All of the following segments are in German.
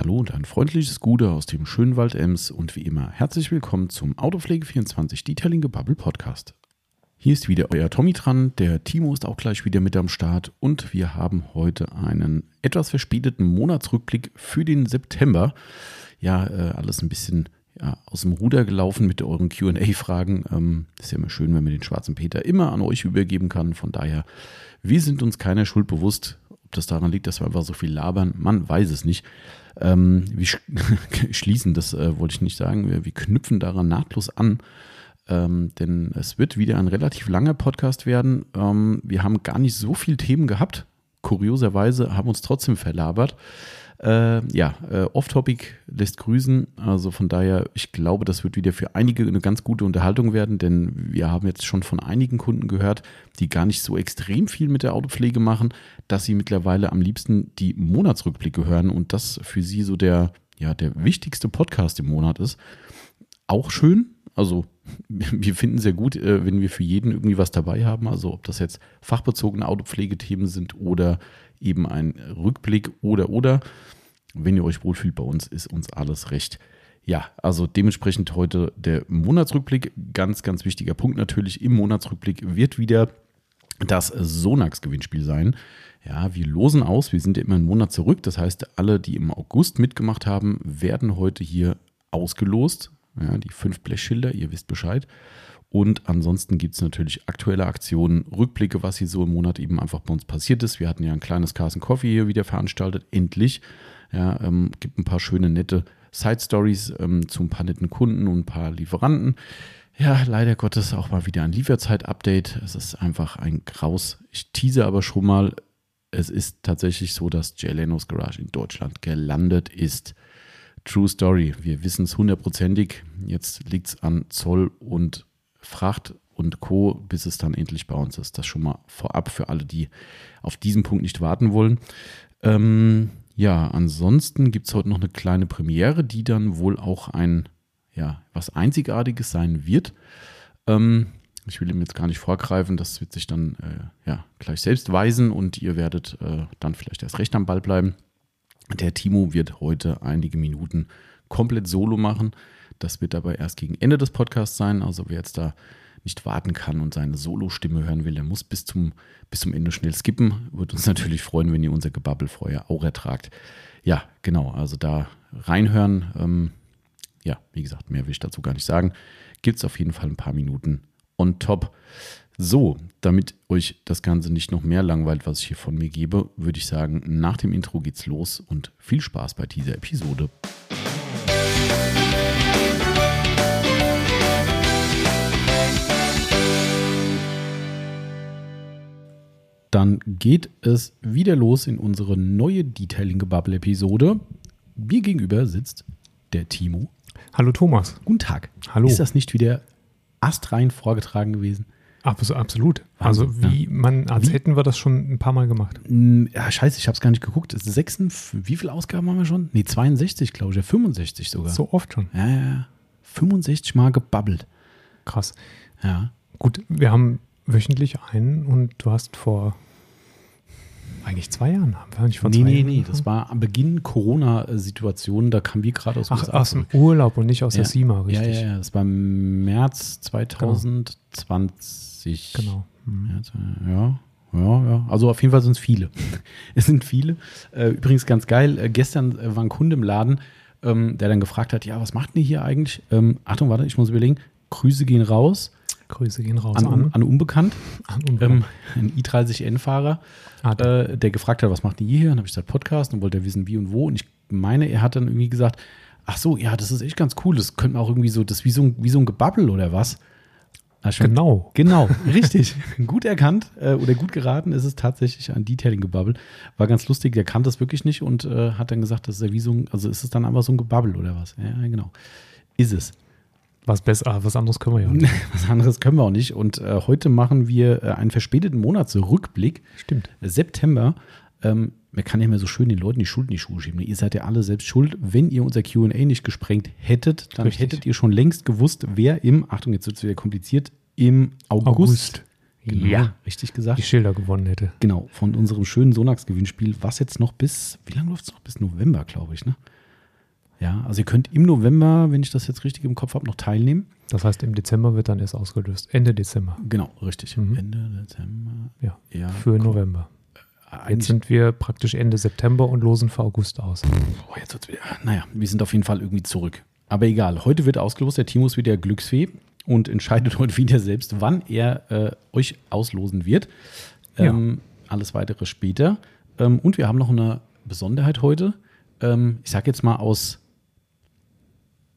Hallo und ein freundliches Gute aus dem schönen Wald Ems und wie immer herzlich willkommen zum Autopflege24 Detailing Gebubble Podcast. Hier ist wieder euer Tommy dran, der Timo ist auch gleich wieder mit am Start und wir haben heute einen etwas verspäteten Monatsrückblick für den September. Ja, äh, alles ein bisschen ja, aus dem Ruder gelaufen mit euren QA-Fragen. Ähm, ist ja immer schön, wenn man den schwarzen Peter immer an euch übergeben kann. Von daher, wir sind uns keiner Schuld bewusst. Ob das daran liegt, dass wir einfach so viel labern, man weiß es nicht. Ähm, wir sch schließen, das äh, wollte ich nicht sagen, wir, wir knüpfen daran nahtlos an. Ähm, denn es wird wieder ein relativ langer Podcast werden. Ähm, wir haben gar nicht so viele Themen gehabt. Kurioserweise haben uns trotzdem verlabert. Äh, ja, äh, Off-Topic lässt grüßen. Also von daher, ich glaube, das wird wieder für einige eine ganz gute Unterhaltung werden, denn wir haben jetzt schon von einigen Kunden gehört, die gar nicht so extrem viel mit der Autopflege machen, dass sie mittlerweile am liebsten die Monatsrückblicke hören und das für sie so der, ja, der wichtigste Podcast im Monat ist. Auch schön. Also wir finden sehr gut, äh, wenn wir für jeden irgendwie was dabei haben. Also ob das jetzt fachbezogene Autopflegethemen sind oder eben ein Rückblick oder oder. Wenn ihr euch wohlfühlt bei uns, ist uns alles recht. Ja, also dementsprechend heute der Monatsrückblick. Ganz, ganz wichtiger Punkt natürlich. Im Monatsrückblick wird wieder das Sonax-Gewinnspiel sein. Ja, wir losen aus. Wir sind ja immer einen Monat zurück. Das heißt, alle, die im August mitgemacht haben, werden heute hier ausgelost. Ja, die fünf Blechschilder, ihr wisst Bescheid. Und ansonsten gibt es natürlich aktuelle Aktionen, Rückblicke, was hier so im Monat eben einfach bei uns passiert ist. Wir hatten ja ein kleines Carson Coffee hier wieder veranstaltet, endlich. Ja, ähm, gibt ein paar schöne, nette Side-Stories ähm, zu ein paar netten Kunden und ein paar Lieferanten. Ja, leider Gottes auch mal wieder ein Lieferzeit-Update. Es ist einfach ein Graus. Ich tease aber schon mal, es ist tatsächlich so, dass Jay Lenos Garage in Deutschland gelandet ist. True Story. Wir wissen es hundertprozentig. Jetzt liegt es an Zoll und Fracht und Co., bis es dann endlich bei uns ist. Das schon mal vorab für alle, die auf diesen Punkt nicht warten wollen. Ähm, ja, ansonsten gibt es heute noch eine kleine Premiere, die dann wohl auch ein, ja, was Einzigartiges sein wird. Ähm, ich will ihm jetzt gar nicht vorgreifen, das wird sich dann äh, ja, gleich selbst weisen und ihr werdet äh, dann vielleicht erst recht am Ball bleiben. Der Timo wird heute einige Minuten komplett solo machen. Das wird aber erst gegen Ende des Podcasts sein. Also wer jetzt da nicht warten kann und seine Solo-Stimme hören will, der muss bis zum, bis zum Ende schnell skippen. Würde uns natürlich freuen, wenn ihr unser Gebabbel vorher auch ertragt. Ja, genau, also da reinhören. Ähm, ja, wie gesagt, mehr will ich dazu gar nicht sagen. Gibt es auf jeden Fall ein paar Minuten on top. So, damit euch das Ganze nicht noch mehr langweilt, was ich hier von mir gebe, würde ich sagen, nach dem Intro geht's los und viel Spaß bei dieser Episode. Dann geht es wieder los in unsere neue Detailing-Gebubble-Episode. Mir gegenüber sitzt der Timo. Hallo Thomas. Guten Tag. Hallo. Ist das nicht wieder astrein vorgetragen gewesen? Absolut. Also Wahnsinn, wie man, als Wie? hätten wir das schon ein paar Mal gemacht. Mm, Ja, scheiße, ich habe es gar nicht geguckt. 6, wie viele Ausgaben haben wir schon? Nee, 62, glaube ich. Ja, 65 sogar. So oft schon. Ja, ja, ja. 65 Mal gebabbelt. Krass. Ja. Gut, wir haben wöchentlich einen und du hast vor eigentlich zwei Jahren, haben wir nicht vor Nee, zwei nee, Jahren? nee. Das war am Beginn Corona-Situation. Da kamen wir gerade aus Ach, USA aus dem. Urlaub und nicht aus Ja. der SIMA, Ja, richtig. ja, ja. Das war im März 2020. Genau. Mhm. Ja, ja, ja. Also auf jeden Fall sind es viele. es sind viele. Äh, übrigens ganz geil. Äh, gestern äh, war ein Kunde im Laden, ähm, der dann gefragt hat: Ja, was macht ihr hier eigentlich? Ähm, Achtung, warte, ich muss überlegen. Grüße gehen raus Grüße gehen raus an, an, an, an Unbekannt. an und Ähm, ein i30N-Fahrer, Ah, der- äh, der gefragt hat, was macht ihr hier? Und dann habe ich gesagt, Podcast und wollte er wissen, wie und wo. Und ich meine, er hat dann irgendwie gesagt, ach so, ja, das ist echt ganz cool. Das könnte man auch irgendwie so, das ist wie so ein, wie so ein Gebabbel oder was. Schon- Genau. Genau, richtig. gut erkannt äh, oder gut geraten ist es tatsächlich ein Detailing-Gebabbel. War ganz lustig, der kannte das wirklich nicht und äh, hat dann gesagt, das ist ja wie so ein, also ist es dann einfach so ein Gebabbel oder was? Ja, genau. Ist es. Was besser, ah, was anderes können wir ja nicht. Was anderes können wir auch nicht. Und äh, heute machen wir äh, einen verspäteten Monatsrückblick. Stimmt. September. Ähm, man kann ja immer so schön den Leuten die Schuld in die Schuhe schieben. Ihr seid ja alle selbst schuld. Wenn ihr unser QA nicht gesprengt hättet, dann Richtig. hättet ihr schon längst gewusst, wer im, Achtung, jetzt wird es wieder kompliziert, im August, August. Genau, Ja. richtig gesagt, Die Schilder gewonnen hätte. genau, von unserem schönen Sonax-Gewinnspiel, was jetzt noch bis, wie lange läuft es noch? Bis November, glaube ich, ne? Ja, also ihr könnt im November, wenn ich das jetzt richtig im Kopf habe, noch teilnehmen. Das heißt, im Dezember wird dann erst ausgelöst. Ende Dezember. Genau, richtig. Mhm. Ende Dezember. Ja. Ja, Für November. Jetzt eigentlich, sind wir praktisch Ende September und losen für August aus. oh, jetzt wird's wieder. Naja, wir sind auf jeden Fall irgendwie zurück. Aber egal, heute wird ausgelost. Der Timo ist wieder Glücksfee und entscheidet heute wieder selbst, wann er äh, euch auslosen wird. Ähm, Alles weitere später. Ähm, und wir haben noch eine Besonderheit heute. Ähm, ich sage jetzt mal aus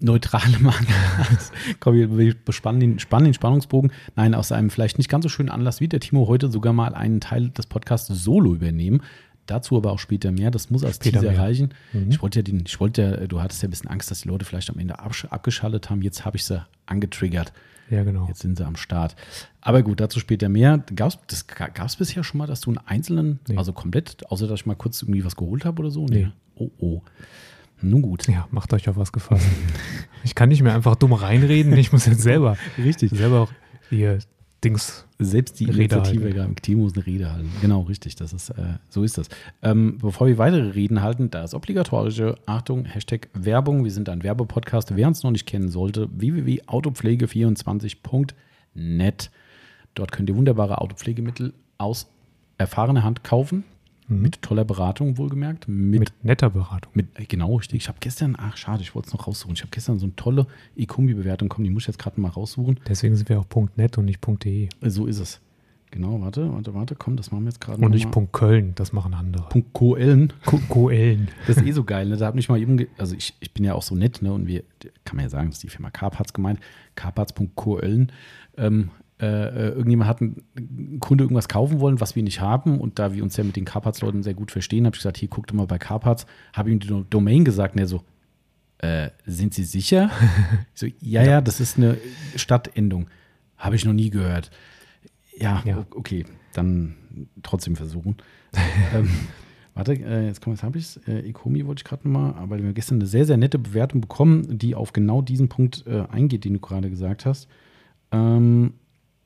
neutralem Anlass. Komm, wir bespannen den, spannen den Spannungsbogen. Nein, aus einem vielleicht nicht ganz so schönen Anlass wird der Timo heute sogar mal einen Teil des Podcasts solo übernehmen. Dazu aber auch später mehr. Das muss als Später Teaser mehr. reichen. Mhm. Ich wollte ja den, ich wollte ja, du hattest ja ein bisschen Angst, dass die Leute vielleicht am Ende abgeschaltet haben. Jetzt habe ich sie angetriggert. Ja, genau. Jetzt sind sie am Start. Aber gut, dazu später mehr. Gab's, das gab es bisher schon mal, dass du einen einzelnen, Nee. also komplett, außer dass ich mal kurz irgendwie was geholt habe oder so? Nee. Oh, oh. Nun gut. Ja, macht euch auf was gefasst. ich kann nicht mehr einfach dumm reinreden. Ich muss jetzt selber, Richtig. selber auch hier Dings. Selbst die Rede Initiative, halten. ja, Timo muss eine Rede halten. Genau, richtig. Das ist, äh, so ist das. Ähm, bevor wir weitere Reden halten, da ist obligatorische, Achtung, Hashtag Werbung. Wir sind ein Werbepodcast. Wer uns noch nicht kennen sollte, www.autopflege24.net. Dort könnt ihr wunderbare Autopflegemittel aus erfahrener Hand kaufen. Mit toller Beratung, wohlgemerkt. Mit. Mit netter Beratung. mit, genau, richtig. Ich habe gestern, ach schade, ich wollte es noch raussuchen. Ich habe gestern so eine tolle E-Kombi-Bewertung bekommen, die muss ich jetzt gerade mal raussuchen. Deswegen sind wir auch .net und nicht .de. Äh, So ist es. Genau, warte, warte, warte, komm, das machen wir jetzt gerade Und nicht mal. .köln, das machen andere. Punkt Koellen. Ko- Koellen. Das ist eh so geil, ne? Da hat mich mal ge- also ich, ich bin ja auch so nett, ne? Und wir, kann man ja sagen, das ist die Firma Carparts gemeint, carparts.koellen. Ähm, äh, äh, irgendjemand hat ein, ein Kunde irgendwas kaufen wollen, was wir nicht haben. Und da wir uns ja mit den Carparts-Leuten sehr gut verstehen, habe ich gesagt, hier, guck doch mal bei Carparts. Habe ihm die Do- Domain gesagt und er so, äh, sind Sie sicher? ich so, ja, ja, das ist eine Stadtendung. Habe ich noch nie gehört. Ja, Ja. okay, dann trotzdem versuchen. ähm, warte, äh, jetzt, komm, jetzt habe ich es. Äh, Ecomi wollte ich gerade mal, aber wir haben gestern eine sehr, sehr nette Bewertung bekommen, die auf genau diesen Punkt eingeht, den du gerade gesagt hast. Ähm,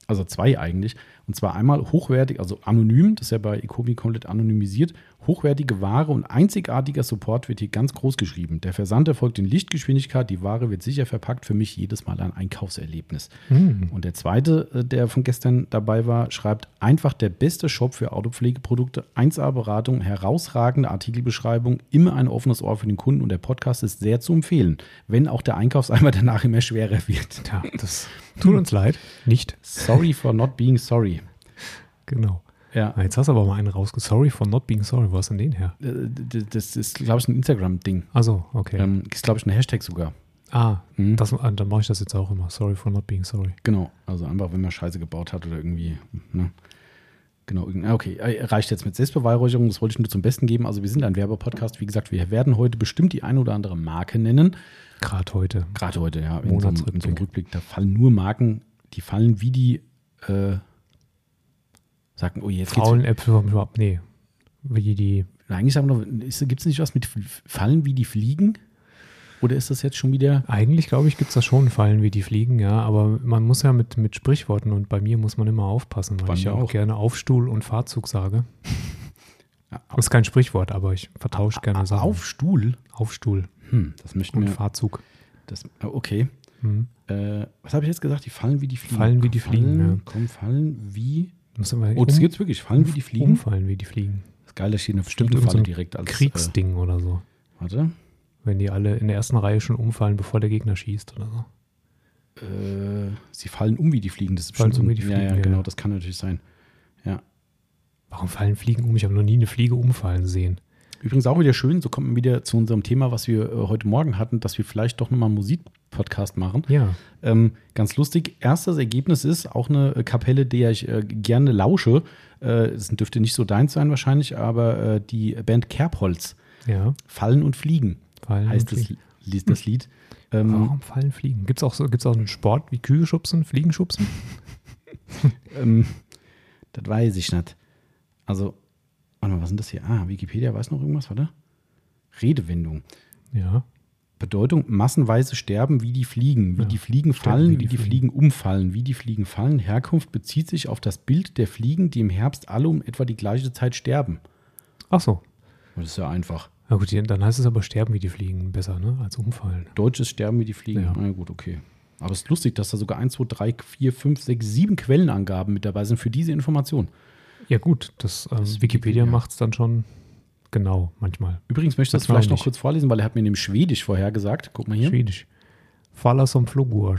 also zwei eigentlich. Und zwar einmal hochwertig, also anonym, das ist ja bei Ecomi komplett anonymisiert. Hochwertige Ware und einzigartiger Support wird hier ganz groß geschrieben. Der Versand erfolgt in Lichtgeschwindigkeit. Die Ware wird sicher verpackt. Für mich jedes Mal ein Einkaufserlebnis. Hm. Und der zweite, äh, der von gestern dabei war, schreibt einfach der beste Shop für Autopflegeprodukte, 1A-Beratung, herausragende Artikelbeschreibung, immer ein offenes Ohr für den Kunden und der Podcast ist sehr zu empfehlen, wenn auch der Einkaufseimer danach immer schwerer wird. Tja, das tut uns leid. Nicht. Sorry for not being sorry. Genau. Ja, Ah, Jetzt hast du aber mal einen rausge... Sorry for not being sorry. Wo hast du denn den her? äh, das ist, glaube ich, ein Instagram-Ding. Also, okay. Ähm, ist, glaube ich, ein Hashtag sogar. ah, Mhm. das, ah, dann mache ich das jetzt auch immer. Sorry for not being sorry. Genau, also einfach, wenn man Scheiße gebaut hat oder irgendwie, ne? Genau, ah, okay, äh, reicht jetzt mit Selbstbeweihräucherung, das wollte ich nur zum Besten geben. Also wir sind ein Werbepodcast, wie gesagt, wir werden heute bestimmt die ein oder andere Marke nennen. Gerade heute. Gerade heute, ja, in so, einem- in so einem. Rückblick, da fallen nur Marken, die fallen wie die, äh, sagen, oh jetzt. Faulen Äpfel vom Schwab. Nee. Wie die. Eigentlich haben wir noch, gibt es nicht was mit Fallen wie die Fliegen? Oder ist das jetzt schon wieder, Eigentlich, glaube ich, gibt es da schon Fallen, wie die fliegen, ja. Aber man muss ja mit, mit Sprichworten und bei mir muss man immer aufpassen, weil Bei ich ja auch, auch. gerne Aufstuhl und Fahrzug sage. ja, Das ist kein Sprichwort, aber ich vertausche gerne Sachen. auf Stuhl? Aufstuhl Hm, das möchten und wir, Fahrzug. das, okay. Hm. Äh, was habe ich jetzt gesagt? Die fallen wie die Fliegen. Fallen wie die Fliegen, Fallen, ja. Komm, fallen wie. Aber Oh, das um- gibt's wirklich. Fallen wie die Fliegen. Umfallen wie die Fliegen. Das ist geil, da steht eine so ein direkt als. Kriegsding oder so. Äh, warte. Wenn die alle in der ersten Reihe schon umfallen, bevor der Gegner schießt oder so. Äh, sie fallen um wie die Fliegen. Das ist Fallen bestimmt um so wie ein, die Fliegen, ja, ja, genau, ja. das kann natürlich sein. Ja. Warum fallen Fliegen um? Ich habe noch nie eine Fliege umfallen sehen. Übrigens auch wieder schön, so kommt man wieder zu unserem Thema, was wir äh, heute Morgen hatten, dass wir vielleicht doch nochmal einen Musikpodcast machen. Ja. Ähm, ganz lustig. Erstes Ergebnis ist auch eine äh, Kapelle, der ich äh, gerne lausche. Äh, Es dürfte nicht so deins sein wahrscheinlich, aber äh, die Band Kerbholz. Ja. Fallen und Fliegen Fallen heißt und das, Fliegen. Li- das Lied. Ähm, Warum fallen Fliegen? Gibt es auch, so, gibt's auch einen Sport wie Kühe schubsen, Fliegen schubsen? ähm, das weiß ich nicht. Also, warte mal, was sind das hier? Ah, Wikipedia weiß noch irgendwas, warte. Redewendung. Ja. Bedeutung massenweise sterben wie die Fliegen, wie Ja, die Fliegen fallen, wie wie die die Fliegen umfallen, wie die Fliegen fallen. Herkunft bezieht sich auf das Bild der Fliegen, die im Herbst alle um etwa die gleiche Zeit sterben. Ach so. Das ist ja einfach. Na gut, dann heißt es aber sterben wie die Fliegen besser, ne? Als umfallen. Deutsch ist sterben wie die Fliegen. Ja. Na gut, okay. Aber es ist lustig, dass da sogar 1, 2, 3, 4, 5, 6, 7 Quellenangaben mit dabei sind für diese Information. Ja, gut, das, ähm, Das Wikipedia Wikipedia. macht es dann schon genau, manchmal. Übrigens möchte ich das vielleicht noch kurz vorlesen, weil er hat mir nämlich Schwedisch vorher gesagt. Guck mal hier. Schwedisch. Falla som flogur.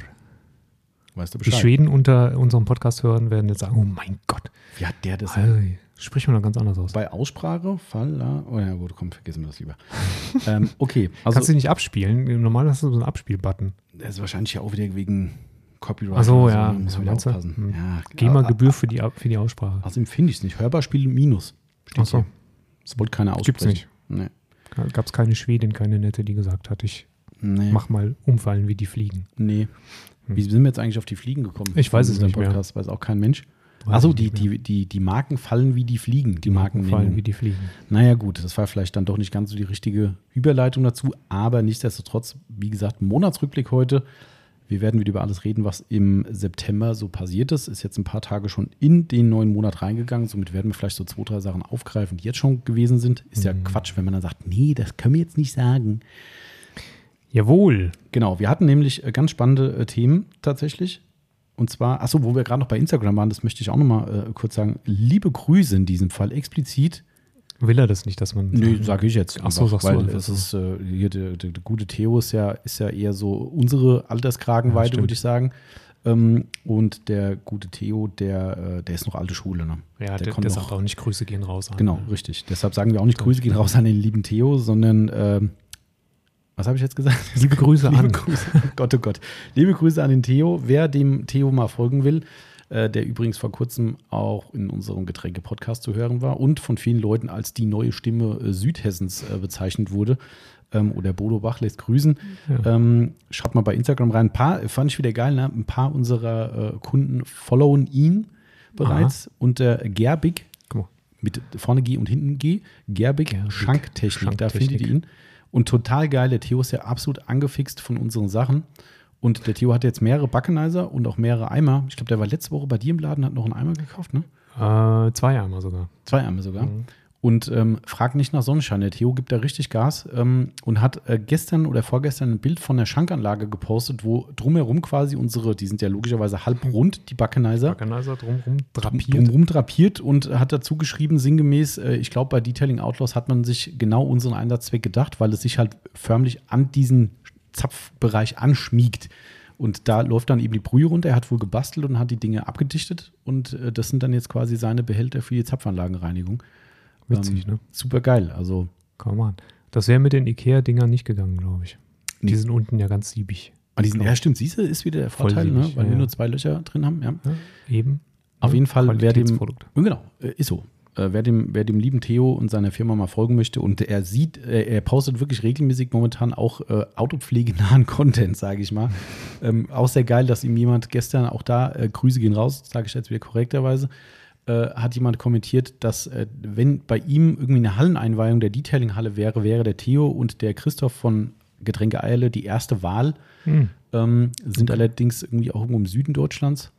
Weißt du Die Bescheid? Schweden unter unserem Podcast hören werden jetzt sagen, oh mein Gott, Wie hat der das? hey, spricht man dann ganz anders aus. Bei Aussprache, Fall, oh ja gut, komm, vergessen wir das lieber. ähm, okay, also Kannst du nicht abspielen? Normal hast du so einen Abspielbutton. das ist wahrscheinlich ja auch wieder wegen Copyright. Ach so, ja. Muss man wieder aufpassen. Hm. Ja, GEMA-Gebühr für die, für die Aussprache. Also finde ich es nicht. Hörbar spielen Minus. Steht Ach so. hier. Das wollte keiner aussprechen. Gibt's nicht. Nee. Gab es keine Schwedin, keine Nette, die gesagt hat, ich Nee. mach mal umfallen wie die Fliegen. Nee. Hm. Wie sind wir jetzt eigentlich auf die Fliegen gekommen? Ich weiß es nicht mehr. Podcast weiß auch kein Mensch. Achso, die, mehr. die, die, die Marken fallen wie die Fliegen. Die, Marken Marken fallen wie die Fliegen. Naja, gut, das war vielleicht dann doch nicht ganz so die richtige Überleitung dazu, aber nichtsdestotrotz, wie gesagt, Monatsrückblick heute. Wir werden wieder über alles reden, was im September so passiert ist. Ist jetzt ein paar Tage schon in den neuen Monat reingegangen. Somit werden wir vielleicht so zwei, drei Sachen aufgreifen, die jetzt schon gewesen sind. Ist ja Mhm. Quatsch, wenn man dann sagt, nee, das können wir jetzt nicht sagen. Jawohl. Genau, wir hatten nämlich äh, ganz spannende äh, Themen tatsächlich. Und zwar, achso, wo wir gerade noch bei Instagram waren, das möchte ich auch noch mal äh, kurz sagen. Liebe Grüße in diesem Fall explizit Will er das nicht, dass man. Nö, sage ich jetzt. Ach so, sagst du weil es so. ist äh, hier der, der, der gute Theo ist ja, ist ja eher so unsere Ja, Alterskragenweite, stimmt. würde ich sagen. Ähm, und der gute Theo, der, äh, der ist noch alte Schule. Ne? Ja, der der, der, kommt sagt noch- auch nicht Grüße gehen raus. An. Genau, richtig. Deshalb sagen wir auch nicht Grüße gehen raus an den lieben Theo, sondern ähm, was habe ich jetzt gesagt? Liebe Grüße Liebe an. Grüße. Gott, oh Gott. Liebe Grüße an den Theo. Wer dem Theo mal folgen will, äh, der übrigens vor kurzem auch in unserem Getränke-Podcast zu hören war und von vielen Leuten als die neue Stimme äh, Südhessens äh, bezeichnet wurde. Ähm, oder Bodo Bach lässt grüßen. Ja. Ähm, schaut mal bei Instagram rein. Ein paar, äh, fand ich wieder geil, ne? ein paar unserer äh, Kunden followen ihn bereits unter Gerbig Guck mal. mit vorne G und hinten G. Gerbig, Gerbig, Schanktechnik, da Schanktechnik. findet ihr ihn. Und total geil, der Theo ist ja absolut angefixt von unseren Sachen. Und der Theo hat jetzt mehrere Backenizer und auch mehrere Eimer. Ich glaube, der war letzte Woche bei dir im Laden, hat noch einen Eimer gekauft, ne? Äh, zwei einmal sogar. Zwei Eimer sogar. Mhm. Und ähm, frag nicht nach Sonnenschein. Der Theo gibt da richtig Gas ähm, und hat äh, gestern oder vorgestern ein Bild von der Schankanlage gepostet, wo drumherum quasi unsere, die sind ja logischerweise halb rund, die Backenizer, Backenizer drumrum drapiert. drumherum drapiert und hat dazu geschrieben, sinngemäß, äh, ich glaube, bei Detailing Outlaws hat man sich genau unseren Einsatzzweck gedacht, weil es sich halt förmlich an diesen Zapfbereich anschmiegt. Und da läuft dann eben die Brühe runter. Er hat wohl gebastelt und hat die Dinge abgedichtet. Und äh, das sind dann jetzt quasi seine Behälter für die Zapfanlagenreinigung. Witzig, Ähm, ne? Super geil. Also, Komm mal. Das wäre mit den Ikea-Dingern nicht gegangen, glaube ich. Nee. Die sind unten ja ganz siebig. ah, diesen, Glaub. ja, stimmt, siehst du, ist wieder der Vorteil, ne? weil ja, wir nur zwei Löcher drin haben. Ja. Ja, eben. Auf Ja, jeden Fall, wer dem, genau, äh, ist so. Äh, wer, dem, wer dem lieben Theo und seiner Firma mal folgen möchte und er sieht, äh, er postet wirklich regelmäßig momentan auch äh, autopflegenahen Content, sage ich mal. ähm, auch sehr geil, dass ihm jemand gestern auch da, äh, Grüße gehen raus, sage ich jetzt wieder korrekterweise, äh, hat jemand kommentiert, dass äh, wenn bei ihm irgendwie eine Halleneinweihung der Detailing-Halle wäre, wäre der Theo und der Christoph von Getränke Eierle die erste Wahl. Hm. Ähm, sind allerdings irgendwie auch irgendwo im Süden Deutschlands.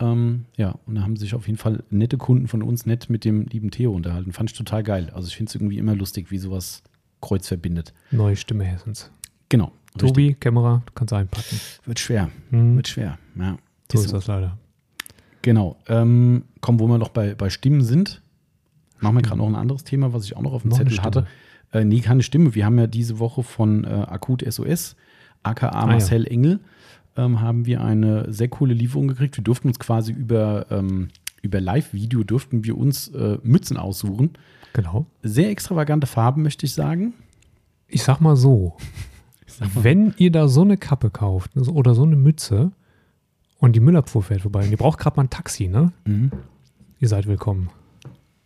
Ähm, ja, und da haben sich auf jeden Fall nette Kunden von uns nett mit dem lieben Theo unterhalten. Fand ich total geil. Also ich finde es irgendwie immer lustig, wie sowas Kreuz verbindet. Neue Stimme Hessens. Genau. richtig. Tobi, Kämmerer, du kannst einpacken. Wird schwer. Hm. Wird schwer. Ja. So Ist ist so. das leider. Genau. Ähm, komm, wo wir noch bei, bei Stimmen sind, machen wir gerade noch ein anderes Thema, was ich auch noch auf dem Noch Zettel hatte. Äh, nee, keine Stimme. Wir haben ja diese Woche von äh, Akut SOS, aka Ah, ja. Marcel Engel, ähm, haben wir eine sehr coole Lieferung gekriegt. Wir durften uns quasi über, ähm, über Live-Video durften wir uns äh, Mützen aussuchen. Genau. Sehr extravagante Farben, möchte ich sagen. Ich sag mal so, wenn ihr da so eine Kappe kauft so- oder so eine Mütze und die Müllabfuhr fährt vorbei und ihr braucht gerade mal ein Taxi, ne? Mhm. Ihr seid willkommen.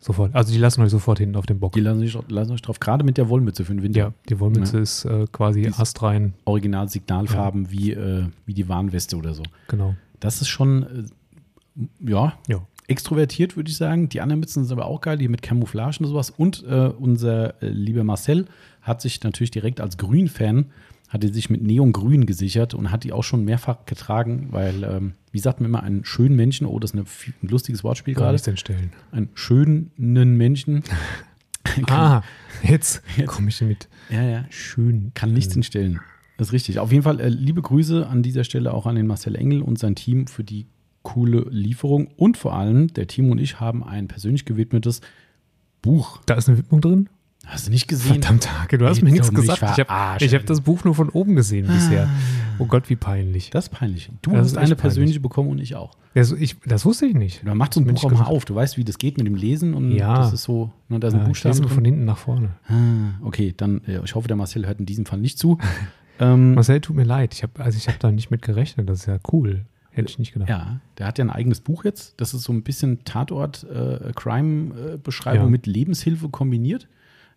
Sofort. Also die lassen euch sofort hinten auf den Bock. Die lassen sich, lassen sich drauf, gerade mit der Wollmütze für den Winter. Ja, die Wollmütze Ja. ist äh, quasi Die astrein. Original Signalfarben wie, äh, wie die Warnweste oder so. Genau. Das ist schon, äh, ja, Ja. extrovertiert, würde ich sagen. Die anderen Mützen sind aber auch geil, die mit Camouflage und sowas. Und äh, unser äh, lieber Marcel hat sich natürlich direkt als Grün-Fan, hat er sich mit Neongrün gesichert und hat die auch schon mehrfach getragen, weil, ähm, wie sagt man immer, einen schönen Menschen, oh, das ist eine, ein lustiges Wortspiel gerade, nichts entstellen. einen schönen Menschen Ah, jetzt, Jetzt. komme ich mit ja, ja. schön. Kann nichts entstellen. Das ist richtig. Auf jeden Fall äh, liebe Grüße an dieser Stelle auch an den Marcel Engel und sein Team für die coole Lieferung. Und vor allem, der Timo und ich haben ein persönlich gewidmetes Buch. Da ist eine Widmung drin? Hast du nicht gesehen? Verdammt, Hake, du hast mir nichts gesagt. Ich habe hab das Buch nur von oben gesehen bisher. Oh Gott, wie peinlich. Das ist peinlich. Du Das hast eine persönliche bekommen und ich auch. Das, ich, das wusste ich nicht. Man macht so ein Buch auch mal auf. Du weißt, wie das geht mit dem Lesen und Ja. das ist so, ne, da ein Ja, Buchstaben lese drin. mir von hinten nach vorne. Ah, okay, dann, äh, ich hoffe, der Marcel hört in diesem Fall nicht zu. ähm, Marcel, tut mir leid. Ich habe also ich hab da nicht mit gerechnet. Das ist ja cool. Hätte ich nicht gedacht. ja, der hat ja ein eigenes Buch jetzt. Das ist so ein bisschen Tatort-Crime-Beschreibung Ja. mit Lebenshilfe kombiniert.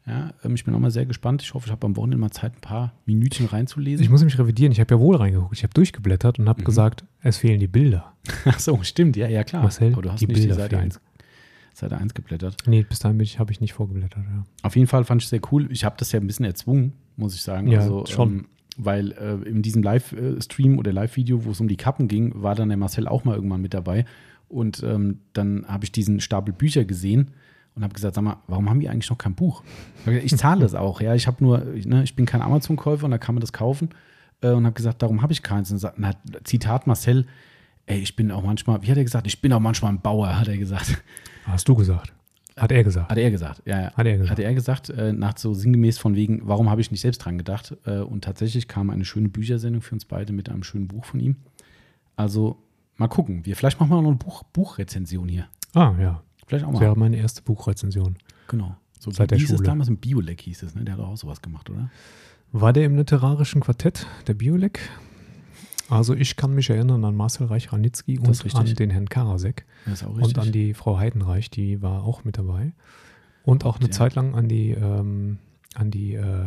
Ja, ähm, ich bin auch mal sehr gespannt. Ich hoffe, ich habe am Wochenende mal Zeit, ein paar Minütchen reinzulesen. Ich muss mich revidieren. Ich habe ja wohl reingeguckt. Ich habe durchgeblättert Mhm. und habe gesagt, es fehlen die Bilder. Ach so, stimmt, ja, ja, klar. Marcel, Aber du hast die nicht die Bilder Seite fehlen. 1, Seite 1 geblättert. Nee, bis dahin habe ich nicht vorgeblättert. Ja. Auf jeden Fall fand ich sehr cool. Ich habe das ja ein bisschen erzwungen, muss ich sagen. Ja, also, schon. Ähm, weil äh, in diesem Live-Stream oder Live-Video, wo es um die Kappen ging, war dann der Marcel auch mal irgendwann mit dabei. Und ähm, dann habe ich diesen Stapel Bücher gesehen und habe gesagt, sag mal, warum haben die eigentlich noch kein Buch? Ich, zahle das auch, ja. Ich habe nur, ich, ne, ich bin kein Amazon-Käufer und da kann man das kaufen. Äh, und habe gesagt, darum habe ich keins. Und sagt, na, Zitat Marcel, ey, ich bin auch manchmal, wie hat er gesagt? Ich bin auch manchmal ein Bauer, hat er gesagt. Hast du gesagt? Hat er gesagt. Hat er gesagt, ja, ja. Hat er gesagt. Hat er gesagt, äh, nach so sinngemäß von wegen, warum habe ich nicht selbst dran gedacht? Äh, und tatsächlich kam eine schöne Büchersendung für uns beide mit einem schönen Buch von ihm. Also mal gucken. Wir, vielleicht machen wir noch eine Buch, Buchrezension hier. Ah, ja. Vielleicht auch Das mal. wäre meine erste Buchrezension. Genau. So Seit der hieß es Schule. damals im Biolek hieß es, ne? Der hat auch sowas gemacht, oder? War der im literarischen Quartett der Biolek? Also ich kann mich erinnern an Marcel Reich-Ranitzky Das und an richtig. den Herrn Karasek Das ist auch und an die Frau Heidenreich, die war auch mit dabei. Und auch eine Ja. Zeit lang an die, ähm, an die, äh,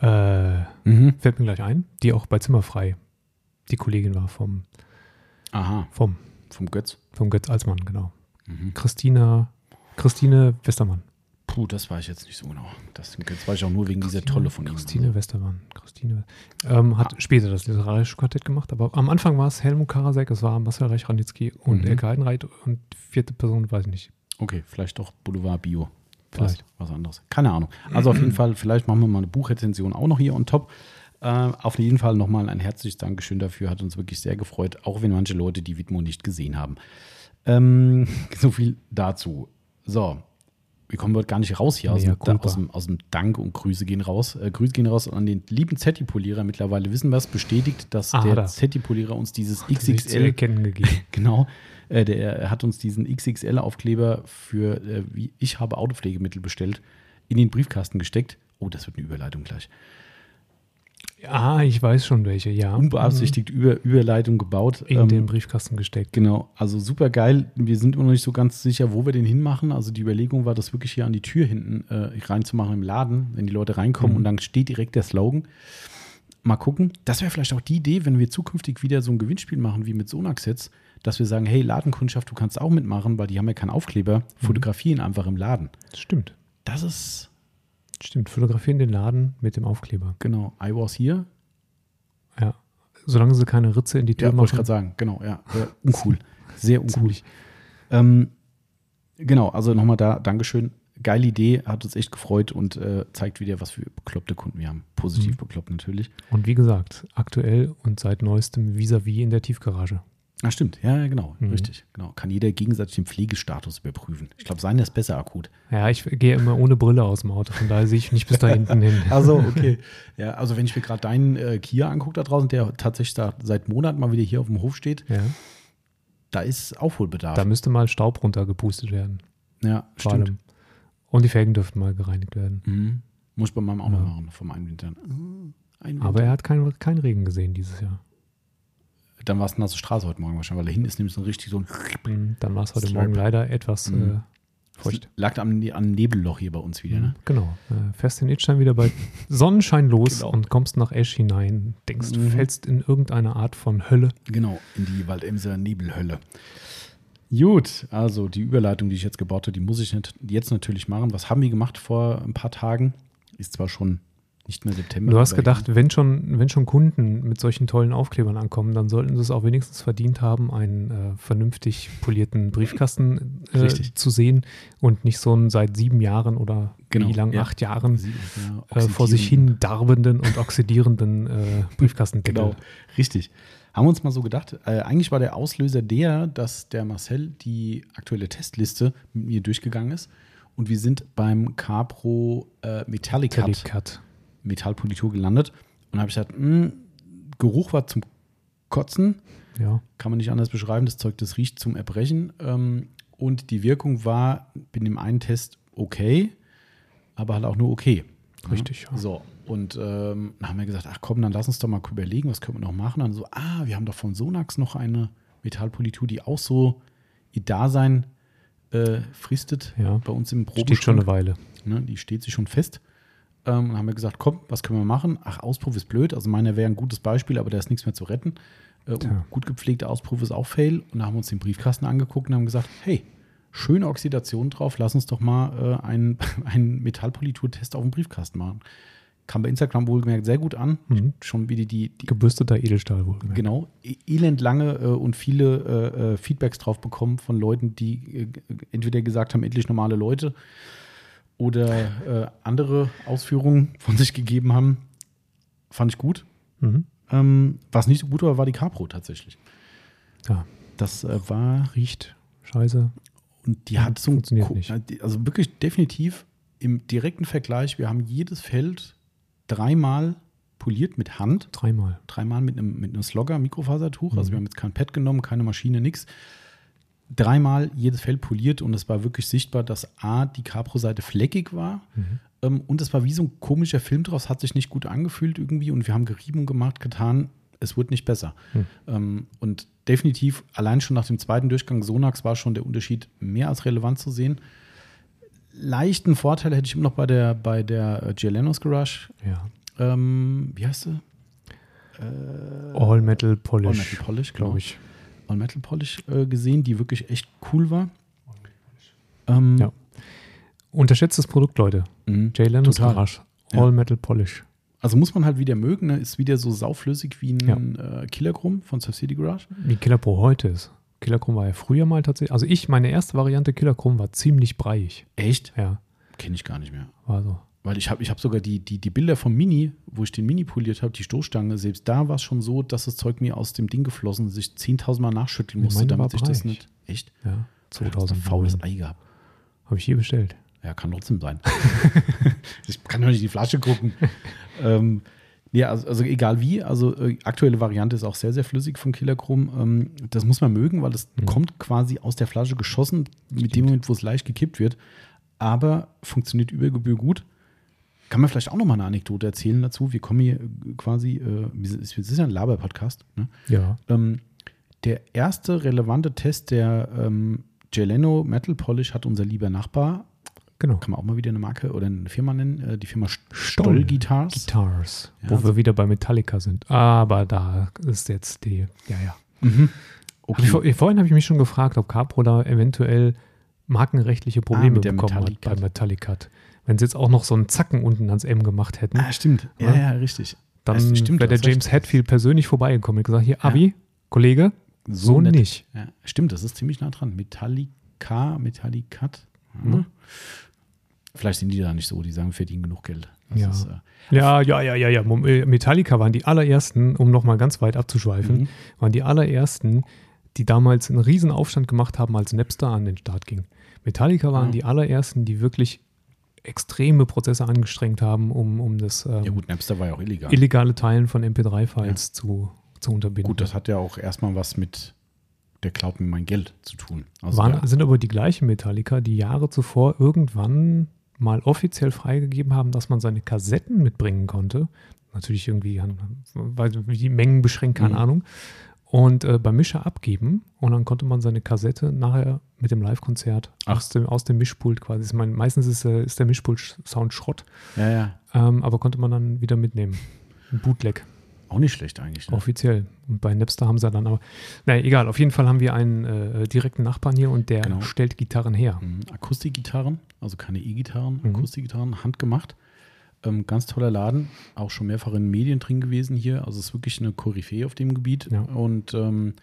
äh, mhm. fällt mir gleich ein, die auch bei Zimmerfrei die Kollegin war vom, Aha, vom, vom Götz. vom Götz Alsmann, genau. Mhm. Christina, Christine Westermann. Puh, das weiß ich jetzt nicht so genau. Das, das weiß ich auch nur wegen dieser Tolle von ihm. Christine Westermann. Christine ähm, hat später das literarische Quartett gemacht, aber am Anfang war es Helmut Karasek, es war Marcel Reich-Ranitzky und Mhm. Elke Heidenreit und vierte Person, weiß ich nicht. Okay, vielleicht doch Boulevard Bio. Vielleicht. Was, was anderes. Keine Ahnung. Also auf jeden Fall, vielleicht machen wir mal eine Buchrezension auch noch hier on top. Äh, auf jeden Fall nochmal ein herzliches Dankeschön dafür. Hat uns wirklich sehr gefreut, auch wenn manche Leute die Widmo nicht gesehen haben. Ähm, so viel dazu. So, wir kommen heute gar nicht raus hier aus, Mea dem, aus, dem, aus dem Dank und Grüße gehen raus. Äh, Grüße gehen raus an den lieben Zetti-Polierer. Mittlerweile wissen wir es, bestätigt, dass Ah, der da. Zetti-Polierer uns dieses zu XXL erkennen gegeben. Genau. Äh, der hat uns diesen XXL-Aufkleber für, äh, wie ich habe Autopflegemittel bestellt, in den Briefkasten gesteckt. Oh, das wird eine Überleitung gleich. Ah, ich weiß schon welche, ja. Unbeabsichtigt Über Überleitung gebaut. In Ähm, den Briefkasten gesteckt. Genau, also super geil. Wir sind immer noch nicht so ganz sicher, wo wir den hinmachen. Also die Überlegung war, das wirklich hier an die Tür hinten äh, reinzumachen im Laden, wenn die Leute reinkommen Mhm. und dann steht direkt der Slogan. Mal gucken. Das wäre vielleicht auch die Idee, wenn wir zukünftig wieder so ein Gewinnspiel machen wie mit Sonax jetzt, dass wir sagen, hey Ladenkundschaft, du kannst auch mitmachen, weil die haben ja keinen Aufkleber. Fotografieren einfach im Laden. Das stimmt. Das ist, Stimmt. Fotografieren den Laden mit dem Aufkleber. genau, I was here. Ja. Solange sie keine Ritze in die Tür Ja, wollte ich machen. gerade sagen, genau, ja. Uncool. Sehr uncool. Ähm, genau, also nochmal da, Dankeschön. Geile Idee, hat uns echt gefreut und äh, zeigt wieder, was für bekloppte Kunden wir haben. Positiv Mhm. bekloppt natürlich. Und wie gesagt, aktuell und seit neuestem vis-à-vis in der Tiefgarage. Ah, stimmt, ja, genau, Mhm. richtig. Genau. Kann jeder gegenseitig den Pflegestatus überprüfen. Ich glaube, seiner ist besser akut. Ja, ich gehe immer ohne Brille aus dem Auto, von daher sehe ich nicht bis da hinten hin. Also, okay. ja, also wenn ich mir gerade deinen äh, Kia angucke da draußen, der tatsächlich da seit Monaten mal wieder hier auf dem Hof steht, Ja, da ist Aufholbedarf. da müsste mal Staub runtergepustet werden. ja, Vor stimmt. allem. Und die Felgen dürften mal gereinigt werden. Mhm. Muss ich bei meinem auch Ja. mal machen, vom Einwintern. Mhm. Einwintern. Aber er hat keinen kein Regen gesehen dieses Jahr. Dann war es eine nasse Straße heute Morgen wahrscheinlich, weil da hinten ist nämlich so richtig so ein Mhm, Dann war es heute Slurp. Morgen leider etwas Mhm. äh, feucht. Lag am, Ne- am Nebelloch hier bei uns wieder, ne? Genau. Äh, fährst den Itstein wieder bei Sonnenschein los Genau. und kommst nach Esch hinein. Denkst, du Mhm. fällst in irgendeine Art von Hölle. Genau, in die Waldemser Nebelhölle. Gut, also die Überleitung, die ich jetzt gebaut habe, die muss ich jetzt natürlich machen. Was haben wir gemacht vor ein paar Tagen? Ist zwar schon nicht mehr September. Du hast gedacht, wenn schon, wenn schon Kunden mit solchen tollen Aufklebern ankommen, dann sollten sie es auch wenigstens verdient haben, einen äh, vernünftig polierten Briefkasten äh, zu sehen und nicht so einen seit sieben Jahren oder Genau, wie lang, ja. acht Jahren Sie- ja, äh, vor sich hin darbenden und oxidierenden äh, Briefkastendeckel. Genau, richtig. Haben wir uns mal so gedacht, äh, eigentlich war der Auslöser der, dass der Marcel die aktuelle Testliste mit mir durchgegangen ist und wir sind beim Capro äh, Metallic Cut. Metallpolitur gelandet und habe ich gesagt, mh, Geruch war zum Kotzen, Ja. kann man nicht anders beschreiben, das Zeug, das riecht zum Erbrechen ähm, und die Wirkung war in dem einen Test okay, aber halt auch nur okay. Richtig, ja. So, und ähm, dann haben wir gesagt, ach komm, dann lass uns doch mal überlegen, was können wir noch machen. Dann so, ah, wir haben doch von Sonax noch eine Metallpolitur, die auch so ihr Dasein äh, fristet Ja. bei uns im Steht schon eine Weile. Ne, die steht sich schon fest. Ähm, haben wir gesagt, komm, was können wir machen? Ach, Auspuff ist blöd. Also meiner wäre ein gutes Beispiel, aber da ist nichts mehr zu retten. Äh, Tja. gut gepflegter Auspuff ist auch Fail. Und dann haben wir uns den Briefkasten angeguckt und haben gesagt, hey, schöne Oxidation drauf, lass uns doch mal äh, einen, einen Metallpoliturtest auf dem Briefkasten machen. Kam bei Instagram wohlgemerkt sehr gut an. Mhm. Schon wieder die, die Gebürsteter Edelstahl wohl. Genau, e- elend lange äh, und viele äh, äh, Feedbacks drauf bekommen von Leuten, die äh, entweder gesagt haben, endlich normale Leute oder äh, andere Ausführungen von sich gegeben haben. Fand ich gut. Mhm. Ähm, was nicht so gut war, war die Capro tatsächlich. Ja, Das äh, war, riecht scheiße. und die hat so Funktioniert nicht. äh, also wirklich definitiv im direkten Vergleich, wir haben jedes Feld dreimal poliert mit Hand. Dreimal. dreimal mit einem, mit einem Slogger, Mikrofasertuch. Also Mhm. wir haben jetzt kein Pad genommen, keine Maschine, nix. Dreimal jedes Feld poliert und es war wirklich sichtbar, dass A, die Capro-Seite fleckig war Mhm. ähm, und es war wie so ein komischer Film draus, hat sich nicht gut angefühlt irgendwie und wir haben gerieben und gemacht, getan. Es wurde nicht besser. Mhm. Ähm, und definitiv, allein schon nach dem zweiten Durchgang Sonax war schon der Unterschied mehr als relevant zu sehen. Leichten Vorteil hätte ich immer noch bei der, bei der äh, Gielenos Garage. Ja. Ähm, wie heißt sie? All Metal Polish. All Metal Polish, genau. glaube ich. All Metal Polish äh, gesehen, die wirklich echt cool war. Ähm, Ja. Unterschätztes Produkt, Leute. mhm. Jay Leno's. Garage. Ja. All Metal Polish. Also muss man halt wieder mögen, ne? ist wieder so sauflüssig wie ein äh, Killer Chrom von Subsidy Garage. Wie Killer Pro heute ist. Killer Chrome war ja früher mal tatsächlich. Also ich, meine erste Variante Killer Chrome war ziemlich breiig. Echt? Ja, Kenne ich gar nicht mehr. war so. Weil ich habe ich hab sogar die, die, die Bilder vom Mini, wo ich den Mini poliert habe, die Stoßstange, selbst da war es schon so, dass das Zeug mir aus dem Ding geflossen ist, ich 10.000 Mal nachschütteln musste, damit sich das nicht. Echt? Ja, ein 2000 faules Ei gehabt. Habe ich hier bestellt. Ja, kann trotzdem sein. ich kann doch nicht in die Flasche gucken. ähm, ja, also, also egal wie, also äh, aktuelle Variante ist auch sehr, sehr flüssig von Killer Chrome. Ähm, das muss man mögen, weil das Mhm. kommt quasi aus der Flasche geschossen, mit dem Moment, wo es leicht gekippt wird. Aber funktioniert über Gebühr gut. Kann man vielleicht auch noch mal eine Anekdote erzählen dazu? Wir kommen hier äh, quasi, äh, es ist ja ein Laber-Podcast, ne? Ja. Ähm, der erste relevante Test der ähm, Geleno Metal Polish hat unser lieber Nachbar, Genau. kann man auch mal wieder eine Marke oder eine Firma nennen, äh, die Firma St- Stoll. Guitars. Guitars. Ja, wo so- wir wieder bei Metallica sind. Aber da ist jetzt die. Ja, ja. Mhm. Hab ich, vor- vorhin habe ich mich schon gefragt, ob Capro da eventuell markenrechtliche Probleme Ah, bekommen hat Metallic bei Cut. Wenn sie jetzt auch noch so einen Zacken unten ans M gemacht hätten, Ah, stimmt. Ja, Ja. ja, richtig. dann wäre der James. Hetfield persönlich vorbeigekommen und gesagt, hier, Abi, Kollege, so, nett. nicht. Ja, stimmt, das ist ziemlich nah dran. Metallica, Metallicat. Mhm. Mhm. Vielleicht sind die da nicht so, die sagen, verdienen genug Geld. Ja. ist, äh, Ja, ja, ja, ja, ja. Äh, Metallica waren die allerersten, um nochmal ganz weit abzuschweifen, Mhm. waren die allerersten, die damals einen riesen Aufstand gemacht haben, als Napster an den Start ging. Metallica waren Ah. die allerersten, die wirklich extreme Prozesse angestrengt haben, um, um das ähm, ja gut, Napster war ja auch illegal. illegale Teilen von MP3-Files zu, zu unterbinden. Gut, das hat ja auch erstmal was mit der klaut mir mein Geld zu tun. Also waren, sind aber die gleichen Metallica, die Jahre zuvor irgendwann mal offiziell freigegeben haben, dass man seine Kassetten mitbringen konnte. Natürlich irgendwie, weil die Mengen beschränkt, keine Mhm. Ahnung. Und äh, beim Mischer abgeben und dann konnte man seine Kassette nachher mit dem Live-Konzert aus dem, aus dem Mischpult quasi. Ich meine, meistens ist, äh, ist der Mischpult-Sound Schrott, ja, ja, ähm, aber konnte man dann wieder mitnehmen. Ein Bootleg. auch nicht schlecht eigentlich. Ne? Offiziell. Und bei Napster haben sie dann aber. Naja, egal. Auf jeden Fall haben wir einen äh, direkten Nachbarn hier und der Genau. stellt Gitarren her. Mhm. Akustikgitarren, also keine E-Gitarren, Mhm. Akustikgitarren, handgemacht. Ähm, ganz toller Laden, auch schon mehrfach in den Medien drin gewesen hier. Also es ist wirklich eine Koryphäe auf dem Gebiet. Ja. Und ähm,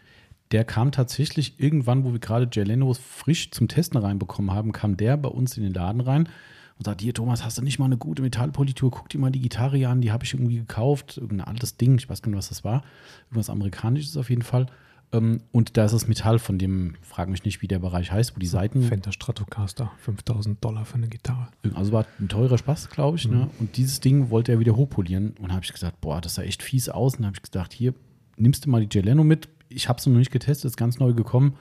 der kam tatsächlich irgendwann, wo wir gerade Jay Leno frisch zum Testen reinbekommen haben, kam der bei uns in den Laden rein und sagt, hier Thomas, hast du nicht mal eine gute Metallpolitur? Guck dir mal die Gitarre an, die habe ich irgendwie gekauft. Irgendein altes Ding, ich weiß gar nicht, was das war. Irgendwas Amerikanisches auf jeden Fall. Ähm, und da ist das Metall von dem, frag mich nicht, wie der Bereich heißt, wo die Seiten. Fender Stratocaster, 5000 Dollar für eine Gitarre. Also war ein teurer Spaß, glaube ich. Ne? Und dieses Ding wollte er wieder hochpolieren. Und habe ich gesagt, boah, das sah echt fies aus. Und dann habe ich gesagt, hier, nimmst du mal die Jay Leno mit. Ich habe es noch nicht getestet, ist ganz neu gekommen.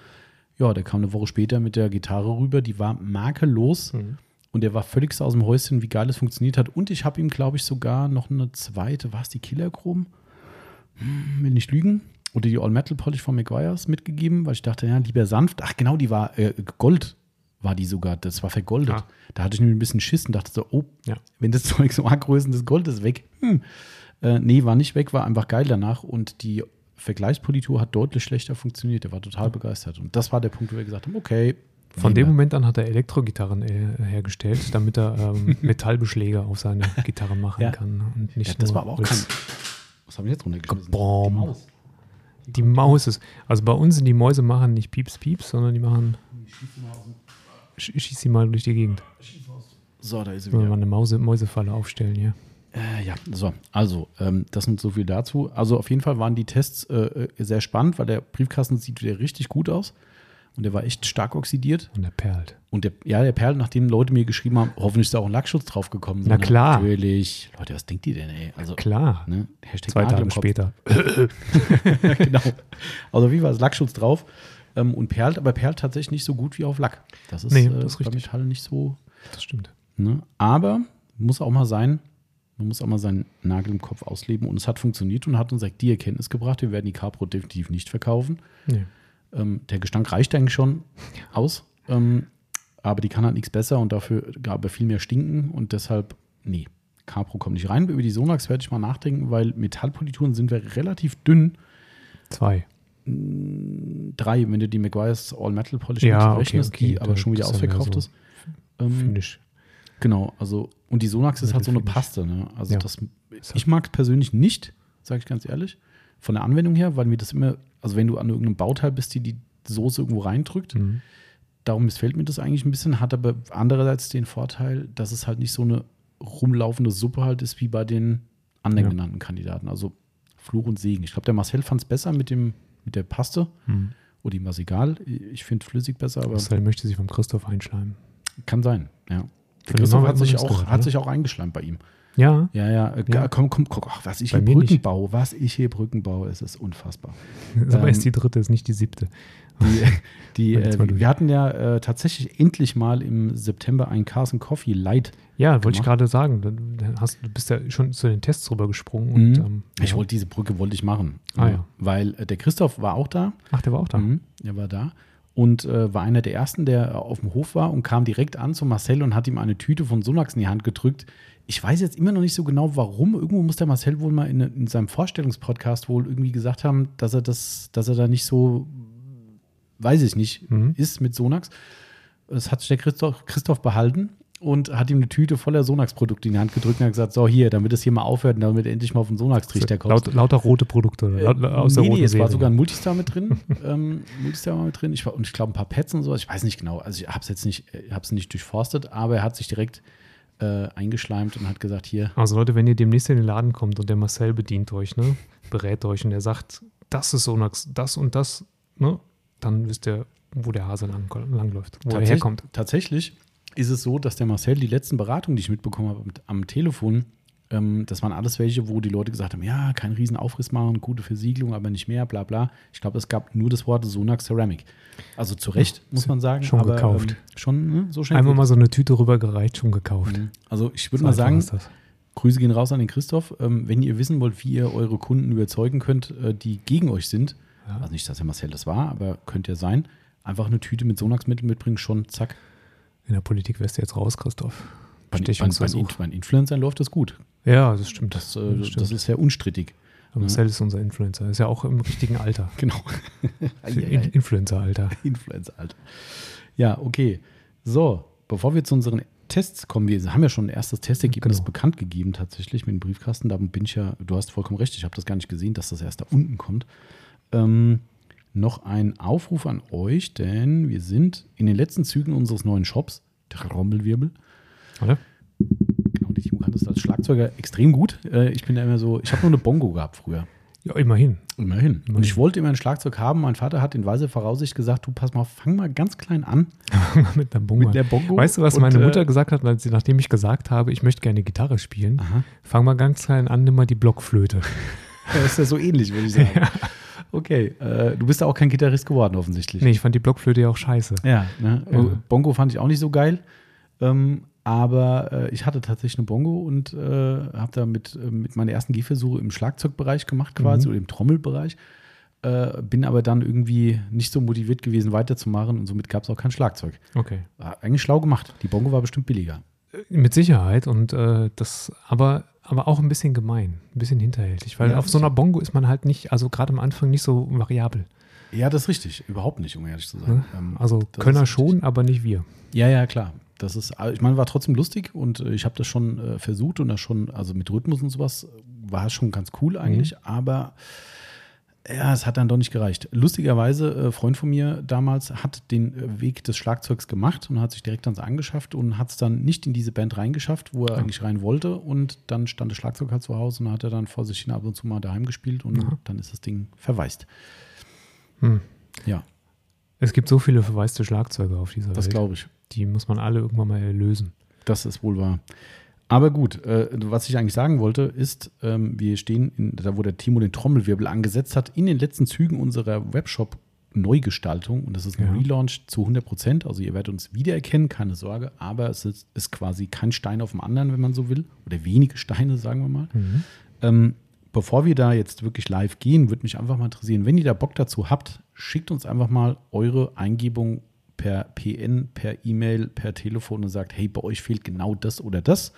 Ja, der kam eine Woche später mit der Gitarre rüber. Die war makellos. Und der war völlig aus dem Häuschen, wie geil es funktioniert hat. Und ich habe ihm, glaube ich, sogar noch eine zweite, war es die Killer Chrome? Hm, will nicht lügen. Oder die All Metal Polish von McGuire's mitgegeben, weil ich dachte, ja, lieber sanft. Ach, genau, die war äh, Gold, war die sogar. Das war vergoldet. Ah. Da hatte ich nämlich ein bisschen Schiss und dachte so, oh, Ja. wenn das Zeug so Größen des Goldes weg. Hm. Äh, nee, war nicht weg, war einfach geil danach. Und die Vergleichspolitur hat deutlich schlechter funktioniert. Der war total begeistert. Und das war der Punkt, wo wir gesagt haben, okay. Von dem. Moment an hat er Elektrogitarren äh, hergestellt, damit er ähm, Metallbeschläge auf seine Gitarre machen Ja. kann. Und nicht Ja, das war aber auch kein. Holz. Was haben wir jetzt runtergeschmissen? Gebom. Die Maus. Ist. Also bei uns sind die Mäuse machen nicht Pieps, Pieps, sondern die machen. Sch schieß sie mal durch die Gegend. So, da ist sie Wenn wir wieder. mal eine Mause Mäusefalle aufstellen hier. Äh, ja, so, also, ähm, das sind so viel dazu. Also, auf jeden Fall waren die Tests äh, äh, sehr spannend, weil der Briefkasten sieht wieder richtig gut aus. Und der war echt stark oxidiert. Und der perlt. Und der, ja, der Perl, nachdem Leute mir geschrieben haben, hoffentlich ist da auch ein Lackschutz drauf gekommen. Na klar. Natürlich. Leute, was denkt ihr denn, ey? Also, Klar. ne? Hashtag Zwei Tage später. genau. Also, wie war das Lackschutz drauf? Ähm, und perlt, aber perlt tatsächlich nicht so gut wie auf Lack. Das ist, Nee, äh, das ist bei richtig. Metall nicht so Das stimmt. Ne? Aber muss auch mal sein, man muss auch mal seinen Nagel im Kopf ausleben und es hat funktioniert und hat uns die Erkenntnis gebracht, wir werden die Capro definitiv nicht verkaufen. Nee. Ähm, der Gestank reicht eigentlich schon aus, ähm, aber die kann halt nichts besser und dafür gab er viel mehr stinken und deshalb, nee, Capro kommt nicht rein. Über die Sonax werde ich mal nachdenken, weil Metallpolituren sind wir relativ dünn. Zwei. Drei, wenn du die Maguire's All Metal Polish Ja, okay, rechnest, okay, die aber schon wieder ja ausverkauft so ist. Ähm, Finish. Genau, also und die Sonax ist halt so eine. Paste. Ne? Also Ja. das, Ist ich mag es persönlich nicht, sage ich ganz ehrlich, von der Anwendung her, weil mir das immer, also wenn du an irgendeinem Bauteil bist, die die Soße irgendwo reindrückt, Mhm. darum missfällt mir das eigentlich ein bisschen, hat aber andererseits den Vorteil, dass es halt nicht so eine rumlaufende Suppe halt ist wie bei den anderen Ja. genannten Kandidaten. Also Fluch und Segen. Ich glaube, der Marcel fand es besser mit dem mit der Paste. Mhm. Oder ihm was egal. Ich finde flüssig besser, aber Marcel möchte sich vom Christoph einschleimen. kann sein. Ja. Der Christoph hat sich, auch, gehört, hat sich auch eingeschleimt bei ihm. Ja, Ja, ja, äh, Ja. komm, komm, guck, ach, was ich Bei hier Brücken baue, was ich hier Brücken baue, es ist unfassbar. aber Ähm, ist die dritte, ist nicht die siebte. Die, die, äh, wir hatten ja äh, tatsächlich endlich mal im September ein Carson Coffee Light. Ja, wollte ich gerade sagen. Du, du hast, du bist ja schon zu den Tests rübergesprungen. Und, Mhm. ähm, Ich ja. wollte diese Brücke wollte ich machen. Ah, ja. Weil äh, der Christoph war auch da. Ach, der war auch da. Mhm, der war da. Und äh, war einer der ersten, der äh, auf dem Hof war und kam direkt an zu Marcel und hat ihm eine Tüte von Sonax in die Hand gedrückt. Ich weiß jetzt immer noch nicht so genau, warum. Irgendwo muss der Marcel wohl mal in, in seinem Vorstellungspodcast wohl irgendwie gesagt haben, dass er das, dass er da nicht so, weiß ich nicht, Mhm. ist mit Sonax. Das hat sich der Christoph, Christoph behalten und hat ihm eine Tüte voller Sonax-Produkte in die Hand gedrückt und hat gesagt: So, hier, damit es hier mal aufhört und damit endlich mal auf den Sonax-Trichter kommst. Laut, lauter rote Produkte oder laut, aus der Äh, nee, roten nee, es war Serie. sogar ein Multistar mit drin. ähm, Multistar war mit drin. Ich war, und ich glaube, ein paar Pads und sowas. Ich weiß nicht genau. Also, ich habe es jetzt nicht, ich hab's nicht durchforstet, aber er hat sich direkt äh, eingeschleimt und hat gesagt: Hier, Also Leute, wenn ihr demnächst in den Laden kommt und der Marcel bedient euch, ne, berät euch und er sagt, das ist Sonax, das und das, ne, dann wisst ihr, wo der Hase lang, langläuft, wo er herkommt. Tatsächlich ist es so, dass der Marcel die letzten Beratungen, die ich mitbekommen habe am Telefon, ähm, das waren alles welche, wo die Leute gesagt haben: Ja, kein Riesenaufriss machen, gute Versiegelung, aber nicht mehr, bla bla. Ich glaube, es gab nur das Wort Sonax Ceramic. Also zu Recht, muss man sagen. schon aber, gekauft. Ähm, schon ne, so schnell. Einmal mal so eine Tüte rübergereicht, schon gekauft. Mhm. Also ich würde So mal sagen. Grüße gehen raus an den Christoph. Ähm, wenn ihr wissen wollt, wie ihr eure Kunden überzeugen könnt, äh, die gegen euch sind, Ja. also nicht, dass der Marcel das war, aber könnte ja sein, einfach eine Tüte mit Sonax-Mittel mitbringen, schon zack. In der Politik wärst du jetzt raus, Christoph. Bei, bei, bei, bei Influencern läuft das gut. Ja, das stimmt. Das, äh, Das stimmt. das ist sehr unstrittig. Aber Marcel ist unser Influencer. Ist ja auch im richtigen Alter. Genau. In Influencer-Alter. Influencer, Alter. Ja, okay. So, bevor wir zu unseren Tests kommen. Wir haben ja schon ein erstes Testergebnis Genau. bekannt gegeben, tatsächlich mit dem Briefkasten. Da bin ich ja, du hast vollkommen recht, ich habe das gar nicht gesehen, dass das erst da unten kommt. Ähm, noch ein Aufruf an euch, denn wir sind in den letzten Zügen unseres neuen Shops, der Rommelwirbel. Oder? Das als Schlagzeuger extrem gut. Äh, ich bin da immer so, ich habe nur eine Bongo gehabt früher. Ja, immerhin. Immerhin. Und ich wollte immer ein Schlagzeug haben. Mein Vater hat in weiser Voraussicht gesagt, du pass mal, fang mal ganz klein an mit der Bongo. mit der Bongo. Weißt du, was Und, meine äh, Mutter gesagt hat, als sie, nachdem ich gesagt habe, ich möchte gerne Gitarre spielen? Aha. Fang mal ganz klein an, nimm mal die Blockflöte. Das ist ja so ähnlich, würde ich sagen. Okay, äh, du bist ja auch kein Gitarrist geworden, offensichtlich. Nee, ich fand die Blockflöte ja auch scheiße. Ja, ne? Ja. Bongo fand ich auch nicht so geil. Ähm, aber äh, ich hatte tatsächlich eine Bongo und äh, habe da mit, äh, mit meinen ersten Gehversuche im Schlagzeugbereich gemacht, quasi, Mhm. oder im Trommelbereich. Äh, bin aber dann irgendwie nicht so motiviert gewesen, weiterzumachen und somit gab es auch kein Schlagzeug. Okay. War eigentlich schlau gemacht. Die Bongo war bestimmt billiger. Mit Sicherheit und äh, das, aber, aber auch ein bisschen gemein, ein bisschen hinterhältig, weil Ja, auf so einer Bongo ist man halt nicht, also gerade am Anfang nicht so variabel. Ja, das ist richtig. Überhaupt nicht, um ehrlich zu sein. Ne? Ähm, Also das Könner schon, aber nicht wir. Ja, ja, klar. Das ist, ich meine, war trotzdem lustig und äh, ich habe das schon äh, versucht und das schon, also mit Rhythmus und sowas war es schon ganz cool eigentlich, aber ja, es hat dann doch nicht gereicht. Lustigerweise, äh, Freund von mir damals hat den äh, Weg des Schlagzeugs gemacht und hat sich direkt ans angeschafft und hat es dann nicht in diese Band reingeschafft, wo er Ja. eigentlich rein wollte und dann stand das Schlagzeug halt zu Hause und hat er dann vor sich hin ab und zu mal daheim gespielt und Aha. dann ist das Ding verwaist. Hm. Ja, Es gibt so viele verwaiste Schlagzeuge auf dieser das Welt. glaube ich. Die muss man alle irgendwann mal erlösen. Das ist wohl wahr. Aber gut, äh, was ich eigentlich sagen wollte, ist, ähm, wir stehen, in, da wo der Timo den Trommelwirbel angesetzt hat, in den letzten Zügen unserer Webshop-Neugestaltung. Und das ist ein Ja. Relaunch zu 100 Prozent. Also ihr werdet uns wiedererkennen, keine Sorge. Aber es ist, ist quasi kein Stein auf dem anderen, wenn man so will. Oder wenige Steine, sagen wir mal. Mhm. Ähm, bevor wir da jetzt wirklich live gehen, würde mich einfach mal interessieren, wenn ihr da Bock dazu habt, schickt uns einfach mal eure Eingebung per PN, per E-Mail, per Telefon und sagt, hey, bei euch fehlt genau das oder das.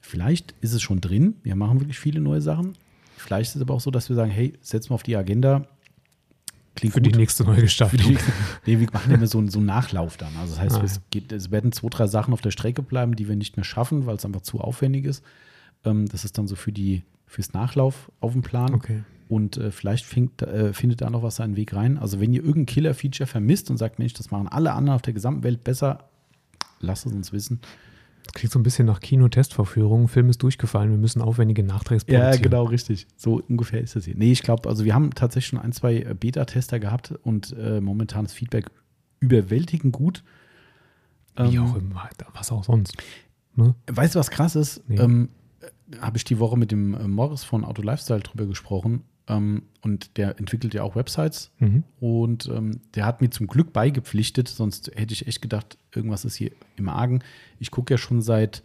Vielleicht ist es schon drin. Wir machen wirklich viele neue Sachen. Vielleicht ist es aber auch so, dass wir sagen, hey, setzen wir auf die Agenda. Klingt Für die nächste für Neugestaltung. die, nee, wir machen immer so, einen- so einen Nachlauf dann. Also das heißt, Ah, es, geht, es werden zwei, drei Sachen auf der Strecke bleiben, die wir nicht mehr schaffen, weil es einfach zu aufwendig ist. Ähm, das ist dann so für die, fürs Nachlauf auf dem Plan. Okay. Und äh, vielleicht findet, äh, findet da noch was seinen Weg rein. Also wenn ihr irgendein Killer-Feature vermisst und sagt, Mensch, das machen alle anderen auf der gesamten Welt besser, lasst es uns wissen. Das klingt so ein bisschen nach Kinotestvorführung. Film ist durchgefallen, wir müssen aufwendige Nachträge Ja, genau, richtig. So ungefähr ist das hier. Nee, ich glaube, also wir haben tatsächlich schon ein, zwei äh, Beta-Tester gehabt und äh, momentan ist Feedback überwältigend gut. Wie Ähm, auch immer, was auch sonst. Ne? Weißt du, was krass ist? Nee. Ähm, äh, Habe ich die Woche mit dem äh, Morris von Auto Lifestyle drüber gesprochen. Ähm, und der entwickelt ja auch Websites. Mhm. Und ähm, der hat mir zum Glück beigepflichtet, sonst hätte ich echt gedacht, irgendwas ist hier im Argen. Ich gucke ja schon seit,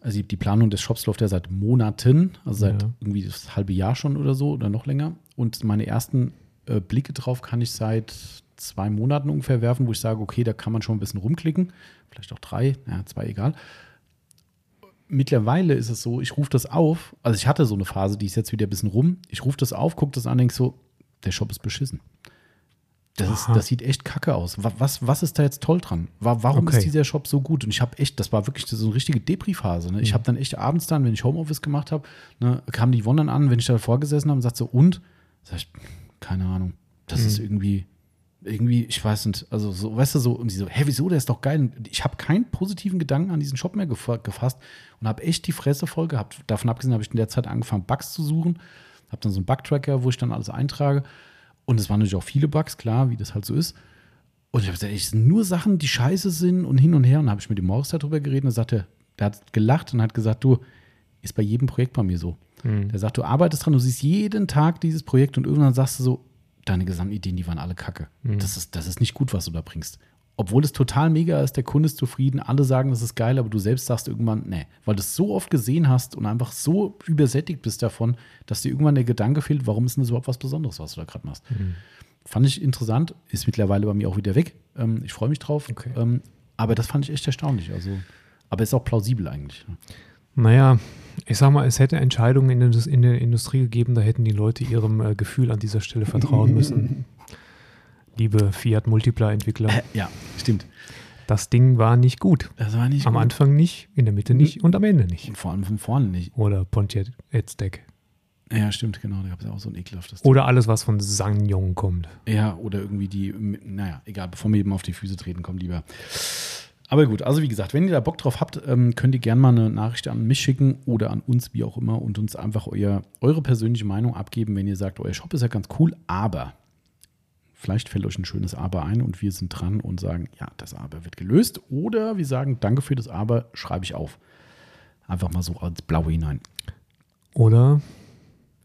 also die Planung des Shops läuft ja seit Monaten, also seit Ja. irgendwie das halbe Jahr schon oder so oder noch länger. Und meine ersten äh, Blicke drauf kann ich seit zwei Monaten ungefähr werfen, wo ich sage, okay, da kann man schon ein bisschen rumklicken. Vielleicht auch drei, ja, zwei, egal. Mittlerweile ist es so, ich rufe das auf, also ich hatte so eine Phase, die ist jetzt wieder ein bisschen rum. Ich rufe das auf, gucke das an, denke so, der Shop ist beschissen. Das, ist, das sieht echt kacke aus. Wa- Was, was ist da jetzt toll dran? Wa- Warum Okay. ist dieser Shop so gut? Und ich habe echt, das war wirklich so eine richtige Depri-Phase. Ne? Ich Mhm. habe dann echt abends dann, wenn ich Homeoffice gemacht habe, ne, kam die dann an, wenn ich da vorgesessen habe und sagte so, und? Sag ich, keine Ahnung. Das Mhm. ist irgendwie, irgendwie, ich weiß nicht, also so, weißt du, so, und sie so, hä, wieso, der ist doch geil. Und ich habe keinen positiven Gedanken an diesen Shop mehr gefa- gefasst und habe echt die Fresse voll gehabt. Davon abgesehen habe ich in der Zeit angefangen, Bugs zu suchen. Habe dann so einen Bug-Tracker, wo ich dann alles eintrage. Und es waren natürlich auch viele Bugs, klar, wie das halt so ist. Und ich habe gesagt, es sind nur Sachen, die scheiße sind und hin und her. Und habe ich mit dem Morris darüber geredet und er sagte, der hat gelacht und hat gesagt, du, ist bei jedem Projekt bei mir so. Mhm. Der sagt, du arbeitest dran, du siehst jeden Tag dieses Projekt und irgendwann sagst du so, deine Gesamtideen, die waren alle kacke. Mhm. Das, ist, das ist nicht gut, was du da bringst. Obwohl es total mega ist, der Kunde ist zufrieden, alle sagen, das ist geil, aber du selbst sagst irgendwann, nee, weil du es so oft gesehen hast und einfach so übersättigt bist davon, dass dir irgendwann der Gedanke fehlt, warum ist denn das überhaupt was Besonderes, was du da gerade machst. Mhm. Fand ich interessant, ist mittlerweile bei mir auch wieder weg. Ähm, ich freue mich drauf. Okay. Ähm, aber das fand ich echt erstaunlich. Also, aber ist auch plausibel eigentlich. Naja, ich sag mal, es hätte Entscheidungen in der, in der Industrie gegeben, da hätten die Leute ihrem äh, Gefühl an dieser Stelle vertrauen müssen. Liebe Fiat Multipla-Entwickler. Äh, ja, stimmt. Das Ding war nicht gut. Das war nicht Am gut. Anfang nicht, in der Mitte nicht und am Ende nicht. Und vor allem von vorne nicht. Oder Pontiac Deck. Ja, stimmt, genau. Da gab es ja auch so ein ekelhaftes. Oder alles, was von Sangyong kommt. Ja, oder irgendwie die, naja, egal, bevor wir eben auf die Füße treten, kommt lieber. Aber gut, also wie gesagt, wenn ihr da Bock drauf habt, ähm, könnt ihr gerne mal eine Nachricht an mich schicken oder an uns, wie auch immer, und uns einfach euer, eure persönliche Meinung abgeben, wenn ihr sagt, euer Shop ist ja ganz cool, aber vielleicht fällt euch ein schönes Aber ein und wir sind dran und sagen, ja, das Aber wird gelöst. Oder wir sagen, danke für das Aber, schreibe ich auf. Einfach mal so als Blaue hinein. Oder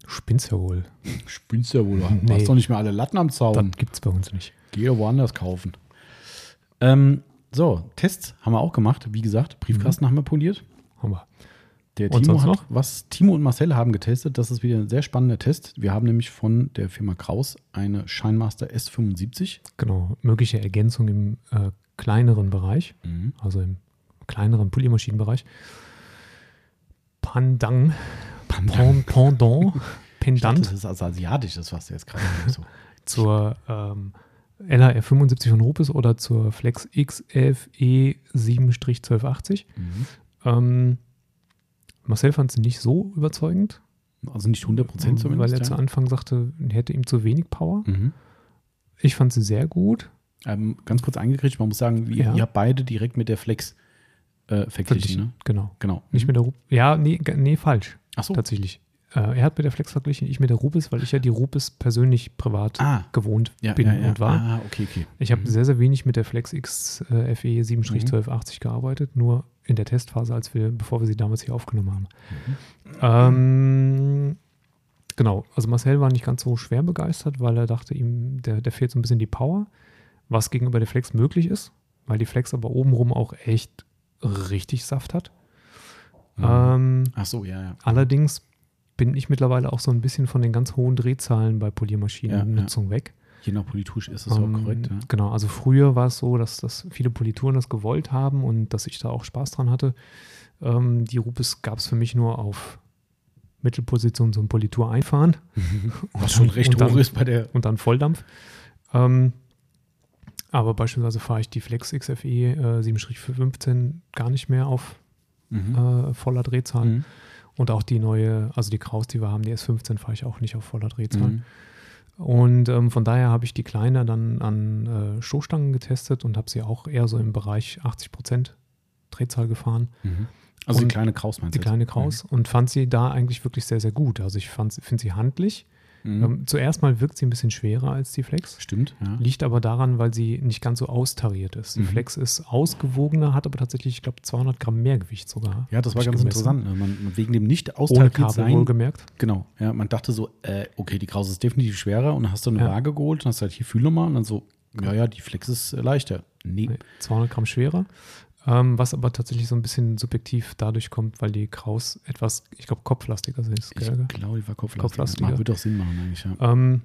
spinnst ja wohl. Spinnst ja wohl, du Nee. hast doch nicht mehr alle Latten am Zaun. Das gibt es bei uns nicht. Geh woanders kaufen. Ähm, so, Tests haben wir auch gemacht. Wie gesagt, Briefkasten haben wir poliert. Haben wir. Der Und Timo hat noch? was Timo und Marcel haben getestet. Das ist wieder ein sehr spannender Test. Wir haben nämlich von der Firma Kraus eine Shinemaster S75. Genau. Mögliche Ergänzung im äh, kleineren Bereich, Mhm. also im kleineren Polymaschinenbereich. Pandang. Pen- Pendant. Ich dachte, Pendant das ist also asiatisch, das was du jetzt gerade so. zur ähm, LHR 75 von Rupes oder zur Flex XFE 7-1280. Mhm. Ähm, Marcel fand sie nicht so überzeugend, Also nicht 100 Prozent weil zumindest. er zu ja. Anfang sagte, er hätte ihm zu wenig Power. Mhm. Ich fand sie sehr gut. Ähm, ganz kurz eingekriegt, man muss sagen, ihr, Ja. ihr habt beide direkt mit der Flex äh, verglichen. Ne? Genau. Genau. Nicht mit der Rupes. Ja, nee, nee, falsch. Ach so. Tatsächlich. Äh, er hat mit der Flex verglichen, ich mit der Rupes, weil ich ja die Rupes persönlich privat Ah, gewohnt ja, bin ja, ja. und war. Ah, okay, okay. Ich habe Mhm. sehr, sehr wenig mit der Flex X äh, FE 7-1280 gearbeitet, nur in der Testphase, als wir, bevor wir sie damals hier aufgenommen haben. Ähm, genau, also Marcel war nicht ganz so schwer begeistert, weil er dachte, ihm, der, der fehlt so ein bisschen die Power, was gegenüber der Flex möglich ist, weil die Flex aber obenrum auch echt richtig Saft hat. Mhm. Ähm, Ach so, ja, ja. allerdings bin ich mittlerweile auch so ein bisschen von den ganz hohen Drehzahlen bei Poliermaschinennutzung weg. Je nach Politur ist das auch Ähm, korrekt. Ja. Genau, also früher war es so, dass, dass viele Polituren das gewollt haben und dass ich da auch Spaß dran hatte. Ähm, die Rupes gab es für mich nur auf Mittelposition zum Politur einfahren Was schon dann- recht und dann- hoch ist bei der. und dann Volldampf. Ähm, aber beispielsweise fahre ich die Flex XFE äh, 7-15 gar nicht mehr auf Mhm. äh, voller Drehzahl. Mhm. Und auch die neue, also die Kraus, die wir haben, die S15 fahre ich auch nicht auf voller Drehzahl. Mhm. Und ähm, von daher habe ich die kleine dann an äh, Stoßstangen getestet und habe sie auch eher so im Bereich 80% Drehzahl gefahren. Mhm. Also die Und kleine Kraus meinst Die du kleine Kraus und fand sie da eigentlich wirklich sehr, sehr gut. Also ich finde sie handlich. Mhm. Ähm, zuerst mal wirkt sie ein bisschen schwerer als die Flex. Stimmt, ja. Liegt aber daran, weil sie nicht ganz so austariert ist. Die Mhm. Flex ist ausgewogener, hat aber tatsächlich, ich glaube, 200 Gramm mehr Gewicht sogar. Ja, das war ganz gemessen. interessant. ne? Man, wegen dem nicht Ohne austariert Kabel sein. wohlgemerkt. Genau, ja, man dachte so, äh, okay, die Kraus ist definitiv schwerer und dann hast du eine Ja. Waage geholt und hast halt hier fühle mal und dann so, ja, ja, die Flex ist äh, leichter. Nee, 200 Gramm schwerer. Ähm, was aber tatsächlich so ein bisschen subjektiv dadurch kommt, weil die Kraus etwas, ich glaube, kopflastiger ist. Ich glaube, die war kopflastiger. Kopflastiger. Wird doch Sinn machen eigentlich, ja. Ähm,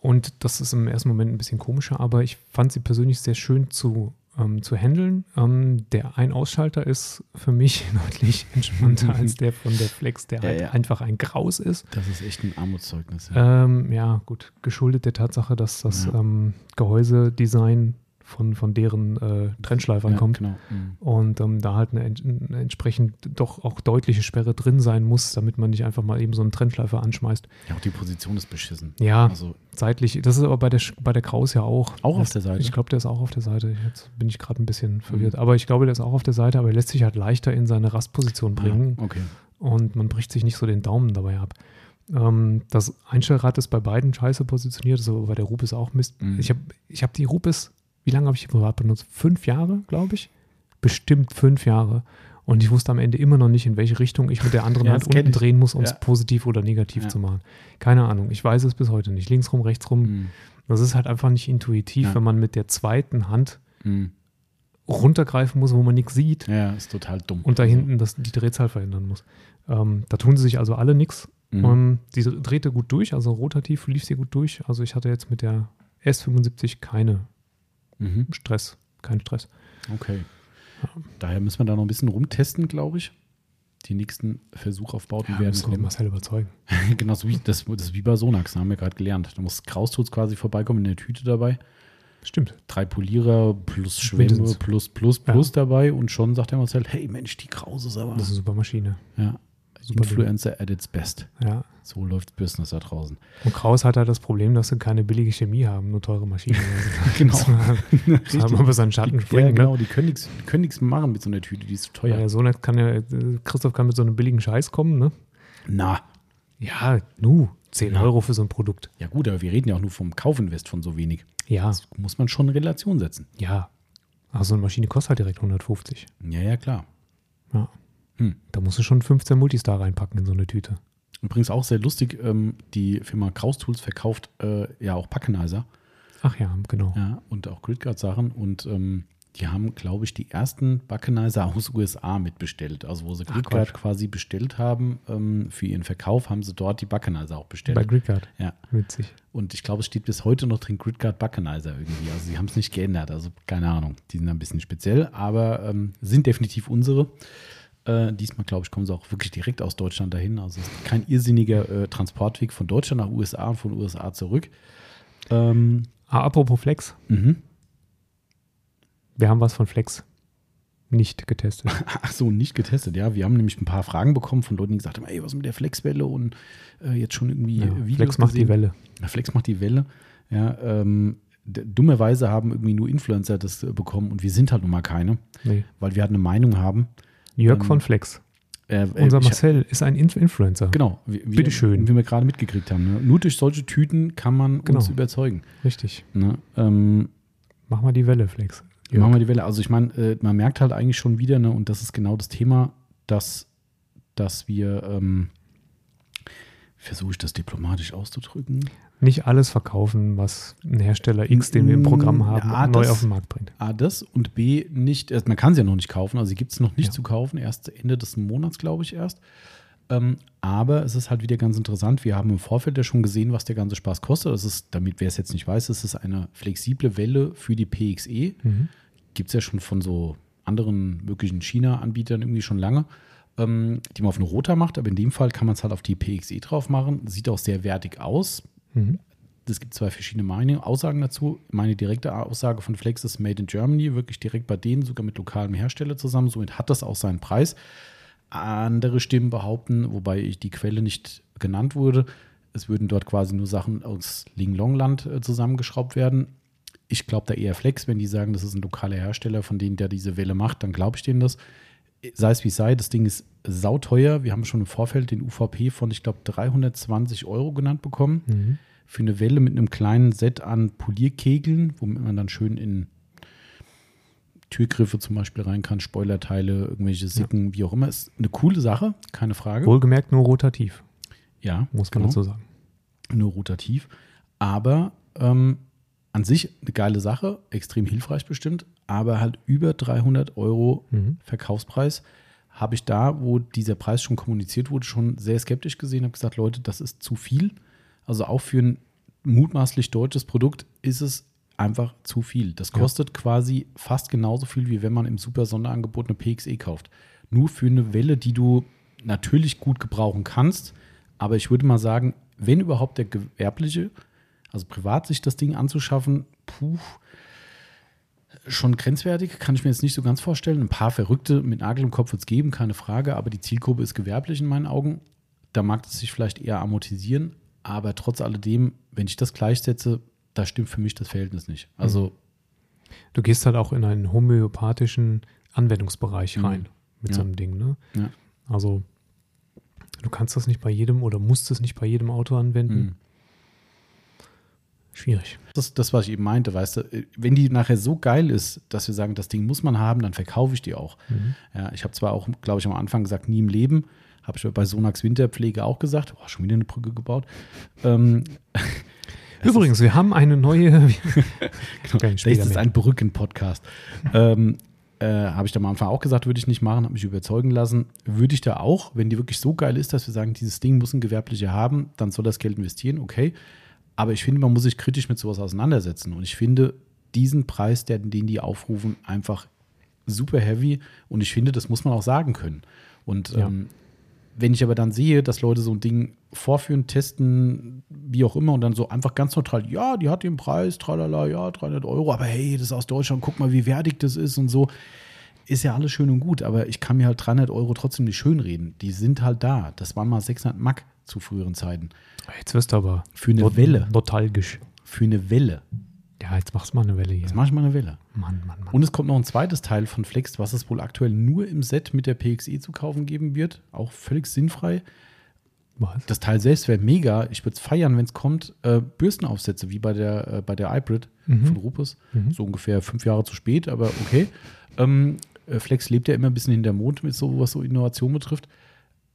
und das ist im ersten Moment ein bisschen komischer, aber ich fand sie persönlich sehr schön zu, ähm, zu handeln. Ähm, der Ein-Ausschalter ist für mich deutlich entspannter als der von der Flex, der Ja, halt ja. einfach ein Graus ist. Das ist echt ein Armutszeugnis. Ja. Ähm, ja, gut, geschuldet der Tatsache, dass das ähm, Gehäusedesign von, von deren äh, Trennschleifern ja, kommt. Genau. Mhm. Und ähm, da halt eine, eine entsprechend doch auch deutliche Sperre drin sein muss, damit man nicht einfach mal eben so einen Trennschleifer anschmeißt. Ja, auch die Position ist beschissen. Ja, Also seitlich. Das ist aber bei der, bei der Kraus ja auch. Auch auf der Seite? Ich glaube, der ist auch auf der Seite. Jetzt bin ich gerade ein bisschen Mhm. verwirrt. Aber ich glaube, der ist auch auf der Seite, aber er lässt sich halt leichter in seine Rastposition bringen Ah, okay. und man bricht sich nicht so den Daumen dabei ab. Ähm, das Einstellrad ist bei beiden scheiße positioniert, ist aber bei der Rupes auch Mist. Mhm. Ich habe ich hab die Rupes, wie lange habe ich die privat benutzt? Fünf Jahre, glaube ich. Bestimmt fünf Jahre. Und ich wusste am Ende immer noch nicht, in welche Richtung ich mit der anderen Ja, Hand unten ich. drehen muss, um es Ja. positiv oder negativ Ja. zu machen. Keine Ahnung. Ich weiß es bis heute nicht. Linksrum, rechtsrum. Mhm. Das ist halt einfach nicht intuitiv, wenn man mit der zweiten Hand Mhm. runtergreifen muss, wo man nichts sieht Ja, ist total dumm. und da hinten das, die Drehzahl verändern muss. Ähm, da tun sie sich also alle nichts. Mhm. Ähm, die drehte gut durch, also rotativ lief sie gut durch. Also ich hatte jetzt mit der S75 keine Mhm. Stress, keinen Stress. Okay. Daher müssen wir da noch ein bisschen rumtesten, glaube ich. Die nächsten Versuchaufbauten Ja, werden kommen. Marcel überzeugen. genau, so wie, das, das ist wie bei Sonax, haben wir gerade gelernt. Da muss Kraustutz quasi vorbeikommen in der Tüte dabei. Stimmt. Drei Polierer plus Schwämme Mindestens. plus plus Ja. plus dabei und schon sagt der Marcel, hey Mensch, die Krause ist aber Das ist eine super Maschine. ja, Super Influencer at its best. Ja. So läuft Business da draußen. Und Kraus hat halt das Problem, dass sie keine billige Chemie haben, nur teure Maschinen. Genau. Das haben über seinen Schatten Die, ja, springen. genau, ne? die können nichts machen mit so einer Tüte, die ist zu teuer. Ja, so kann ja, Christoph kann mit so einem billigen Scheiß kommen, ne? Na, Ja, nu, 10 Ja. Euro für so ein Produkt. ja gut, aber wir reden ja auch nur vom Kaufinvest von so wenig. Ja, Das muss man schon in Relation setzen. ja. Aber so eine Maschine kostet halt direkt 150. Ja, ja, klar. Ja. Hm. Da musst du schon 15 Multistar reinpacken in so eine Tüte. Übrigens auch sehr lustig, ähm, die Firma Kraus Tools verkauft äh, ja auch Packenizer Ach ja, genau. ja, und auch Gridguard-Sachen und ähm, die haben, glaube ich, die ersten Backenizer aus USA mitbestellt. Also wo sie Gridguard quasi bestellt haben ähm, für ihren Verkauf, haben sie dort die Backenizer auch bestellt. Bei Gridguard. ja. Witzig. Und ich glaube, es steht bis heute noch drin Gridguard Backenizer irgendwie. Also sie haben es nicht geändert. Also keine Ahnung. Die sind ein bisschen speziell, aber ähm, sind definitiv unsere. Äh, diesmal, glaube ich, kommen sie auch wirklich direkt aus Deutschland dahin. Also es ist kein irrsinniger äh, Transportweg von Deutschland nach USA und von USA zurück. Ähm, Ah, apropos Flex. mhm. Wir haben was von Flex nicht getestet. Ach so, nicht getestet. Ja, wir haben nämlich ein paar Fragen bekommen von Leuten, die gesagt haben, ey, was mit der Flexwelle und äh, jetzt schon irgendwie Ja, Videos Flex macht die gesehen. Welle. Ja, Flex macht die Welle. Ja, ähm, dummerweise haben irgendwie nur Influencer das äh, bekommen und wir sind halt nun mal keine, Nee. weil wir halt eine Meinung haben. Jörg Ähm, von Flex. Äh, äh, Unser Marcel ist ein Inf Influencer. Genau, wie, wie, Bitteschön. Wie wir gerade mitgekriegt haben. Ne? Nur durch solche Tüten kann man uns Genau. überzeugen. Richtig. Ne? Ähm, Mach mal die Welle, Flex. Jörg. machen wir die Welle. Also ich meine, äh, man merkt halt eigentlich schon wieder, ne, und das ist genau das Thema, dass, dass wir, ähm, versuche ich das diplomatisch auszudrücken, Nicht alles verkaufen, was ein Hersteller X, den wir im Programm haben, Ja, neu das- auf den Markt bringt. A, das und B, nicht, man kann sie ja noch nicht kaufen, also sie gibt es noch nicht Ja. zu kaufen, erst Ende des Monats, glaube ich, erst. Ähm, aber es ist halt wieder ganz interessant. Wir haben im Vorfeld ja schon gesehen, was der ganze Spaß kostet. Das ist, damit wer es jetzt nicht weiß, es ist eine flexible Welle für die PXE. Mhm. Gibt es ja schon von so anderen möglichen China-Anbietern irgendwie schon lange, ähm, die man auf eine Rota macht. Aber in dem Fall kann man es halt auf die PXE drauf machen. Sieht auch sehr wertig aus. Mhm. Es gibt zwei verschiedene Meinungen, Aussagen dazu. Meine direkte Aussage von Flex ist Made in Germany, wirklich direkt bei denen, sogar mit lokalem Hersteller zusammen. Somit hat das auch seinen Preis. Andere Stimmen behaupten, wobei ich die Quelle nicht genannt wurde, es würden dort quasi nur Sachen aus Linglongland äh, zusammengeschraubt werden. Ich glaube da eher Flex, wenn die sagen, das ist ein lokaler Hersteller, von denen der diese Welle macht, dann glaube ich denen das. Sei es wie es sei, das Ding ist sauteuer. Wir haben schon im Vorfeld den UVP von, ich glaube, 320 Euro genannt bekommen Mhm. für eine Welle mit einem kleinen Set an Polierkegeln, womit man dann schön in Türgriffe zum Beispiel rein kann, Spoilerteile, irgendwelche Sicken, wie auch immer. Ist eine coole Sache, keine Frage. Wohlgemerkt nur rotativ, ja, muss man genau. dazu sagen. Nur rotativ. Aber ähm, an sich eine geile Sache, extrem hilfreich bestimmt, aber halt über 300 Euro Mhm. Verkaufspreis habe ich da, wo dieser Preis schon kommuniziert wurde, schon sehr skeptisch gesehen. Habe gesagt, Leute, das ist zu viel. Also auch für ein mutmaßlich deutsches Produkt ist es einfach zu viel. Das Ja. kostet quasi fast genauso viel, wie wenn man im super Sonderangebot eine PXE kauft. Nur für eine Welle, die du natürlich gut gebrauchen kannst. Aber ich würde mal sagen, wenn überhaupt der gewerbliche, also privat sich das Ding anzuschaffen, puh, schon grenzwertig, kann ich mir jetzt nicht so ganz vorstellen. Ein paar Verrückte mit Nagel im Kopf wird es geben, keine Frage, aber die Zielgruppe ist gewerblich in meinen Augen. Da mag es sich vielleicht eher amortisieren, aber trotz alledem, wenn ich das gleichsetze, da stimmt für mich das Verhältnis nicht. Also, Du gehst halt auch in einen homöopathischen Anwendungsbereich Mhm. rein mit Ja. so einem Ding. Ne? Ja. Also du kannst das nicht bei jedem oder musst es nicht bei jedem Auto anwenden. mh. Schwierig. das, das, was ich eben meinte, weißt du, wenn die nachher so geil ist, dass wir sagen, das Ding muss man haben, dann verkaufe ich die auch. Mhm. Ja, ich habe zwar auch, glaube ich, am Anfang gesagt, nie im Leben. Habe ich bei Sonax Winterpflege auch gesagt. Oh, schon wieder eine Brücke gebaut. Ähm, Übrigens, wir haben eine neue. Ich Das ist ein Brücken-Podcast. ähm, äh, Habe ich da am Anfang auch gesagt, würde ich nicht machen, habe mich überzeugen lassen. Würde ich da auch, wenn die wirklich so geil ist, dass wir sagen, dieses Ding muss ein Gewerblicher haben, dann soll das Geld investieren, okay. Aber ich finde, man muss sich kritisch mit sowas auseinandersetzen. Und ich finde diesen Preis, der, den die aufrufen, einfach super heavy. Und ich finde, das muss man auch sagen können. Und Ja. ähm, wenn ich aber dann sehe, dass Leute so ein Ding vorführen, testen, wie auch immer, und dann so einfach ganz neutral, ja, die hat den Preis, tralala, ja, 300 Euro, aber hey, das ist aus Deutschland, guck mal, wie wertig das ist und so. Ist ja alles schön und gut, aber ich kann mir halt 300 Euro trotzdem nicht schönreden. Die sind halt da. Das waren mal 600 Mack zu früheren Zeiten. Jetzt wirst du aber Für eine not- Welle. nostalgisch. Für eine Welle. Ja, jetzt machst du mal eine Welle hier. Das mache ich mal eine Welle. Mann, Mann, Mann. Und es kommt noch ein zweites Teil von Flex, was es wohl aktuell nur im Set mit der PXE zu kaufen geben wird. Auch völlig sinnfrei. Was? Das Teil selbst wäre mega. Ich würde es feiern, wenn es kommt. Äh, Bürstenaufsätze, wie bei der, äh, bei der Hybrid Mhm. von Rupus. So ungefähr fünf Jahre zu spät, aber okay. Ähm, äh, Flex lebt ja immer ein bisschen hinter Mond mit so, was so Innovation betrifft.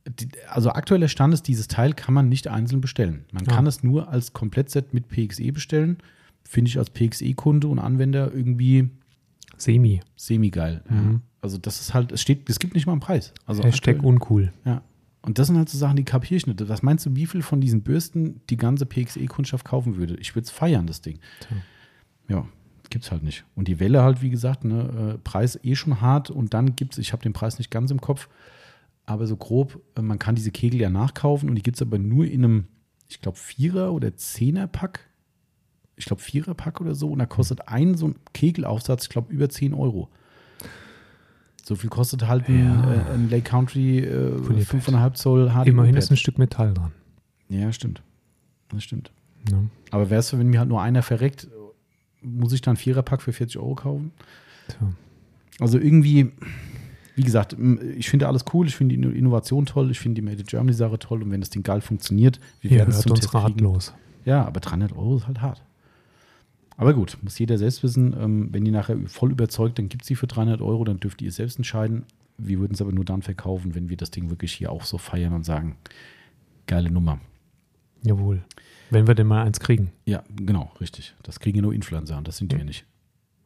Die, also aktueller Stand ist, dieses Teil kann man nicht einzeln bestellen. Man Ah. kann es nur als Komplettset mit PXE bestellen. Finde ich als PXE-Kunde und Anwender irgendwie Semi. semi-geil. Ja. Also das ist halt, es steht, es gibt nicht mal einen Preis. Also Hashtag aktuell- uncool. ja. Und das sind halt so Sachen, die kapiere ich nicht. Was meinst du, wie viel von diesen Bürsten die ganze PXE-Kundschaft kaufen würde? Ich würde es feiern, das Ding. Tja. Ja, gibt's halt nicht. Und die Welle halt, wie gesagt, ne, äh, Preis eh schon hart und dann gibt's, ich habe den Preis nicht ganz im Kopf, aber so grob, äh, man kann diese Kegel ja nachkaufen und die gibt's aber nur in einem, ich glaube, Vierer- oder Zehner-Pack. Ich glaube, Vierer-Pack oder so. Und da kostet ein so ein Kegelaufsatz, ich glaube, über 10 Euro. So viel kostet halt ein, Ja. äh, ein Lake Country äh, Fully 5,5 Zoll HD. Immerhin ist ein Stück Metall dran. Ja, stimmt. Das stimmt. Ne? Aber wär's, wenn mir halt nur einer verreckt, muss ich dann einen Viererpack für 40 Euro kaufen? Tja. Also irgendwie, wie gesagt, ich finde alles cool, ich finde die Inno- Innovation toll, ich finde die Made in Germany Sache toll und wenn das Ding geil funktioniert, wir Ihr werden es zum uns Test kriegen. ratlos. Ja, aber 300 Euro ist halt hart. Aber gut, muss jeder selbst wissen. Ähm, wenn die nachher voll überzeugt, dann gibt es sie für 300 Euro, dann dürft ihr selbst entscheiden. Wir würden es aber nur dann verkaufen, wenn wir das Ding wirklich hier auch so feiern und sagen, geile Nummer. Jawohl. Wenn wir denn mal eins kriegen. Ja, genau, richtig. Das kriegen ja nur Influencer und das sind wir nicht.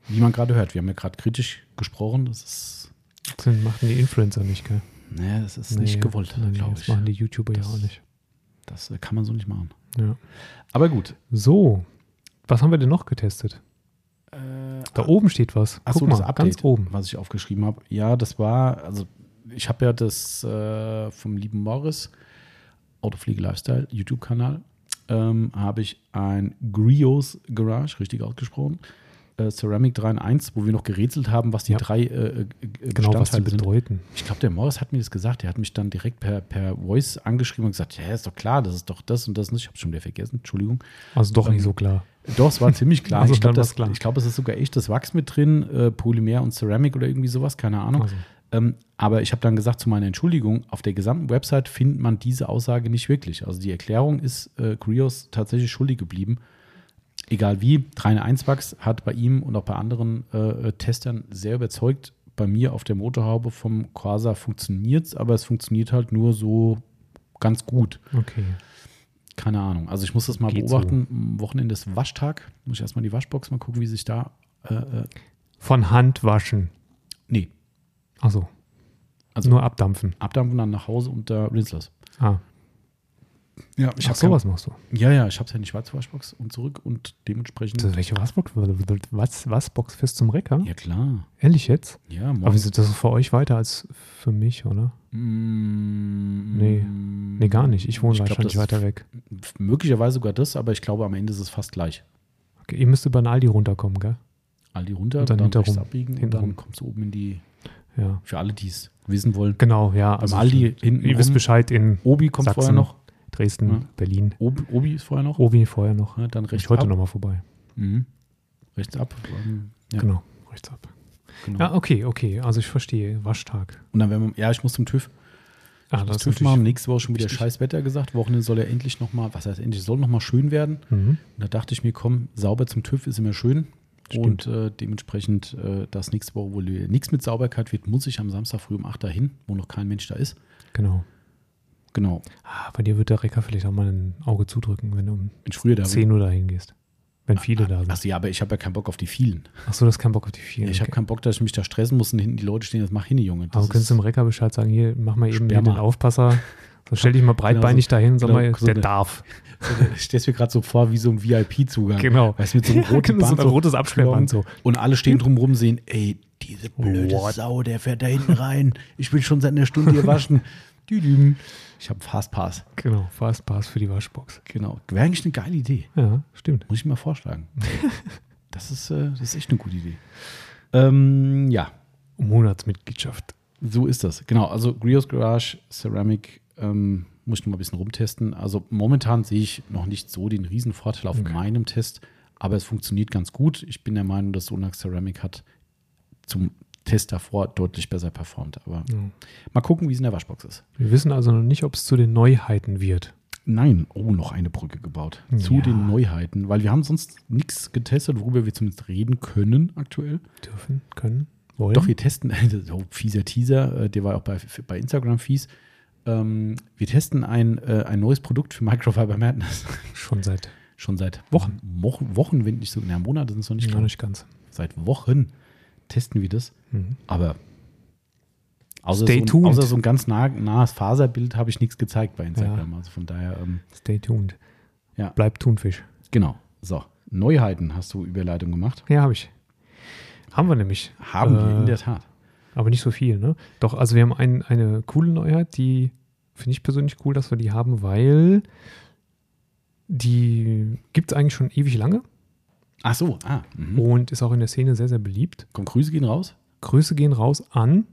Wie man gerade hört, wir haben ja gerade kritisch gesprochen. Das ist, Das machen die Influencer nicht, gell? naja, das ist Nee, nicht gewollt, nee, nee, glaube Das ich. machen die YouTuber ja Das- auch nicht. Das äh, kann man so nicht machen. Ja. Aber gut. So, was haben wir denn noch getestet? Da oben steht was. Achso, Guck das mal, Update, ganz oben. was ich aufgeschrieben habe. Ja, das war, also ich habe ja das äh, vom lieben Morris, Autopflege Lifestyle, YouTube-Kanal, ähm, habe ich ein Grios Garage, richtig ausgesprochen, äh, Ceramic 3 in 1, wo wir noch gerätselt haben, was die Ja. drei äh, äh, Genau, was die Bestandteile sind. bedeuten. Ich glaube, der Morris hat mir das gesagt. Der hat mich dann direkt per, per Voice angeschrieben und gesagt, ja, ist doch klar, das ist doch das und das nicht. Ich habe schon wieder vergessen, Entschuldigung. Also doch Ähm, nicht so klar. Doch, es war ziemlich klar. Also ich glaube, das- glaube, es ist sogar echtes Wachs mit drin, äh, Polymer und Ceramic oder irgendwie sowas, keine Ahnung. Also, Ähm, aber ich habe dann gesagt, zu meiner Entschuldigung, auf der gesamten Website findet man diese Aussage nicht wirklich. Also die Erklärung ist äh, Grios tatsächlich schuldig geblieben. Egal wie, 3.1 Wachs hat bei ihm und auch bei anderen äh, Testern sehr überzeugt. Bei mir auf der Motorhaube vom Corsa funktioniert es, aber es funktioniert halt nur so ganz gut. okay. Keine Ahnung. Also ich muss das mal Geht beobachten. Am Wochenende ist Waschtag. Muss ich erstmal die Waschbox mal gucken, wie sich da. Äh, äh, Von Hand waschen. Nee, Also, nur abdampfen. abdampfen dann nach Hause und da Rinslers. Ah, Ja, ich Ach, sowas machst du. Ja, ja, ich habe es ja in die schwarze Waschbox und zurück und dementsprechend. Das, welche Wasbox? Was, Wasbox fest zum Recker? ja, klar. Ehrlich jetzt? Ja, Aber morgen. wieso, das ist für euch weiter als für mich, oder? Mm, Nee. Nee, gar nicht. Ich wohne glaub, wahrscheinlich das weiter weg. Möglicherweise sogar das, aber ich glaube, am Ende ist es fast gleich. Okay, ihr müsst über den Aldi runterkommen, gell? Aldi runter, Und dann dann, hinterrum. abbiegen und dann kommst du oben in die, Ja. für alle, die es wissen wollen. Genau, ja. Beim Aldi hinten Ihr wisst. Bescheid in Obi kommt Sachsen. vorher noch. Dresden, Ja. Berlin. Obi, Obi ist vorher noch. Obi vorher noch. Ja, dann Ich rechts heute ab. nochmal vorbei. Mhm. Rechts ab. Ja, Genau, rechts ab. genau. Ja, okay, okay. Also ich verstehe. Waschtag. Und dann werden wir, ja, ich muss zum TÜV. Ah, Das ist TÜV machen. Nächste Woche schon wieder scheiß Wetter gesagt. Wochenende soll ja endlich nochmal, was heißt endlich, soll nochmal schön werden. Mhm. Und da dachte ich mir, komm, sauber zum TÜV ist immer schön. Stimmt. Und äh, dementsprechend, äh, dass nächste Woche wohl nichts mit Sauberkeit wird, muss ich am Samstag früh um 8 dahin, wo noch kein Mensch da ist. Genau. Genau. Ah, bei dir wird der Recker vielleicht auch mal ein Auge zudrücken, wenn du um Wenn ich früher da 10 Uhr dahin gehst. Wenn viele da sind. Achso, ja, aber ich habe ja keinen Bock auf die vielen. Achso, das ist kein Bock auf die vielen. Ich habe okay. keinen Bock, dass ich mich da stressen muss und hinten die Leute stehen, das mach hin, Junge. Das Aber könntest du dem Recker Bescheid sagen, hier, mach mal eben den. Aufpasser. So stell dich mal breitbeinig dahin, sag genau, mal, so der eine- darf. Ich stelle mir gerade so vor, wie so ein VIP-Zugang. Genau. Weißt du, mit so einem Ja, roten genau, so Band ein rotes Absperrband so. Und alle stehen drumrum sehen, ey, diese blöde What? Sau, der fährt da hinten rein. Ich will schon seit einer Stunde hier waschen. Ich habe Fastpass. Genau, Fastpass für die Waschbox. Genau. Wäre eigentlich eine geile Idee. Ja, stimmt. Muss ich mir vorschlagen. das, ist, äh, das ist echt eine gute Idee. Ähm, ja, Monatsmitgliedschaft. so ist das. Genau, also Grios Garage Ceramic ähm, muss ich noch mal ein bisschen rumtesten. Also momentan sehe ich noch nicht so den riesen Vorteil auf Okay. meinem Test, aber es funktioniert ganz gut. Ich bin der Meinung, dass Sonax Ceramic hat zum Test davor deutlich besser performt. Aber Ja. mal gucken, wie es in der Waschbox ist. Wir wissen also noch nicht, ob es zu den Neuheiten wird. Nein, oh, noch eine Brücke gebaut. Zu Ja. den Neuheiten, weil wir haben sonst nichts getestet, worüber wir zumindest reden können aktuell. Dürfen, können, wollen. Doch, wir testen, so fieser Teaser, äh, der war auch bei, bei Instagram fies. Ähm, wir testen ein, äh, ein neues Produkt für Microfiber Madness. Schon seit Schon seit Wochen. Wochen, Wochen wenn nicht so, na, Monate sind es noch nicht, noch nicht ganz. Seit Wochen testen wir das. Mhm. Aber außer, Stay so, ein- tuned. außer so ein ganz nah, nahes Faserbild habe ich nichts gezeigt bei Instagram. Also von daher, ähm, Stay tuned. Ja. Bleibt Thunfisch. genau. So, Neuheiten hast du Überleitung gemacht. Ja, habe ich. Haben wir nämlich. Haben wir Äh, in der Tat. Aber nicht so viel, ne? Doch, also wir haben ein, eine coole Neuheit, die finde ich persönlich cool, dass wir die haben, weil die gibt es eigentlich schon ewig lange Ach so, ah. Mhm. und ist auch in der Szene sehr, sehr beliebt. Komm, Grüße gehen raus. Grüße gehen raus an,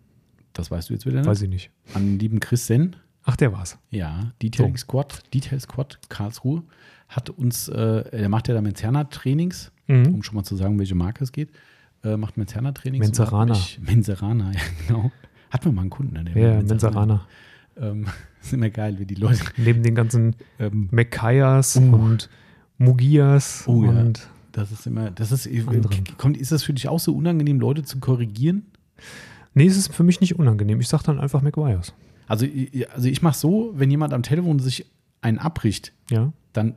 Das weißt du jetzt wieder, ne? weiß ich nicht. An lieben Chris Sen. Ach, der war's. Ja, Detailing Squad, Detail Squad Karlsruhe hat uns, äh, er macht ja da Menzerner-Trainings, Mhm. um schon mal zu sagen, welche Marke es geht. Äh, macht Menzerner-Trainings. Mich- Menzerana, ja, genau. Hat man mal einen Kunden, ne? der Ja, Menzeraner. Ähm, ist immer geil, wie die Leute. Neben den ganzen Ähm, Mekayas Uh. und Mugias Oh, ja. und das ist immer, das ist, Anderen. kommt, ist das für dich auch so unangenehm, Leute zu korrigieren? Nee, es ist für mich nicht unangenehm. Ich sage dann einfach McGuire's. Also, ich- also ich mache so, wenn jemand am Telefon sich einen abbricht, Ja. dann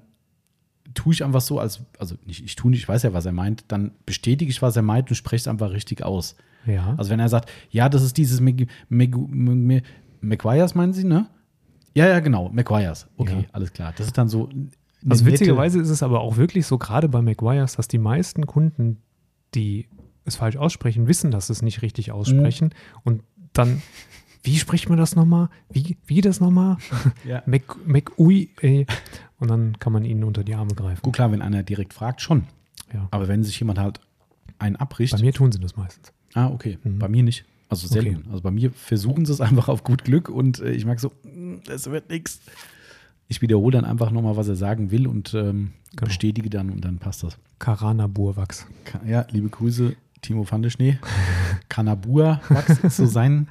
tue ich einfach so, als, also nicht, ich tue nicht, ich weiß ja, was er meint, dann bestätige ich, was er meint und spreche es einfach richtig aus. Ja. Also wenn er sagt, ja, das ist dieses McGuire's, meinen Sie, ne? Ja, ja, genau, McGuire's. Okay, Ja. alles klar. Das ist dann so. Also witzigerweise ist es aber auch wirklich so, gerade bei McGuire's, dass die meisten Kunden, die es falsch aussprechen, wissen, dass sie es nicht richtig aussprechen. Mhm. Und dann, wie spricht man das nochmal? Wie, wie das nochmal? Ja. Mac, McUi, ey. Und dann kann man ihnen unter die Arme greifen. Gut, klar, wenn einer direkt fragt, schon. Ja. Aber wenn sich jemand halt einen abbricht. Bei mir tun sie das meistens. ah, okay. Mhm. Bei mir nicht. Also selten. Okay. Also bei mir versuchen sie es einfach auf gut Glück und äh, ich merke so, "Mm, das wird nichts. Ich wiederhole dann einfach nochmal, was er sagen will und ähm, Genau. bestätige dann und dann passt das. Karana Burwachs. Ja, liebe Grüße, Timo van der Schnee. Kanabua Wachs ist so sein,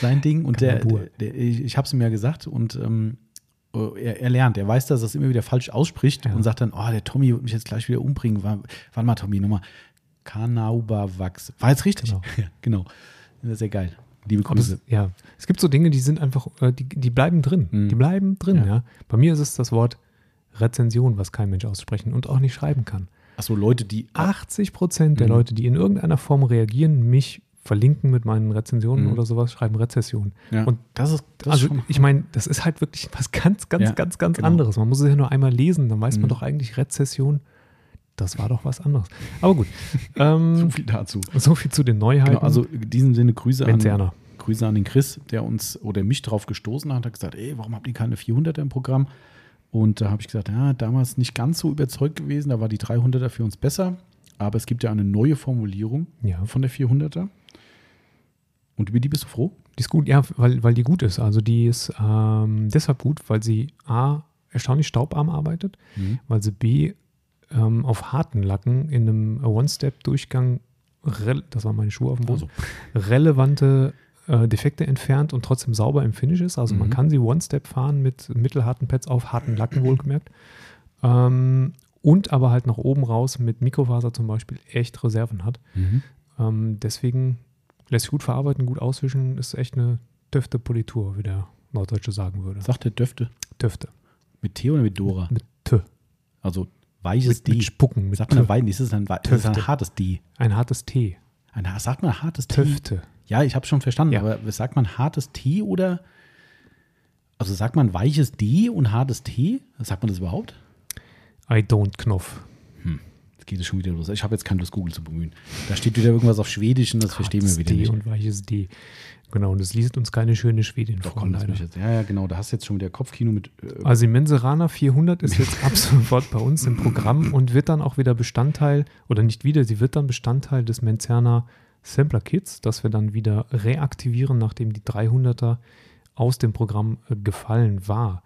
sein Ding. Und der, der, ich, habe es ihm ja gesagt und ähm, er, er lernt, er weiß, dass er es immer wieder falsch ausspricht Ja. und sagt dann, oh, der Tommy wird mich jetzt gleich wieder umbringen. Wa- Warte mal, Tommy, nochmal. Kanauberwachs. War jetzt richtig? Genau. Ja, genau. Das ist sehr geil. Liebe Grüße. ja, es gibt so Dinge, die sind einfach, äh, die, die bleiben drin. Mhm. Die bleiben drin, Ja. ja. Bei mir ist es das Wort Rezension, was kein Mensch aussprechen und auch nicht schreiben kann. Achso, Leute, die. 80 Prozent der Mhm. Leute, die in irgendeiner Form reagieren, mich verlinken mit meinen Rezensionen Mhm. oder sowas, schreiben Rezession. Ja, Und das ist, das ist also schon. ich meine, das ist halt wirklich was ganz, ganz, Ja, ganz, ganz genau. anderes. Man muss es ja nur einmal lesen, dann weiß Mhm. man doch eigentlich Rezession. Das war doch was anderes. Aber gut. ähm, so viel dazu. so viel zu den Neuheiten. Genau, also in diesem Sinne Grüße an. Grüße an den Chris, der uns oder mich drauf gestoßen hat, hat gesagt, ey, warum habt ihr keine 400er im Programm? Und da habe ich gesagt, ja, damals nicht ganz so überzeugt gewesen, da war die 300er für uns besser, aber es gibt ja eine neue Formulierung Ja, von der 400er. Und über die bist du froh? die ist gut, ja, weil, weil die gut ist. Also die ist ähm, deshalb gut, weil sie A, erstaunlich staubarm arbeitet, weil sie B, ähm, auf harten Lacken in einem One-Step-Durchgang, das waren meine Schuhe auf dem Boden, Also, relevante äh, Defekte entfernt und trotzdem sauber im Finish ist. Also man Mhm. kann sie One-Step fahren mit mittelharten Pads auf harten Lacken wohlgemerkt. Ähm, und aber halt nach oben raus mit Mikrofaser zum Beispiel echt Reserven hat. mhm. Ähm, deswegen lässt sich gut verarbeiten, gut auswischen, ist echt eine döfte Politur, wie der Norddeutsche sagen würde. sagt der Döfte. Döfte. Mit T oder mit Dora? Mit Tö. Also weiches Mit, D. mit Spucken. Mit sagt man Wein, ist es ein, ist es ein hartes D? Ein hartes T. Ein, sagt man hartes T? Töfte. Ja, ich habe schon verstanden, Ja. aber sagt man hartes T oder also sagt man weiches D und hartes T? Sagt man das überhaupt? I don't Knopf. Geht es schon wieder los. Ich habe jetzt keine Lust, Google zu bemühen. Da steht wieder irgendwas auf Schwedisch und das verstehen wir wieder D nicht. und weiches D. Genau, und es liest uns keine schöne Schwedin Doch, vor, komm, leider. jetzt. Ja, ja, genau. Da hast du jetzt schon wieder Kopfkino mit. Äh, Also die Menseraner 400 ist jetzt ab sofort bei uns im Programm und wird dann auch wieder Bestandteil, oder nicht wieder, sie wird dann Bestandteil des Menzerner Sampler Kits, das wir dann wieder reaktivieren, nachdem die 300er aus dem Programm äh, gefallen war.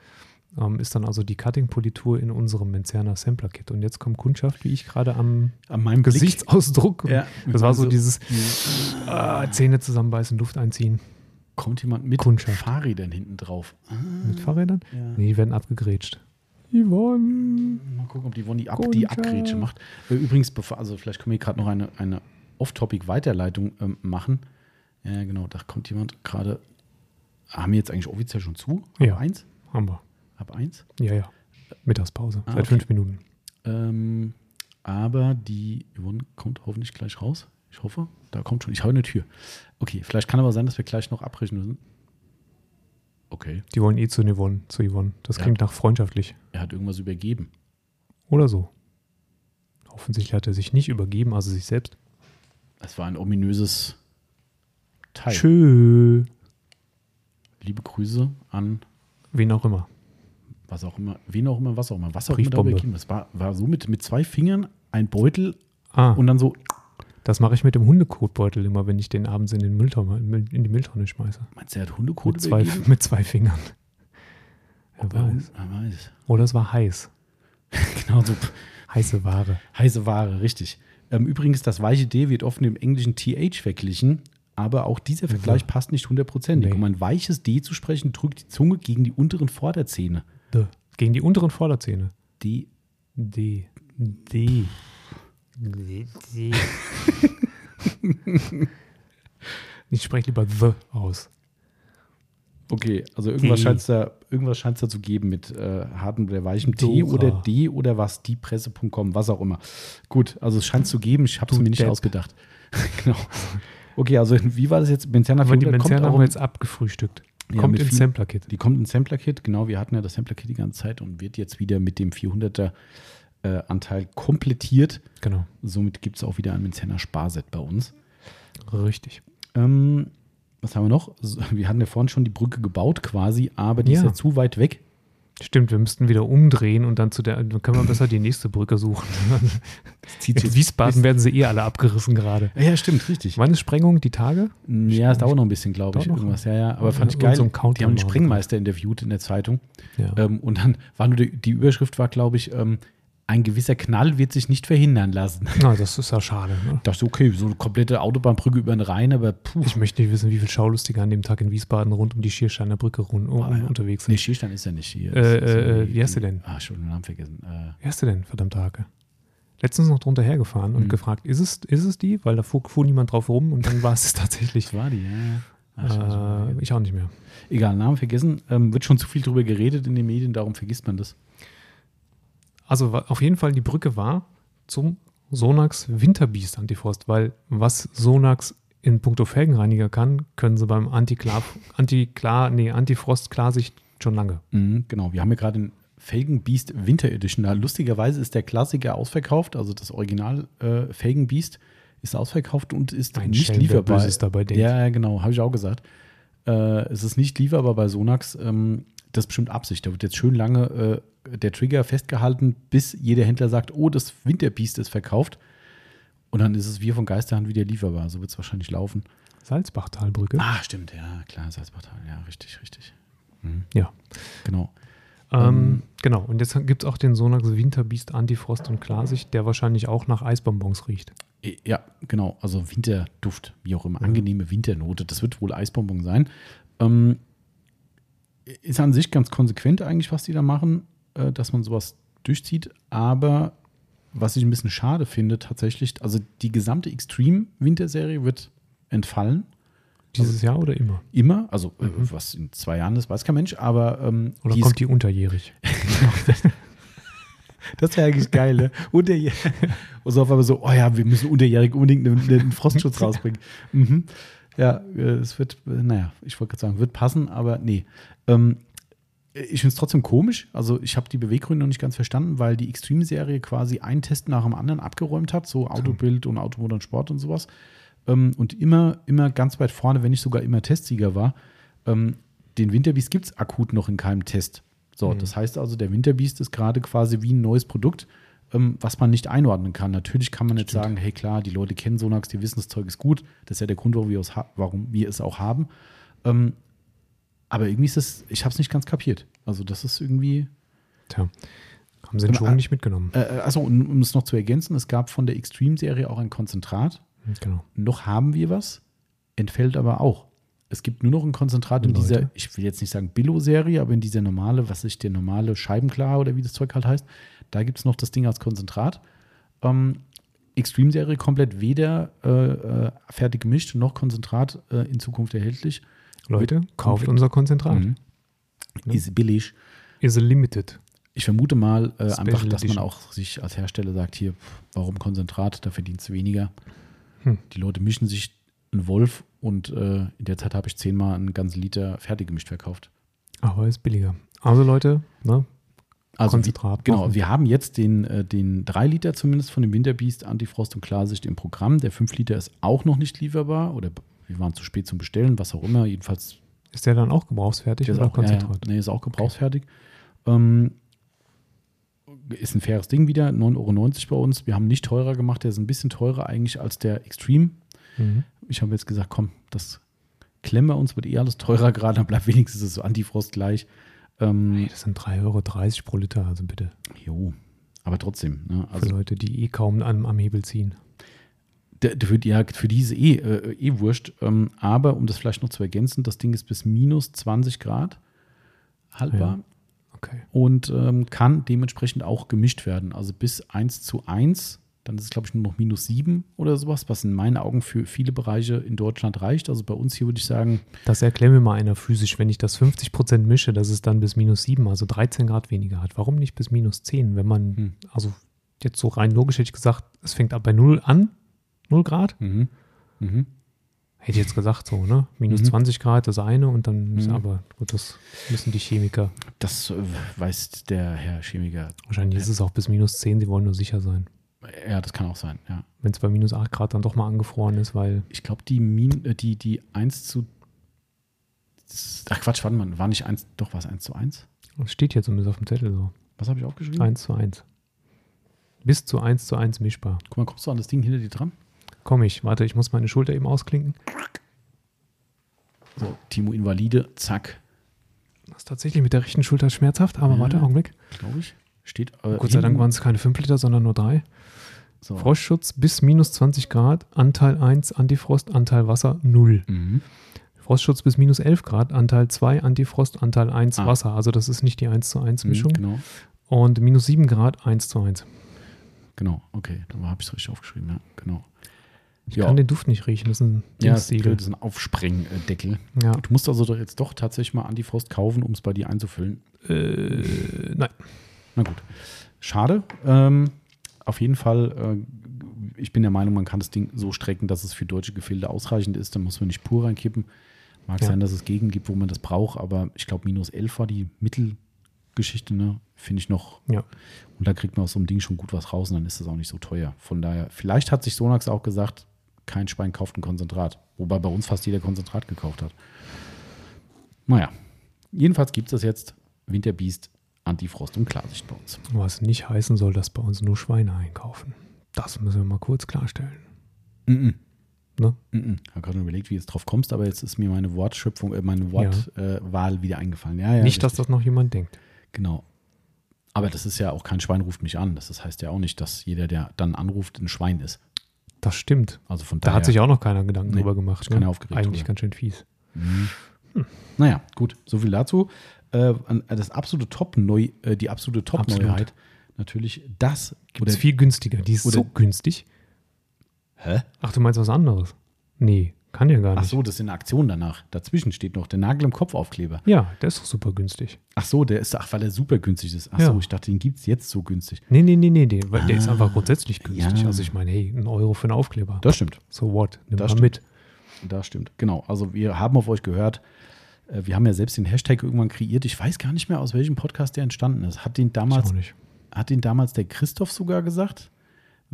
Ähm, ist dann also die Cutting-Politur in unserem Menzerner Sampler Kit. Und jetzt kommt Kundschaft, wie ich gerade am an meinem Gesichtsausdruck. Ja, das war so also- dieses ah, Zähne zusammenbeißen, Luft einziehen. Kommt jemand mit Kundschaft. Fahrrädern hinten drauf? Ah, Mit Fahrrädern? ja. Nee, die werden abgegrätscht. Yvonne. Mal gucken, ob die Wonny ab, die. Abgrätsche macht. Äh, Übrigens, bevor, also vielleicht können wir gerade noch eine, eine Off-Topic-Weiterleitung ähm, machen. Ja, genau, da kommt jemand gerade. Haben wir jetzt eigentlich offiziell schon zu? Ja. eins? Haben wir. Ab eins? Ja, ja. Mittagspause. Ah, Seit okay. fünf Minuten. Ähm, aber die Yvonne kommt hoffentlich gleich raus. Ich hoffe, da kommt schon. Ich habe eine Tür. Okay, vielleicht kann aber sein, dass wir gleich noch abbrechen müssen. Okay, Die wollen eh zu Yvonne. Zu Yvonne. Das Ja. klingt nach freundschaftlich. er hat irgendwas übergeben. Oder so. Offensichtlich hat er sich nicht übergeben, also sich selbst. Es war ein ominöses Teil. Tschö. Liebe Grüße an Wen auch immer. Was auch immer, wen auch immer, was auch immer, was auch immer übergeben. Das war, war so mit, mit zwei Fingern ein Beutel Ah, und dann so, das mache ich mit dem Hundekotbeutel immer, wenn ich den abends in, den Mülltonne, in die Mülltonne schmeiße. meinst du, er hat Hundekot Mit zwei, mit zwei Fingern. Wer er weiß. er weiß. Oder es war heiß. Genau so Heiße Ware. heiße Ware, richtig. Ähm, übrigens, das weiche D wird oft mit dem englischen TH verglichen, aber auch dieser Vergleich passt nicht hundertprozentig. Nee. Um ein weiches D zu sprechen, drückt die Zunge gegen die unteren Vorderzähne. D. Gegen die unteren Vorderzähne. D. D. D. D. D. ich spreche lieber the aus. Okay, also irgendwas scheint es da, irgendwas scheint's da zu geben mit äh, hartem oder weichem T oder D oder was, diepresse.com, was auch immer. Gut, also es scheint es zu geben, ich habe es mir nicht Depp. ausgedacht. genau. Okay, also wie war das jetzt? Benzerner Aber die 400 kommt Menziana auch haben wir jetzt abgefrühstückt. Ja, Kommt ins viel- Sampler-Kit. Die kommt in Sampler-Kit, genau, wir hatten ja das Sampler-Kit die ganze Zeit und wird jetzt wieder mit dem 400er äh, Anteil komplettiert. Genau. Somit gibt es auch wieder ein Benzerner Sparset bei uns. Richtig. Ähm, was haben wir noch? Wir hatten ja vorhin schon die Brücke gebaut quasi, aber die ist Ja. ja zu weit weg. Stimmt, wir müssten wieder umdrehen und dann zu der, dann können wir besser die nächste Brücke suchen. In Wiesbaden werden sie eh alle abgerissen gerade. Ja, stimmt, richtig. Wann ist Sprengung? Die Tage? Ja, es dauert noch ein bisschen, glaube ich. Irgendwas, ja, ja. Aber fand ich geil. so die haben den machen Sprengmeister interviewt in der Zeitung. Ja. Ähm, und dann war nur die, die Überschrift war, glaube ich, ähm, ein gewisser Knall wird sich nicht verhindern lassen. Na, das ist ja schade. Ne? Ich dachte, okay, so eine komplette Autobahnbrücke über den Rhein, aber puh. Ich möchte nicht wissen, wie viele Schaulustiger an dem Tag in Wiesbaden rund um die Schiersteiner Brücke rund, um, Ah, ja. unterwegs Nee, sind. Schierstein ist ja nicht hier. Äh, äh, die- wie heißt sie denn? Ah, schon den Namen vergessen. Äh, Wie heißt du denn, verdammte Hake? Letztens noch drunter hergefahren und Mhm. gefragt, ist es, ist es die? Weil da fuhr, fuhr niemand drauf rum und dann war es tatsächlich. das war die, ja. ja. Ah, ich. Äh, ich auch nicht mehr. Egal, Namen vergessen. Ähm, wird schon zu viel drüber geredet in den Medien, darum vergisst man das. Also auf jeden Fall, die Brücke war zum Sonax Winterbeast Antifrost, weil was Sonax in puncto Felgenreiniger kann, können sie beim Antiklar, Antiklar, nee, Antifrost Klarsicht schon lange. Mhm, genau, wir haben ja gerade den Felgenbeast Winter Edition. Da lustigerweise ist der Klassiker ausverkauft, also das Original äh, Felgenbeast ist ausverkauft und ist Ein nicht Schelm, wer lieferbar. Böses dabei denkt. Ja, ja, genau, habe ich auch gesagt. Äh, es ist nicht lieferbar bei Sonax. Ähm, das ist bestimmt Absicht. Da wird jetzt schön lange äh, der Trigger festgehalten, bis jeder Händler sagt, oh, das Winterbeast ist verkauft. Und dann ist es wie von Geisterhand wieder lieferbar. So wird es wahrscheinlich laufen. Salzbachtalbrücke. Ah, stimmt, ja, klar, Salzbachtal. Ja, richtig, richtig. Mhm. Ja. Genau. Ähm, Ähm, genau, und jetzt gibt es auch den Sonax Winterbeast Antifrost und Klarsicht, der wahrscheinlich auch nach Eisbonbons riecht. Ja, genau. Also Winterduft, wie auch immer. Angenehme Winternote. Das wird wohl Eisbonbon sein. Ähm, ist an sich ganz konsequent eigentlich, was die da machen, äh, dass man sowas durchzieht. Aber was ich ein bisschen schade finde, tatsächlich, also die gesamte Extreme-Winterserie wird entfallen. Dieses Jahr oder immer? Immer. Also, äh, was in zwei Jahren ist, weiß kein Mensch. Aber ähm, Oder die kommt die unterjährig? Das wäre eigentlich geil, ne? Unterjährig. Und so auf einmal so, oh ja, wir müssen unterjährig unbedingt einen, einen Frostschutz rausbringen. Mhm. Ja, äh, es wird, äh, naja, ich wollte gerade sagen, wird passen, aber nee. Ähm, ich finde es trotzdem komisch. Also ich habe die Beweggründe noch nicht ganz verstanden, weil die Extreme-Serie quasi einen Test nach dem anderen abgeräumt hat, so Autobild und Automotor und Sport und sowas. Ähm, und immer, immer ganz weit vorne, wenn nicht sogar immer Testsieger war. Ähm, den Winterbeast gibt es akut noch in keinem Test. So, Mhm. das heißt also, der Winterbeast ist gerade quasi wie ein neues Produkt, ähm, was man nicht einordnen kann. Natürlich kann man nicht Stimmt. sagen, hey klar, die Leute kennen Sonax, die wissen, das Zeug ist gut. Das ist ja der Grund, warum wir es, warum wir es auch haben. Aber irgendwie ist das, ich habe es nicht ganz kapiert. Also das ist irgendwie, Tja, haben sie den Aber, Schwung äh, nicht mitgenommen. äh, also um, um es noch zu ergänzen, es gab von der Extreme-Serie auch ein Konzentrat. genau. Noch haben wir was, entfällt aber auch. Es gibt nur noch ein Konzentrat in Leute. dieser, ich will jetzt nicht sagen Billo-Serie, aber in dieser normale, was ist der normale Scheibenklar oder wie das Zeug halt heißt, da gibt es noch das Ding als Konzentrat. Ähm, Extreme-Serie komplett weder äh, äh, fertig gemischt noch Konzentrat äh, in Zukunft erhältlich. Leute, kauft unser Konzentrat. Mhm. Ist billig. Is a limited. Ich vermute mal äh, einfach, dass man auch sich als Hersteller sagt, hier, warum Konzentrat, da verdienst du weniger. Hm. Die Leute mischen sich einen Wolf und äh, in der Zeit habe ich zehnmal einen ganzen Liter fertig gemischt verkauft. Aber ist billiger. Also Leute, ne? Also Konzentrat Wie, genau, wir haben jetzt den, äh, den 3 Liter zumindest von dem Winterbeast Antifrost und Klarsicht im Programm. Der 5 Liter ist auch noch nicht lieferbar oder wir waren zu spät zum Bestellen, was auch immer. Jedenfalls Ist der dann auch gebrauchsfertig oder auch, ja, ja, Konzentrat? nee, ist auch gebrauchsfertig. Ähm, ist ein faires Ding wieder, 9,90 Euro bei uns. Wir haben nicht teurer gemacht, der ist ein bisschen teurer eigentlich als der Extreme. Mhm. Ich habe jetzt gesagt, komm, das klemmen wir uns, wird eh alles teurer gerade, dann bleibt wenigstens so Antifrost gleich. Ähm, Hey, das sind 3,30 Euro pro Liter, also bitte. jo, aber trotzdem. Ne? Für Also Leute, die eh kaum am, am Hebel ziehen. der, der für, ja, für diese eh, äh, eh wurscht. Ähm, aber um das vielleicht noch zu ergänzen, das Ding ist bis minus 20 Grad haltbar. Ja. Okay. und ähm, kann dementsprechend auch gemischt werden. Also bis 1 zu 1, dann ist es, glaube ich, nur noch minus 7 oder sowas, was in meinen Augen für viele Bereiche in Deutschland reicht. Also bei uns hier würde ich sagen, Das erklärt mir mal einer physisch, wenn ich das 50% mische, dass es dann bis minus 7, also 13 Grad weniger hat. Warum nicht bis minus 10? Wenn man, Hm. also jetzt so rein logisch hätte ich gesagt, es fängt ab bei 0 an, 0 Grad. mhm, mhm, Hätte ich jetzt gesagt so, ne? Minus Mhm. 20 Grad das eine und dann ist Mhm. aber, gut, das müssen die Chemiker. das äh, weiß der Herr Chemiker. Wahrscheinlich ist es auch bis minus 10, sie wollen nur sicher sein. Ja, das kann auch sein, ja. Wenn es bei minus 8 Grad dann doch mal angefroren ist, weil Ich glaube, die, Min, äh, die, die 1 zu. Ach Quatsch, warte mal, war nicht 1, doch war es 1 zu 1? es steht hier zumindest auf dem Zettel so. Was habe ich aufgeschrieben? 1 zu 1. Bis zu 1 zu 1 mischbar. Guck mal, kommst du an das Ding hinter dir dran? Komm ich, warte, ich muss meine Schulter eben ausklinken. So, Timo Invalide, zack, Das ist tatsächlich mit der rechten Schulter schmerzhaft, aber Ja. warte, Augenblick. glaube ich. Steht. Äh, Gott sei Dank waren es keine 5 Liter, sondern nur 3. so. Frostschutz bis minus 20 Grad, Anteil 1, Antifrost, Anteil Wasser 0. Mhm. Frostschutz bis minus 11 Grad, Anteil 2, Antifrost, Anteil 1 Ah. Wasser. Also das ist nicht die 1 zu 1 Mischung. Mhm, Genau. Und minus 7 Grad, 1 zu 1. Genau, okay, dann habe ich es richtig aufgeschrieben, ja, genau. Ich Ja. kann den Duft nicht riechen, das ist ein Ja, das ist ein Aufsprengdeckel. Ja. Du musst also doch jetzt doch tatsächlich mal Antifrost kaufen, um es bei dir einzufüllen. Äh, nein. Na gut. Schade. Ähm, auf jeden Fall, äh, ich bin der Meinung, man kann das Ding so strecken, dass es für deutsche Gefilde ausreichend ist. Dann muss man nicht pur reinkippen. Mag Ja. sein, dass es Gegenden gibt, wo man das braucht, aber ich glaube, minus 11 war die Mittelgeschichte, ne? Finde ich noch. Ja. Und da kriegt man aus so einem Ding schon gut was raus und dann ist es auch nicht so teuer. Von daher, vielleicht hat sich Sonax auch gesagt, kein Schwein kauft ein Konzentrat. Wobei bei uns fast jeder Konzentrat gekauft hat. Naja, jedenfalls gibt es das jetzt. Winterbiest, Antifrost und Klarsicht bei uns. Was nicht heißen soll, dass bei uns nur Schweine einkaufen. Das müssen wir mal kurz klarstellen. Mhm. Ne? Mhm. Ich habe gerade überlegt, wie du jetzt drauf kommst, aber jetzt ist mir meine Wortschöpfung, äh, meine Wortwahl äh, Wahl wieder eingefallen. Ja, ja, nicht, dass richtig. das noch jemand denkt. Genau. Aber das ist ja auch kein Schwein ruft mich an. Das heißt ja auch nicht, dass jeder, der dann anruft, ein Schwein ist. Das stimmt. Also von Da daher. hat sich auch noch keiner Gedanken Nee, drüber gemacht. Ne? aufgeregt Eigentlich drüber. ganz schön fies. Mhm. Naja, gut, so viel dazu. Äh, an- das absolute Top -Neu, äh, die absolute Top-Neuheit natürlich das. Gibt es viel günstiger. Die ist oder- so günstig. Hä? Ach, du meinst was anderes? Nee, kann ja gar Ach nicht. so, das ist eine Aktion danach. Dazwischen steht noch der Nagel im Kopfaufkleber. Ja, der ist doch super günstig. Ach so, der ist, ach, weil er super günstig ist. Ach Ja. so, ich dachte, den gibt es jetzt so günstig. Nee, nee, nee, nee, nee weil der ist Ah, einfach grundsätzlich günstig. ja. Also ich meine, hey, ein Euro für einen Aufkleber. Das stimmt. so what? Nimm Das mal stimmt. mit. Das stimmt. Genau. Also wir haben auf euch gehört. Äh, wir haben ja selbst den Hashtag irgendwann kreiert. Ich weiß gar nicht mehr, aus welchem Podcast der entstanden ist. Hat den damals, hat den damals der Christoph sogar gesagt?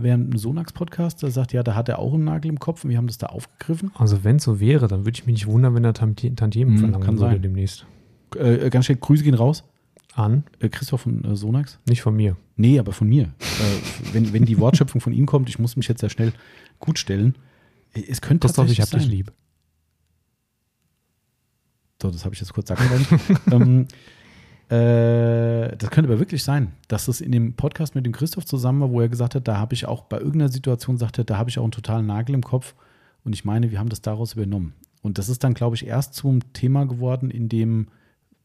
Während einem Sonax-Podcast, der sagt, ja, da hat er auch einen Nagel im Kopf und wir haben das da aufgegriffen. Also wenn es so wäre, dann würde ich mich nicht wundern, wenn er Tanti- Tantiemen Mhm, verlangen kann würde sein. demnächst. Äh, äh, ganz schnell, Grüße gehen raus. An, Äh, Christoph von äh, Sonax. nicht von mir. Nee, aber von mir. äh, wenn, wenn die Wortschöpfung von ihm kommt, ich muss mich jetzt sehr schnell gut stellen. Äh, Es könnte Christoph, ich tatsächlich hab dich sein. lieb. So, das habe ich jetzt kurz sagen wollen. ähm, äh, das könnte aber wirklich sein, dass es in dem Podcast mit dem Christoph zusammen war, wo er gesagt hat, da habe ich auch bei irgendeiner Situation sagte, da habe ich auch einen totalen Nagel im Kopf. Und ich meine, wir haben das daraus übernommen. Und das ist dann, glaube ich, erst zum Thema geworden, in dem,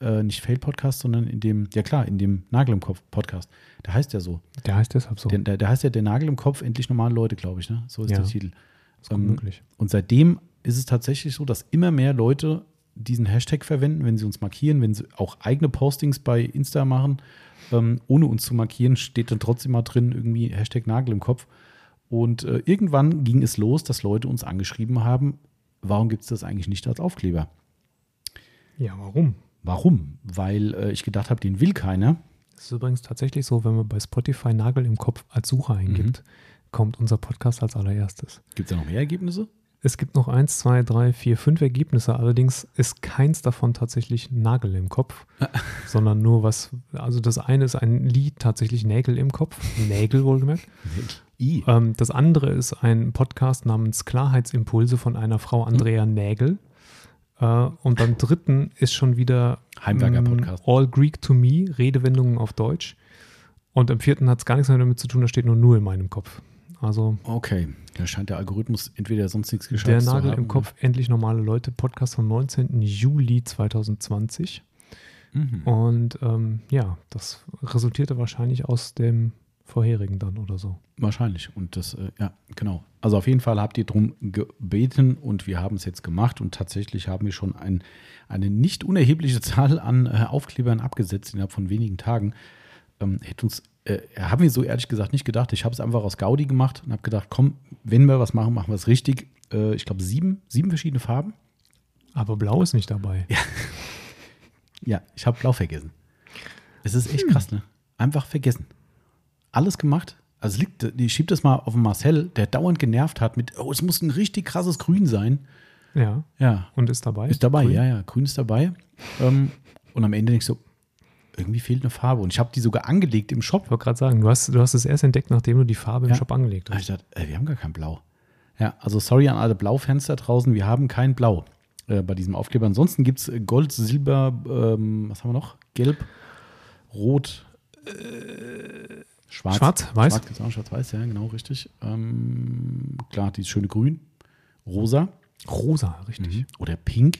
äh, nicht Fail-Podcast, sondern in dem, ja klar, in dem Nagel im Kopf-Podcast. Der heißt ja so. Der heißt deshalb so. Der, der, der heißt ja der Nagel im Kopf, endlich normale Leute, glaube ich. Ne? So ist Ja. der Titel. ist ähm, möglich. Und seitdem ist es tatsächlich so, dass immer mehr Leute diesen Hashtag verwenden, wenn sie uns markieren, wenn sie auch eigene Postings bei Insta machen. Ähm, ohne uns zu markieren, steht dann trotzdem mal drin, irgendwie Hashtag Nagel im Kopf. Und äh, irgendwann ging es los, dass Leute uns angeschrieben haben, warum gibt es das eigentlich nicht als Aufkleber? Ja, warum? Warum? Weil äh, ich gedacht habe, den will keiner. Das ist übrigens tatsächlich so, wenn man bei Spotify Nagel im Kopf als Suche eingibt, Mhm. kommt unser Podcast als allererstes. Gibt es da noch mehr Ergebnisse? Es gibt noch eins, zwei, drei, vier, fünf Ergebnisse. Allerdings ist keins davon tatsächlich Nagel im Kopf, sondern nur was. Also das eine ist ein Lied tatsächlich Nägel im Kopf, Nägel wohlgemerkt. I. Ähm, das andere ist ein Podcast namens Klarheitsimpulse von einer Frau Andrea Nägel. Äh, und beim dritten ist schon wieder Heimwerker-Podcast. mm, All Greek to Me, Redewendungen auf Deutsch. Und im vierten hat es gar nichts mehr damit zu tun, da steht nur nur in meinem Kopf. Also Okay, da scheint der Algorithmus entweder sonst nichts der geschafft zu Nagel haben. im Kopf, endlich normale Leute, Podcast vom 19. Juli 2020. Mhm. Und ähm, ja, das resultierte wahrscheinlich aus dem vorherigen dann oder so. Wahrscheinlich. Und das, äh, ja, genau. Also auf jeden Fall habt ihr drum gebeten und wir haben es jetzt gemacht und tatsächlich haben wir schon ein, eine nicht unerhebliche Zahl an äh, Aufklebern abgesetzt innerhalb von wenigen Tagen. Ähm, hätte uns, äh, haben wir so ehrlich gesagt nicht gedacht. Ich habe es einfach aus Gaudi gemacht und habe gedacht, komm, wenn wir was machen, machen wir es richtig. Äh, ich glaube, sieben, sieben verschiedene Farben. Aber Blau ist nicht dabei. Ja, ich habe blau vergessen. Es ist echt krass, ne? Einfach vergessen. Alles gemacht. Also liegt, ich schieb das mal auf den Marcel, der dauernd genervt hat mit, oh, es muss ein richtig krasses Grün sein. Ja. Ja, Und ist dabei. ist dabei, Grün. ja, ja, Grün ist dabei. Ähm, und am Ende ich so, irgendwie fehlt eine Farbe. Und ich habe die sogar angelegt im Shop. Ich wollte gerade sagen, du hast, du hast es erst entdeckt, nachdem du die Farbe im Ja. Shop angelegt Da hab ich hast. ey, wir haben gar kein Blau. Ja, also sorry an alle Blaufans da draußen, wir haben kein Blau äh, bei diesem Aufkleber. Ansonsten gibt es Gold, Silber, ähm, was haben wir noch? Gelb, Rot, äh, Schwarz. Schwarz, weiß. Schwarz, auch, schwarz-weiß, ja, genau, richtig. Ähm, klar, dieses schöne Grün, Rosa Rosa, richtig. oder Pink.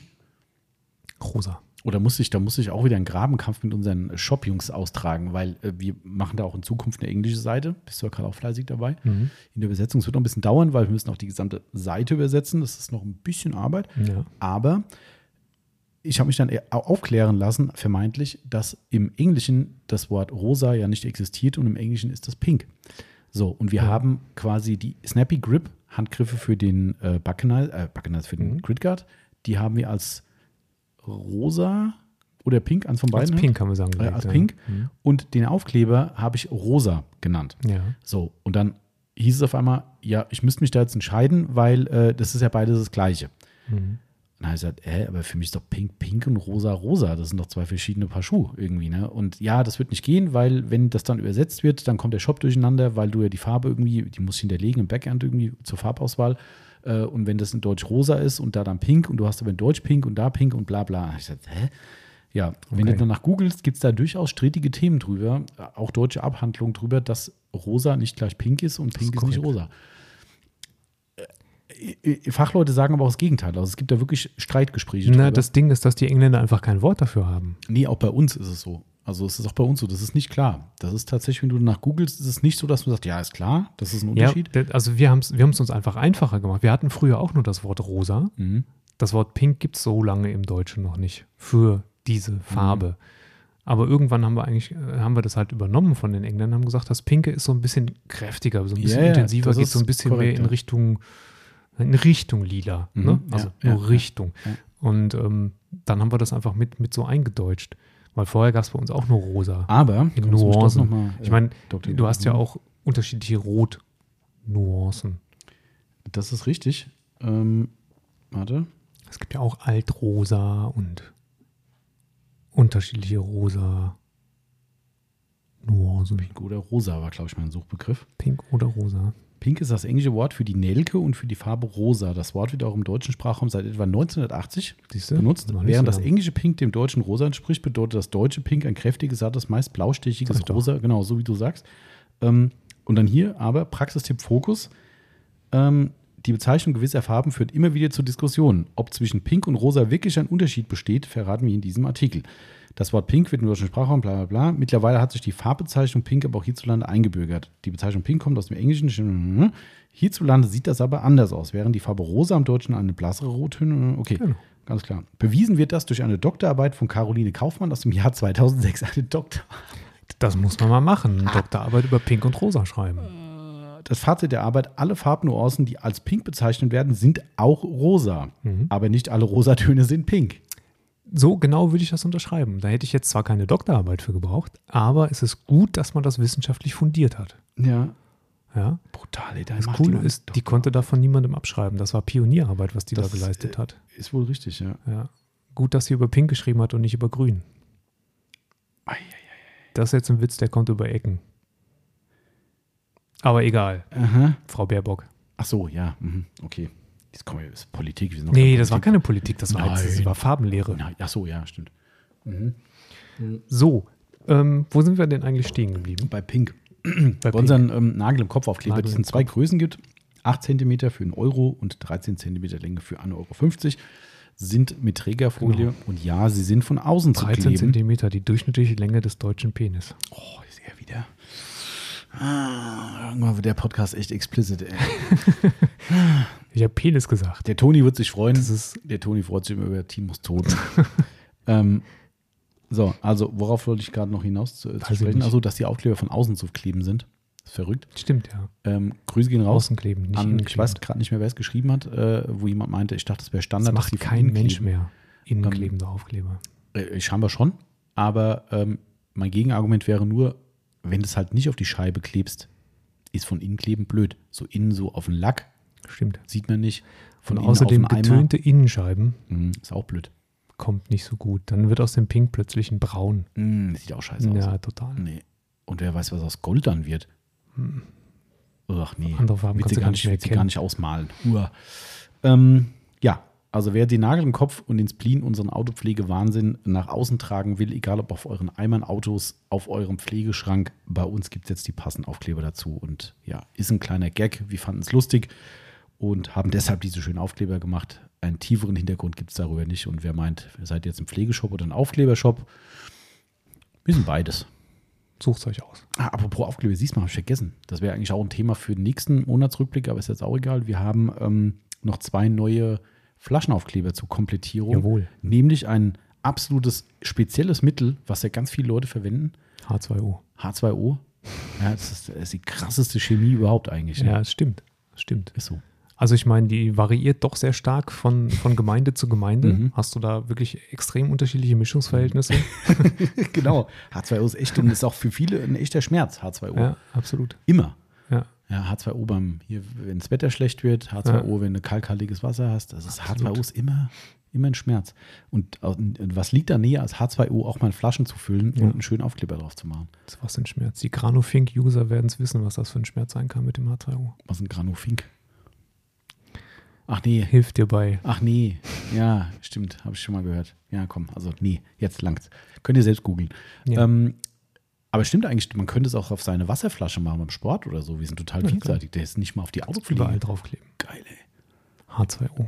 Rosa. Oder muss ich, da muss ich auch wieder einen Grabenkampf mit unseren Shop-Jungs austragen, weil äh, wir machen da auch in Zukunft eine englische Seite. Bist du ja gerade auch fleißig dabei. Mhm. In der Übersetzung es wird noch ein bisschen dauern, weil wir müssen auch die gesamte Seite übersetzen. Das ist noch ein bisschen Arbeit. Ja. Aber ich habe mich dann au- aufklären lassen, vermeintlich, dass im Englischen das Wort rosa ja nicht existiert und im Englischen ist das pink. So, und wir Ja. haben quasi die Snappy Grip Handgriffe für den äh, Buckenize, äh, Buckenize für den Mhm. Grid Guard. Die haben wir als rosa oder pink, eins von Als beiden. Pink haben wir sagen. Äh, als ja. pink. Mhm. Und den Aufkleber habe ich rosa genannt. Ja. So, und dann hieß es auf einmal, ja, ich müsste mich da jetzt entscheiden, weil äh, das ist ja beides das Gleiche. Mhm. Und dann habe ich gesagt, äh, aber für mich ist doch pink, pink und rosa, rosa. Das sind doch zwei verschiedene Paar Schuhe irgendwie, ne? Und ja, das wird nicht gehen, weil wenn das dann übersetzt wird, dann kommt der Shop durcheinander, weil du ja die Farbe irgendwie, die muss ich hinterlegen im Backend irgendwie zur Farbauswahl. Äh, und wenn das in Deutsch rosa ist und da dann pink und du hast aber in Deutsch pink und da pink und bla bla. Ich gesagt, hä? Ja, wenn Okay. du danach googelst, gibt es da durchaus strittige Themen drüber, äh, auch deutsche Abhandlungen drüber, dass rosa nicht gleich pink ist und pink ist ist, nicht rosa. Äh, äh, Fachleute sagen aber auch das Gegenteil. Also es gibt da wirklich Streitgespräche Na, drüber. das Ding ist, dass die Engländer einfach kein Wort dafür haben. Nee, auch bei uns ist es so. Also es ist auch bei uns so, das ist nicht klar. Das ist tatsächlich, wenn du danach googelst, ist es nicht so, dass man sagt, ja, ist klar, das ist ein Ja, Unterschied. d- also wir haben es wir haben's uns einfach einfacher gemacht. Wir hatten früher auch nur das Wort rosa. Mhm. Das Wort pink gibt es so lange im Deutschen noch nicht für diese Mhm. Farbe. Aber irgendwann haben wir eigentlich, äh, haben wir das halt übernommen von den Engländern, haben gesagt, das Pinke ist so ein bisschen kräftiger, so ein bisschen Ja, ja, intensiver, geht so ein bisschen korrekt, mehr in ja. Richtung, in Richtung lila. Mhm, Ne? ja, Also ja, nur ja, Richtung. ja. Und ähm, dann haben wir das einfach mit, mit so eingedeutscht. Weil vorher gab es bei uns auch nur rosa. Aber, In Nuancen. mal, Ich meine, Dr. du hast ja auch unterschiedliche Rot-Nuancen. Das ist richtig. Ähm, warte. Es gibt ja auch Altrosa und unterschiedliche rosa Nuancen. Pink oder rosa war, glaube ich, mein Suchbegriff. Pink oder rosa. Pink ist das englische Wort für die Nelke und für die Farbe rosa. Das Wort wird auch im deutschen Sprachraum seit etwa 1980 Siehst du? benutzt. Während so das englische Pink dem deutschen rosa entspricht, bedeutet das deutsche Pink ein kräftiges, sattes, meist blaustichiges Sag ich doch. rosa, genau, so wie du sagst. Ähm, und dann hier aber Praxistipp Fokus. Ähm, die Bezeichnung gewisser Farben führt immer wieder zu Diskussionen. Ob zwischen Pink und Rosa wirklich ein Unterschied besteht, verraten wir in diesem Artikel. Das Wort Pink wird im deutschen Sprachraum, bla bla bla. Mittlerweile hat sich die Farbbezeichnung Pink aber auch hierzulande eingebürgert. Die Bezeichnung Pink kommt aus dem Englischen. Hierzulande sieht das aber anders aus, während die Farbe Rosa im Deutschen eine blassere Rottöne. Okay, Genau. ganz klar. Bewiesen wird das durch eine Doktorarbeit von Caroline Kaufmann aus dem Jahr 2006. Eine Doktor. Das muss man mal machen. Ah. Eine Doktorarbeit über Pink und Rosa schreiben. Das Fazit der Arbeit: Alle Farbnuancen, die als Pink bezeichnet werden, sind auch rosa. Aber nicht alle Rosatöne sind pink. So genau würde ich das unterschreiben. Da hätte ich jetzt zwar keine Doktorarbeit für gebraucht, aber es ist gut, dass man das wissenschaftlich fundiert hat. Ja, Ja. brutal. ey, da Das Coole ist, die Doktor- konnte da von niemandem abschreiben. Das war Pionierarbeit, was die Das, da geleistet äh, hat. Ist wohl richtig, ja. Ja. Gut, dass sie über Pink geschrieben hat und nicht über Grün. Ei, Das ist jetzt ein Witz, der kommt über Ecken. Aber egal. Aha. Frau Baerbock. Ach so, ja. Mhm. Okay. Jetzt kommen wir, das ist Politik. Wir sind noch Nee, keine das war Politik. keine Politik, das war, jetzt, das war Farbenlehre. Nein, Ach so, ja, stimmt. So, ähm, wo sind wir denn eigentlich stehen geblieben? Bei Pink. Bei Bei Pink. unseren ähm, Nagel im Kopfaufkleber, Nagel die es in zwei Kopf. Größen gibt. 8 cm für einen Euro und 13 cm Länge für 1,50 Euro. Sind mit Trägerfolie Genau. und ja, sie sind von außen zu 13 kleben. Zentimeter, die durchschnittliche Länge des deutschen Penis. Oh, ist er wieder. Ah, irgendwann wird der Podcast echt explicit. Ey. Ich habe Penis gesagt. Der Toni wird sich freuen. Das ist Der Toni freut sich immer über Timos Tod. ähm, so, also worauf wollte ich gerade noch hinaus zu, zu sprechen? Also, dass die Aufkleber von außen zu kleben sind. Das ist verrückt. stimmt, ja. Ähm, Grüße gehen raus. Außen kleben, nicht An, ich weiß gerade nicht mehr, wer es geschrieben hat, äh, wo jemand meinte, ich dachte, das wäre das Standard. dass macht kein Mensch kleben. mehr. Innen Ähm, Aufkleber. Äh, scheinbar schon. Aber ähm, mein Gegenargument wäre nur, wenn du es halt nicht auf die Scheibe klebst, ist von innen kleben blöd. So innen so auf den Lack Stimmt. sieht man nicht. Von Und außerdem getönte Innenscheiben Mhm, ist auch blöd. kommt nicht so gut. Dann wird aus dem Pink plötzlich ein Braun. Mhm, sieht auch scheiße aus. Ja, total. Nee. Und wer weiß, was aus Gold dann wird. Ach nee. Andere Farben kannst sie du gar nicht, mehr gar nicht ausmalen. Ähm, ja, also wer den Nagel im Kopf und den Spleen unseren Autopflege-Wahnsinn nach außen tragen will, egal ob auf euren Eimern, Autos, auf eurem Pflegeschrank, bei uns gibt es jetzt die passenden Aufkleber dazu. Und ja, ist ein kleiner Gag. Wir fanden es lustig und haben deshalb diese schönen Aufkleber gemacht. Einen tieferen Hintergrund gibt es darüber nicht. Und wer meint, ihr seid jetzt ein Pflegeshop oder ein Aufklebershop, wir sind beides. Sucht euch aus. Ah, apropos Aufkleber, siehst du mal, habe ich vergessen. Das wäre eigentlich auch ein Thema für den nächsten Monatsrückblick, aber ist jetzt auch egal. Wir haben ähm, noch zwei neue Flaschenaufkleber zur Komplettierung. Jawohl. Nämlich ein absolutes spezielles Mittel, was ja ganz viele Leute verwenden. H2O. H2O. Ja, das ist, das ist die krasseste Chemie überhaupt eigentlich. Ja, ne? es stimmt. Es stimmt. Ist so. Also ich meine, die variiert doch sehr stark von, von Gemeinde zu Gemeinde. Mhm. Hast du da wirklich extrem unterschiedliche Mischungsverhältnisse? genau. H2O ist echt und ist auch für viele ein echter Schmerz, H2O. Ja, absolut. Immer. Ja. Ja, H2O beim, hier, wenn das Wetter schlecht wird, H2O, wenn du kalkhaltiges Wasser hast, das ist Absolut. H2O ist immer, immer ein Schmerz. Und, und was liegt da näher, als H2O auch mal in Flaschen zu füllen Ja. und einen schönen Aufkleber drauf zu machen? Das war ein Schmerz. Die Granofink-User werden es wissen, was das für ein Schmerz sein kann mit dem H2O. Was ist ein Granofink? Ach nee, Hilft dir bei. ach nee. Ja, stimmt, habe ich schon mal gehört. Ja, komm, also nee, jetzt langt's. Könnt ihr selbst googeln. Ja. Ähm, aber stimmt eigentlich, man könnte es auch auf seine Wasserflasche machen beim Sport oder so. Wir sind total Ja, vielseitig. Der ist nicht mal auf die Autopflege. Überall draufkleben. Geil, ey. H2O.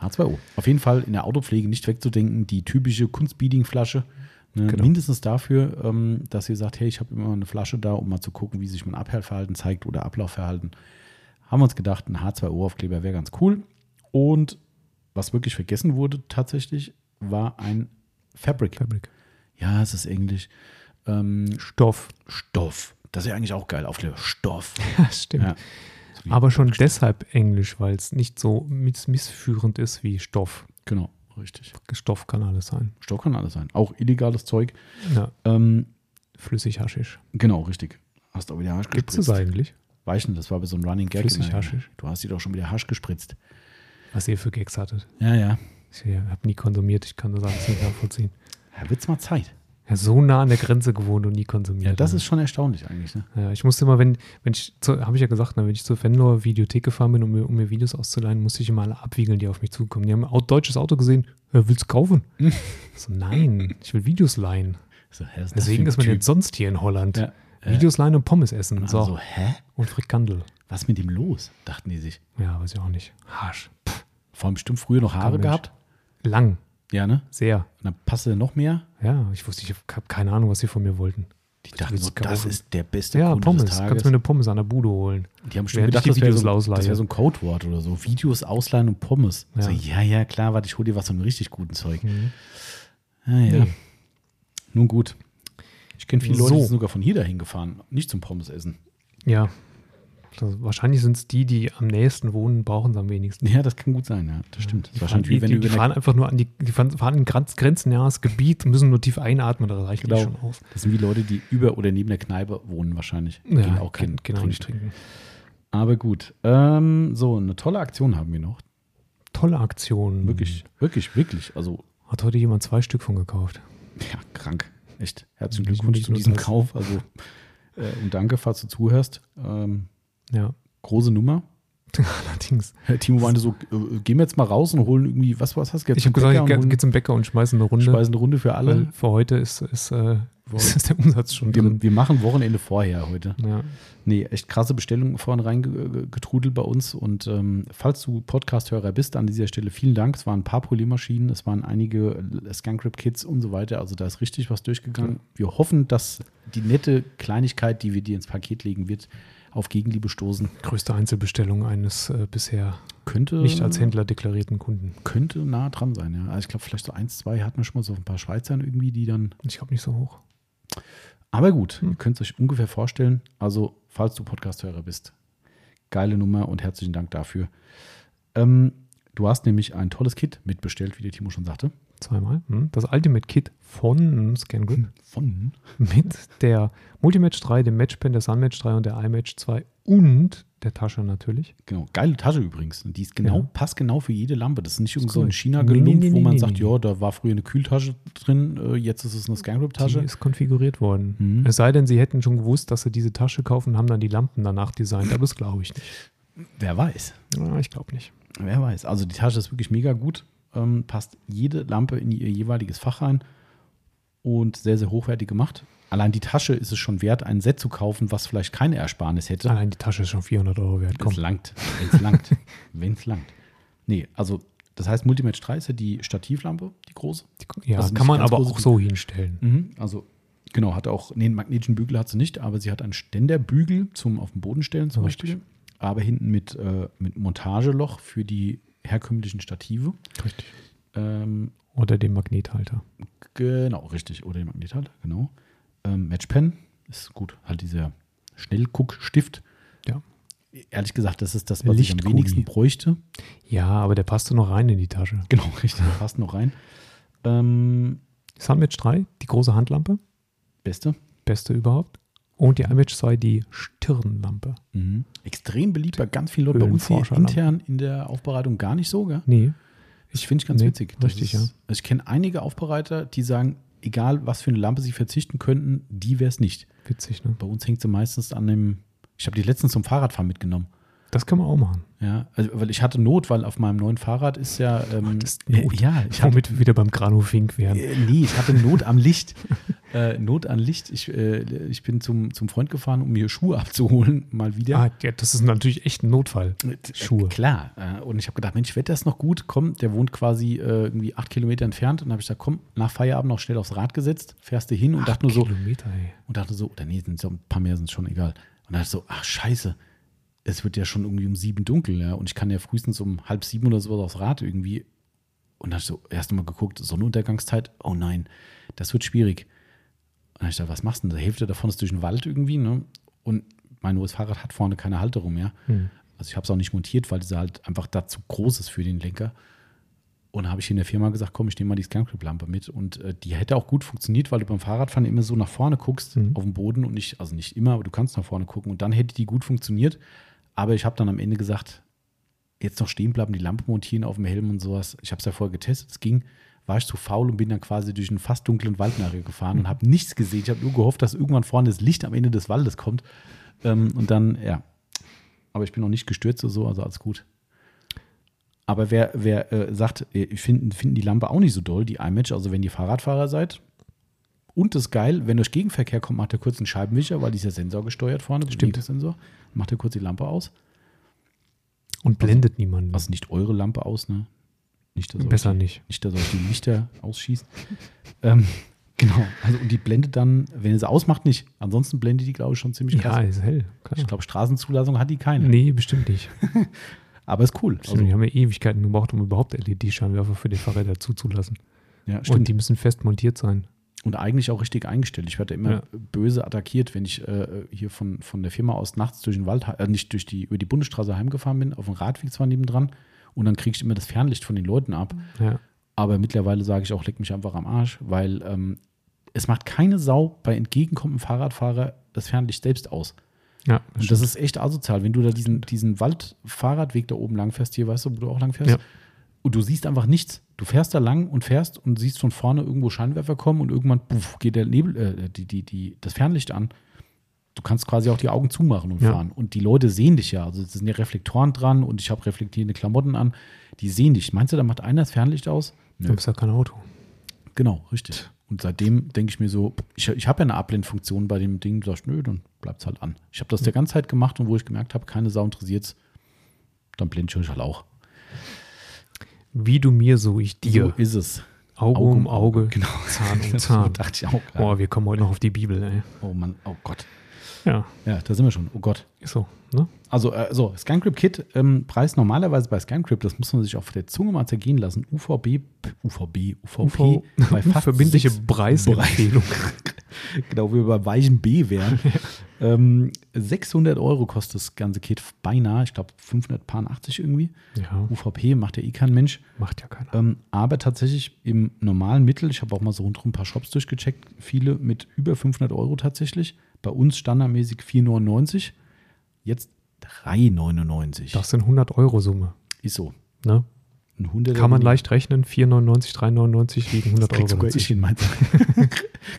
H2O. Auf jeden Fall in der Autopflege nicht wegzudenken, die typische Kunstbeading-Flasche. Ne, Genau. Mindestens dafür, ähm, dass ihr sagt, hey, ich habe immer eine Flasche da, um mal zu gucken, wie sich mein Abhellverhalten zeigt oder Ablaufverhalten. Haben wir uns gedacht, ein H2O-Aufkleber wäre ganz cool. Und was wirklich vergessen wurde tatsächlich, war ein Fabric. Fabric. Ja, es ist Englisch. Ähm, Stoff. Stoff. Das ist ja eigentlich auch geil, Aufkleber. Stoff. Ja, stimmt. Ja. Aber schon deshalb Englisch, weil es nicht so miss missführend ist wie Stoff. Genau, richtig. Stoff kann alles sein. Stoff kann alles sein. Auch illegales Zeug. Ja, Ähm, flüssig Haschisch. genau, richtig. Hast auch wieder Hasch Gibt es gespritzt. eigentlich? Weichen, das war bei so einem Running Gag. Flüssig. Haschisch? Du hast dir doch schon wieder Hasch gespritzt. Was ihr für Gags hattet. Ja, ja. Ich habe nie konsumiert, ich kann das alles nicht nachvollziehen. Ja, wird's mal Zeit. Ja, so nah an der Grenze gewohnt und nie konsumiert. Ja, das ne? ist schon erstaunlich eigentlich. Ne? Ja, ich musste immer, wenn, wenn ich, habe ich ja gesagt, ne, wenn ich zur Fenloer Videothek gefahren bin, um mir, um mir Videos auszuleihen, musste ich immer alle abwiegeln, die auf mich zukommen. Die haben ein deutsches Auto gesehen, ja, willst du kaufen? so, nein, ich will Videos leihen. So, hä, ist Deswegen ist man Typ? jetzt sonst hier in Holland. Ja. Äh, Videos leihen und Pommes essen. und So. alle so, hä? Und Frikandel. Was ist mit ihm los? Dachten die sich. Ja, weiß ich auch nicht. Harsch. Vor allem bestimmt früher noch Haare gehabt. Lang. Ja, ne? Sehr. Und dann passte noch mehr. Ja, ich wusste, ich habe keine Ahnung, was sie von mir wollten. Die dachten so, du das ist der beste Ja, Kunde Pommes. des Tages. Kannst mir eine Pommes an der Bude holen. die haben schon gedacht, das wäre so, das wär so ein Codewort oder so. Videos ausleihen und Pommes. Ja. So, ja, ja, klar, warte, ich hole dir was von richtig guten Zeug. Mhm. Ja, ja. Nee. Nun gut. Ich kenne viele Leute, die So. sind sogar von hier dahin gefahren, nicht zum Pommes essen. Ja. Das, wahrscheinlich sind es die, die am nächsten wohnen, brauchen es am wenigsten. Ja, das kann gut sein, ja. Das stimmt. Das Die, fahren, wahrscheinlich die, wie wenn die, du die über eine, fahren einfach nur an die, die fahren, fahren in Grenz, grenznahes Gebiet, müssen nur tief einatmen, da reicht Genau. die schon aus. Das sind wie Leute, die über oder neben der Kneipe wohnen wahrscheinlich. Ja, Gehen auch kein genau trinken. nicht trinken. Aber gut. Ähm, so, eine tolle Aktion haben wir noch. Tolle Aktion. Wirklich, wirklich, wirklich. Also, Hat heute jemand zwei Stück von gekauft. ja, krank. Echt. Herzlichen Glückwunsch zu die diesem. Kauf. Also, äh, und danke, falls du zuhörst. Ähm, Ja, große Nummer. allerdings. Timo meinte so, äh, gehen wir jetzt mal raus und holen irgendwie, was, was hast du jetzt? Ich habe gesagt, Bäcker ich geh zum Bäcker und schmeiße eine Runde. Speisen eine Runde für alle. Weil für heute ist, ist, äh, ist der Umsatz schon drin. Wir, wir machen Wochenende vorher heute. Ja. Nee, echt krasse Bestellungen vorhin reingetrudelt bei uns. Und ähm, falls du Podcast-Hörer bist, an dieser Stelle vielen Dank. Es waren ein paar Poliermaschinen, es waren einige Scancrip-Kits und so weiter. Also da ist richtig was durchgegangen. Wir hoffen, dass die nette Kleinigkeit, die wir dir ins Paket legen wird, auf Gegenliebe stoßen Größte Einzelbestellung eines äh, bisher könnte. nicht als Händler deklarierten Kunden. Könnte nah dran sein, ja. Also ich glaube, vielleicht so eins, zwei hatten wir schon mal so ein paar Schweizern irgendwie, die dann Ich glaube nicht so hoch. Aber gut, Hm. ihr könnt es euch ungefähr vorstellen. Also, falls du Podcast-Hörer bist, geile Nummer und herzlichen Dank dafür. Ähm, du hast nämlich ein tolles Kit mitbestellt, wie der Timo schon sagte. Zweimal. Hm. Das Ultimate Kit von ScanGrip Von? mit der Multimatch 3, dem Matchpen, der Sunmatch 3 und der iMatch 2 und der Tasche natürlich. Genau, geile Tasche übrigens. Die ist genau, Ja. passt genau für jede Lampe. Das ist nicht irgend so ein china Nee, nee, nee, wo man sagt, ja, da war früher eine Kühltasche drin, äh, jetzt ist es eine Die Scangrip-Tasche. ist konfiguriert worden. Mhm. Es sei denn, sie hätten schon gewusst, dass sie diese Tasche kaufen und haben dann die Lampen danach designt. Aber das glaube ich nicht. Wer weiß. Ja, ich glaube nicht. Wer weiß. Also die Tasche ist wirklich mega gut. Ähm, passt jede Lampe in ihr jeweiliges Fach rein und sehr, sehr hochwertig gemacht. Allein die Tasche ist es schon wert, ein Set zu kaufen, was vielleicht keine Ersparnis hätte. Allein die Tasche ist schon 400 Euro wert. Komm. Es langt, wenn es langt. wenn es langt. Nee, also das heißt, Multimatch 3 ist ja die Stativlampe, die große. Ja, Also kann man aber auch so hinstellen. Also genau, hat auch, nee, einen magnetischen Bügel hat sie nicht, aber sie hat einen Ständerbügel zum auf den Boden stellen zum Richtig. Beispiel. Aber hinten mit, äh, mit Montageloch für die herkömmlichen Stative. Richtig. Ähm, Oder den Magnethalter. Genau, richtig. Oder den Magnethalter, genau. Ähm, Matchpen ist gut. Halt dieser Schnellguckstift. Ja. Ehrlich gesagt, das ist das, was ich am wenigsten bräuchte. Ja, aber der passte noch rein in die Tasche. Genau, richtig. Der passt noch rein. Ähm, Sunmatch 3, die große Handlampe, beste. beste überhaupt. Und die 2, die Stirnlampe. Mhm. Extrem beliebt bei ganz vielen Leuten. Bei uns hier intern in der Aufbereitung gar nicht so, gell? Nee, Ich finde ich ganz Nee, witzig. Richtig, ist, ja. Also ich kenne einige Aufbereiter, die sagen, egal was für eine Lampe sie verzichten könnten, die wäre es nicht. witzig, ne? Bei uns hängt sie meistens an dem. Ich habe die letztens zum Fahrradfahren mitgenommen. Das kann man auch machen. Ja, also, weil ich hatte Not, weil auf meinem neuen Fahrrad ist ja. Ähm, hattest Not? äh, Ja, ich hatte, Womit wir wieder beim Grano Fink wären. äh, nee, ich hatte Not am Licht. äh, Not an Licht. Ich, äh, ich bin zum, zum Freund gefahren, um mir Schuhe abzuholen, mal wieder. Ah, ja, das ist natürlich echt ein Notfall. Schuhe. Äh, klar. Äh, und ich habe gedacht, Mensch, wird das noch gut? Komm, der wohnt quasi äh, irgendwie acht Kilometer entfernt. Und dann habe ich gesagt, komm, nach Feierabend noch schnell aufs Rad gesetzt, fährst du hin und dachte nur so, Kilometer, ey. und dachte so, oder nee, sind so ein paar mehr sind schon egal. Und dachte so, ach scheiße, es wird ja schon irgendwie um sieben dunkel, ja. Und ich kann ja frühestens um halb sieben oder sowas aufs Rad irgendwie. Und dann habe ich so erst mal geguckt, Sonnenuntergangszeit, oh nein, das wird schwierig. Und dann habe ich gedacht, was machst du denn? Die Hälfte davon ist durch den Wald irgendwie, ne? Und mein neues Fahrrad hat vorne keine Halterung mehr. Hm. Also ich habe es auch nicht montiert, weil es halt einfach dazu groß ist für den Lenker. Und habe ich in der Firma gesagt, komm, ich nehme mal die Scancrip-Lampe mit. Und äh, die hätte auch gut funktioniert, weil du beim Fahrradfahren immer so nach vorne guckst Mhm. auf dem Boden und nicht, also nicht immer, aber du kannst nach vorne gucken. Und dann hätte die gut funktioniert. Aber ich habe dann am Ende gesagt, jetzt noch stehen bleiben, die Lampe montieren auf dem Helm und sowas. Ich habe es ja vorher getestet, es ging. War ich zu faul und bin dann quasi durch einen fast dunklen Wald nachher gefahren und habe nichts gesehen. Ich habe nur gehofft, dass irgendwann vorne das Licht am Ende des Waldes kommt. Ähm, und dann, ja. Aber ich bin noch nicht gestürzt oder so, also alles gut. Aber wer, wer äh, sagt, äh, ich finden, finden die Lampe auch nicht so doll, die iMatch, also wenn ihr Fahrradfahrer seid. Und das ist geil, wenn durch Gegenverkehr kommt, macht ihr kurz einen Scheibenwischer, weil die ist ja sensorgesteuert vorne, Stimmt. Sensor. Macht ihr kurz die Lampe aus. Und blendet niemanden. Also nicht eure Lampe aus, ne? Nicht, dass Besser die, nicht. Nicht, dass euch die Lichter ausschießt. ähm, genau. Also, und die blendet dann, wenn ihr sie ausmacht, nicht. Ansonsten blendet die, glaube ich, schon ziemlich krass. Ja, ist hell. Klar. Ich glaube, Straßenzulassung hat die keine. Nee, bestimmt nicht. Aber ist cool. Stimmt, Also, die haben ja Ewigkeiten gebraucht, um überhaupt LED-Scheinwerfer für die Fahrräder zuzulassen. ja, Und stimmt. die müssen fest montiert sein. Und eigentlich auch richtig eingestellt. Ich werde immer Ja. böse attackiert, wenn ich äh, hier von, von der Firma aus nachts durch den Wald, äh, nicht durch die, über die Bundesstraße heimgefahren bin, auf dem Radweg zwar nebendran. Und dann kriege ich immer das Fernlicht von den Leuten ab. Ja. Aber mittlerweile sage ich auch, leck mich einfach am Arsch, weil ähm, es macht keine Sau bei entgegenkommendem Fahrradfahrer das Fernlicht selbst aus. Ja, Und das ist echt asozial, wenn du da diesen, diesen Wald-Fahrradweg da oben lang fährst, hier weißt du, wo du auch lang fährst, Ja. und du siehst einfach nichts. Du fährst da lang und fährst und siehst von vorne irgendwo Scheinwerfer kommen und irgendwann puff, geht der Nebel, äh, die, die, die, das Fernlicht an. Du kannst quasi auch die Augen zumachen und Ja. fahren. Und die Leute sehen dich ja. Also es sind ja Reflektoren dran und ich habe reflektierende Klamotten an. Die sehen dich. Meinst du, da macht einer das Fernlicht aus? du bist ja kein Auto. Genau, richtig. Und seitdem denke ich mir so, ich, ich habe ja eine Abblendfunktion bei dem Ding, du sagst, nö, dann bleibt es halt an. Ich habe das der ganze Zeit gemacht und wo ich gemerkt habe, keine Sau interessiert dann blende ich euch halt auch. Wie du mir, so ich dir. So ist es. Auge um Auge, Genau. Zahn um Zahn. dachte ich auch. Boah, wir kommen heute noch auf die Bibel, ey. Oh Mann, oh Gott. Ja, Ja, da sind wir schon. Oh Gott. ist so, ne? Also, äh, so, ScanCrypt Kit, ähm, Preis normalerweise bei ScanCrypt, das muss man sich auf der Zunge mal zergehen lassen. UVB, UVB, UVP, UV, bei fast verbindliche Preisempfehlung. genau, wie wir bei weichem B wären. ähm, 600 Euro kostet das ganze Kit beinahe, ich glaube 580 irgendwie. Ja, UVP macht ja eh kein Mensch. macht ja keiner. Ähm, aber tatsächlich im normalen Mittel, ich habe auch mal so rundherum ein paar Shops durchgecheckt, viele mit über 500 Euro tatsächlich. Bei uns standardmäßig 4,99. Jetzt 3,99. Das sind 100 Euro Summe, ist so. ne? Ein 100 Kann man leicht rechnen, 4,99, 3,99 liegen 100 Kriegt Euro. sogar ich in meinen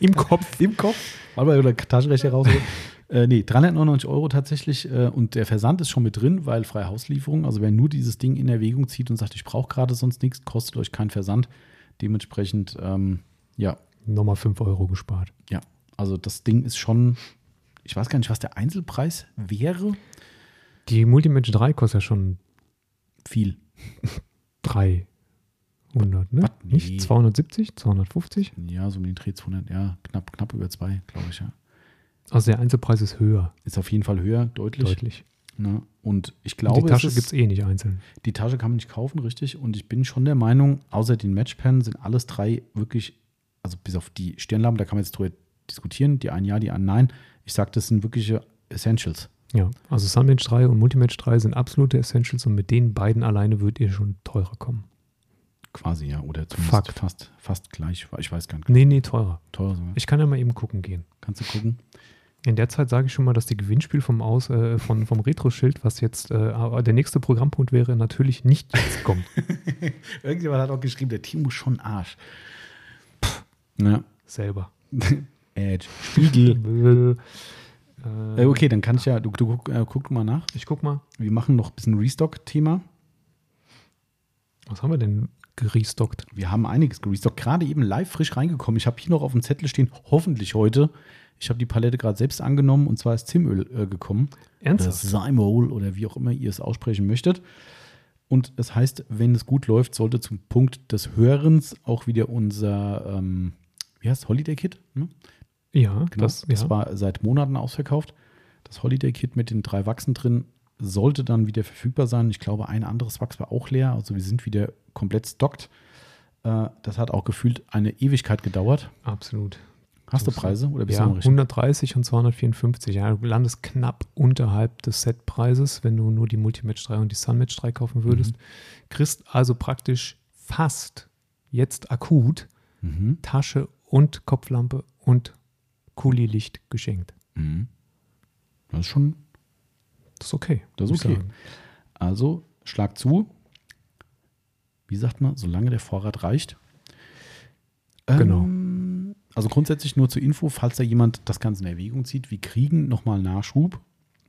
Im Kopf. Im Kopf. Warte mal, oder Taschenrechner raus. äh, nee, 399 Euro tatsächlich. Äh, und der Versand ist schon mit drin, weil freie Hauslieferung. Also wer nur dieses Ding in Erwägung zieht und sagt, ich brauche gerade sonst nichts, kostet euch keinen Versand. Dementsprechend, ähm, ja, Nochmal 5 Euro gespart. ja. Also das Ding ist schon, ich weiß gar nicht, was der Einzelpreis wäre. Die Multimatch 3 kostet ja schon Viel. 300, ne? Was? Nee. Nicht 270, 250? Ja, so um den Dreh 200, ja, knapp, knapp über zwei, glaube ich, ja. Also der Einzelpreis ist höher, Ist auf jeden Fall höher, deutlich. deutlich. Ne? Und ich Und glaube, die Tasche gibt es eh nicht einzeln. die Tasche kann man nicht kaufen, richtig. Und ich bin schon der Meinung, außer den Matchpen sind alles drei wirklich, also bis auf die Stirnlampen, da kann man jetzt drüber diskutieren, die einen ja, die einen nein. Ich sage, das sind wirkliche Essentials. Ja, also Sunmatch 3 und Multimatch 3 sind absolute Essentials und mit den beiden alleine würdet ihr schon teurer kommen. Quasi, ja. Oder zumindest Fakt. fast, fast gleich. Ich weiß gar nicht. Nee, nee, teurer. Teuer sogar. Ich kann ja mal eben gucken gehen. Kannst du gucken? In der Zeit sage ich schon mal, dass die Gewinnspiel vom, Aus, äh, von, vom Retro-Schild, was jetzt äh, der nächste Programmpunkt wäre, natürlich nicht jetzt kommt. Irgendjemand hat auch geschrieben, der Timo schon Arsch. Ja. Selber. Edge. Spiegel. Äh, Äh, okay, dann kann ich ja, du, du guck, äh, guck mal nach. Ich guck mal. Wir machen noch ein bisschen Restock-Thema. Was haben wir denn gerestockt? Wir haben einiges gerestockt. Gerade eben live frisch reingekommen. Ich habe hier noch auf dem Zettel stehen, hoffentlich heute. Ich habe die Palette gerade selbst angenommen und zwar ist Zimöl äh, gekommen. Ernsthaft? Simol oder wie auch immer ihr es aussprechen möchtet. Und es heißt, wenn es gut läuft, sollte zum Punkt des Hörens auch wieder unser, ähm, wie heißt Holiday Kit? Ne? Ja, Genau. das, Das, ja. war seit Monaten ausverkauft. Das Holiday Kit mit den drei Wachsen drin sollte dann wieder verfügbar sein. Ich glaube, ein anderes Wachs war auch leer. Also wir sind wieder komplett stockt. Äh, das hat auch gefühlt eine Ewigkeit gedauert. absolut. Hast du Preise oder bist Ja, du richtig? 130 und 254. Ja, du landest knapp unterhalb des Setpreises, wenn du nur die Multimatch 3 und die Sunmatch 3 kaufen würdest. Mhm. Kriegst also praktisch fast jetzt akut Mhm. Tasche und Kopflampe und Kulilicht geschenkt. Mhm. Das ist schon, Das ist okay. Das ist okay. sagen. also schlag zu. Wie sagt man, solange der Vorrat reicht. Genau. Ähm, also grundsätzlich nur zur Info, falls da jemand das Ganze in Erwägung zieht, wir kriegen nochmal Nachschub.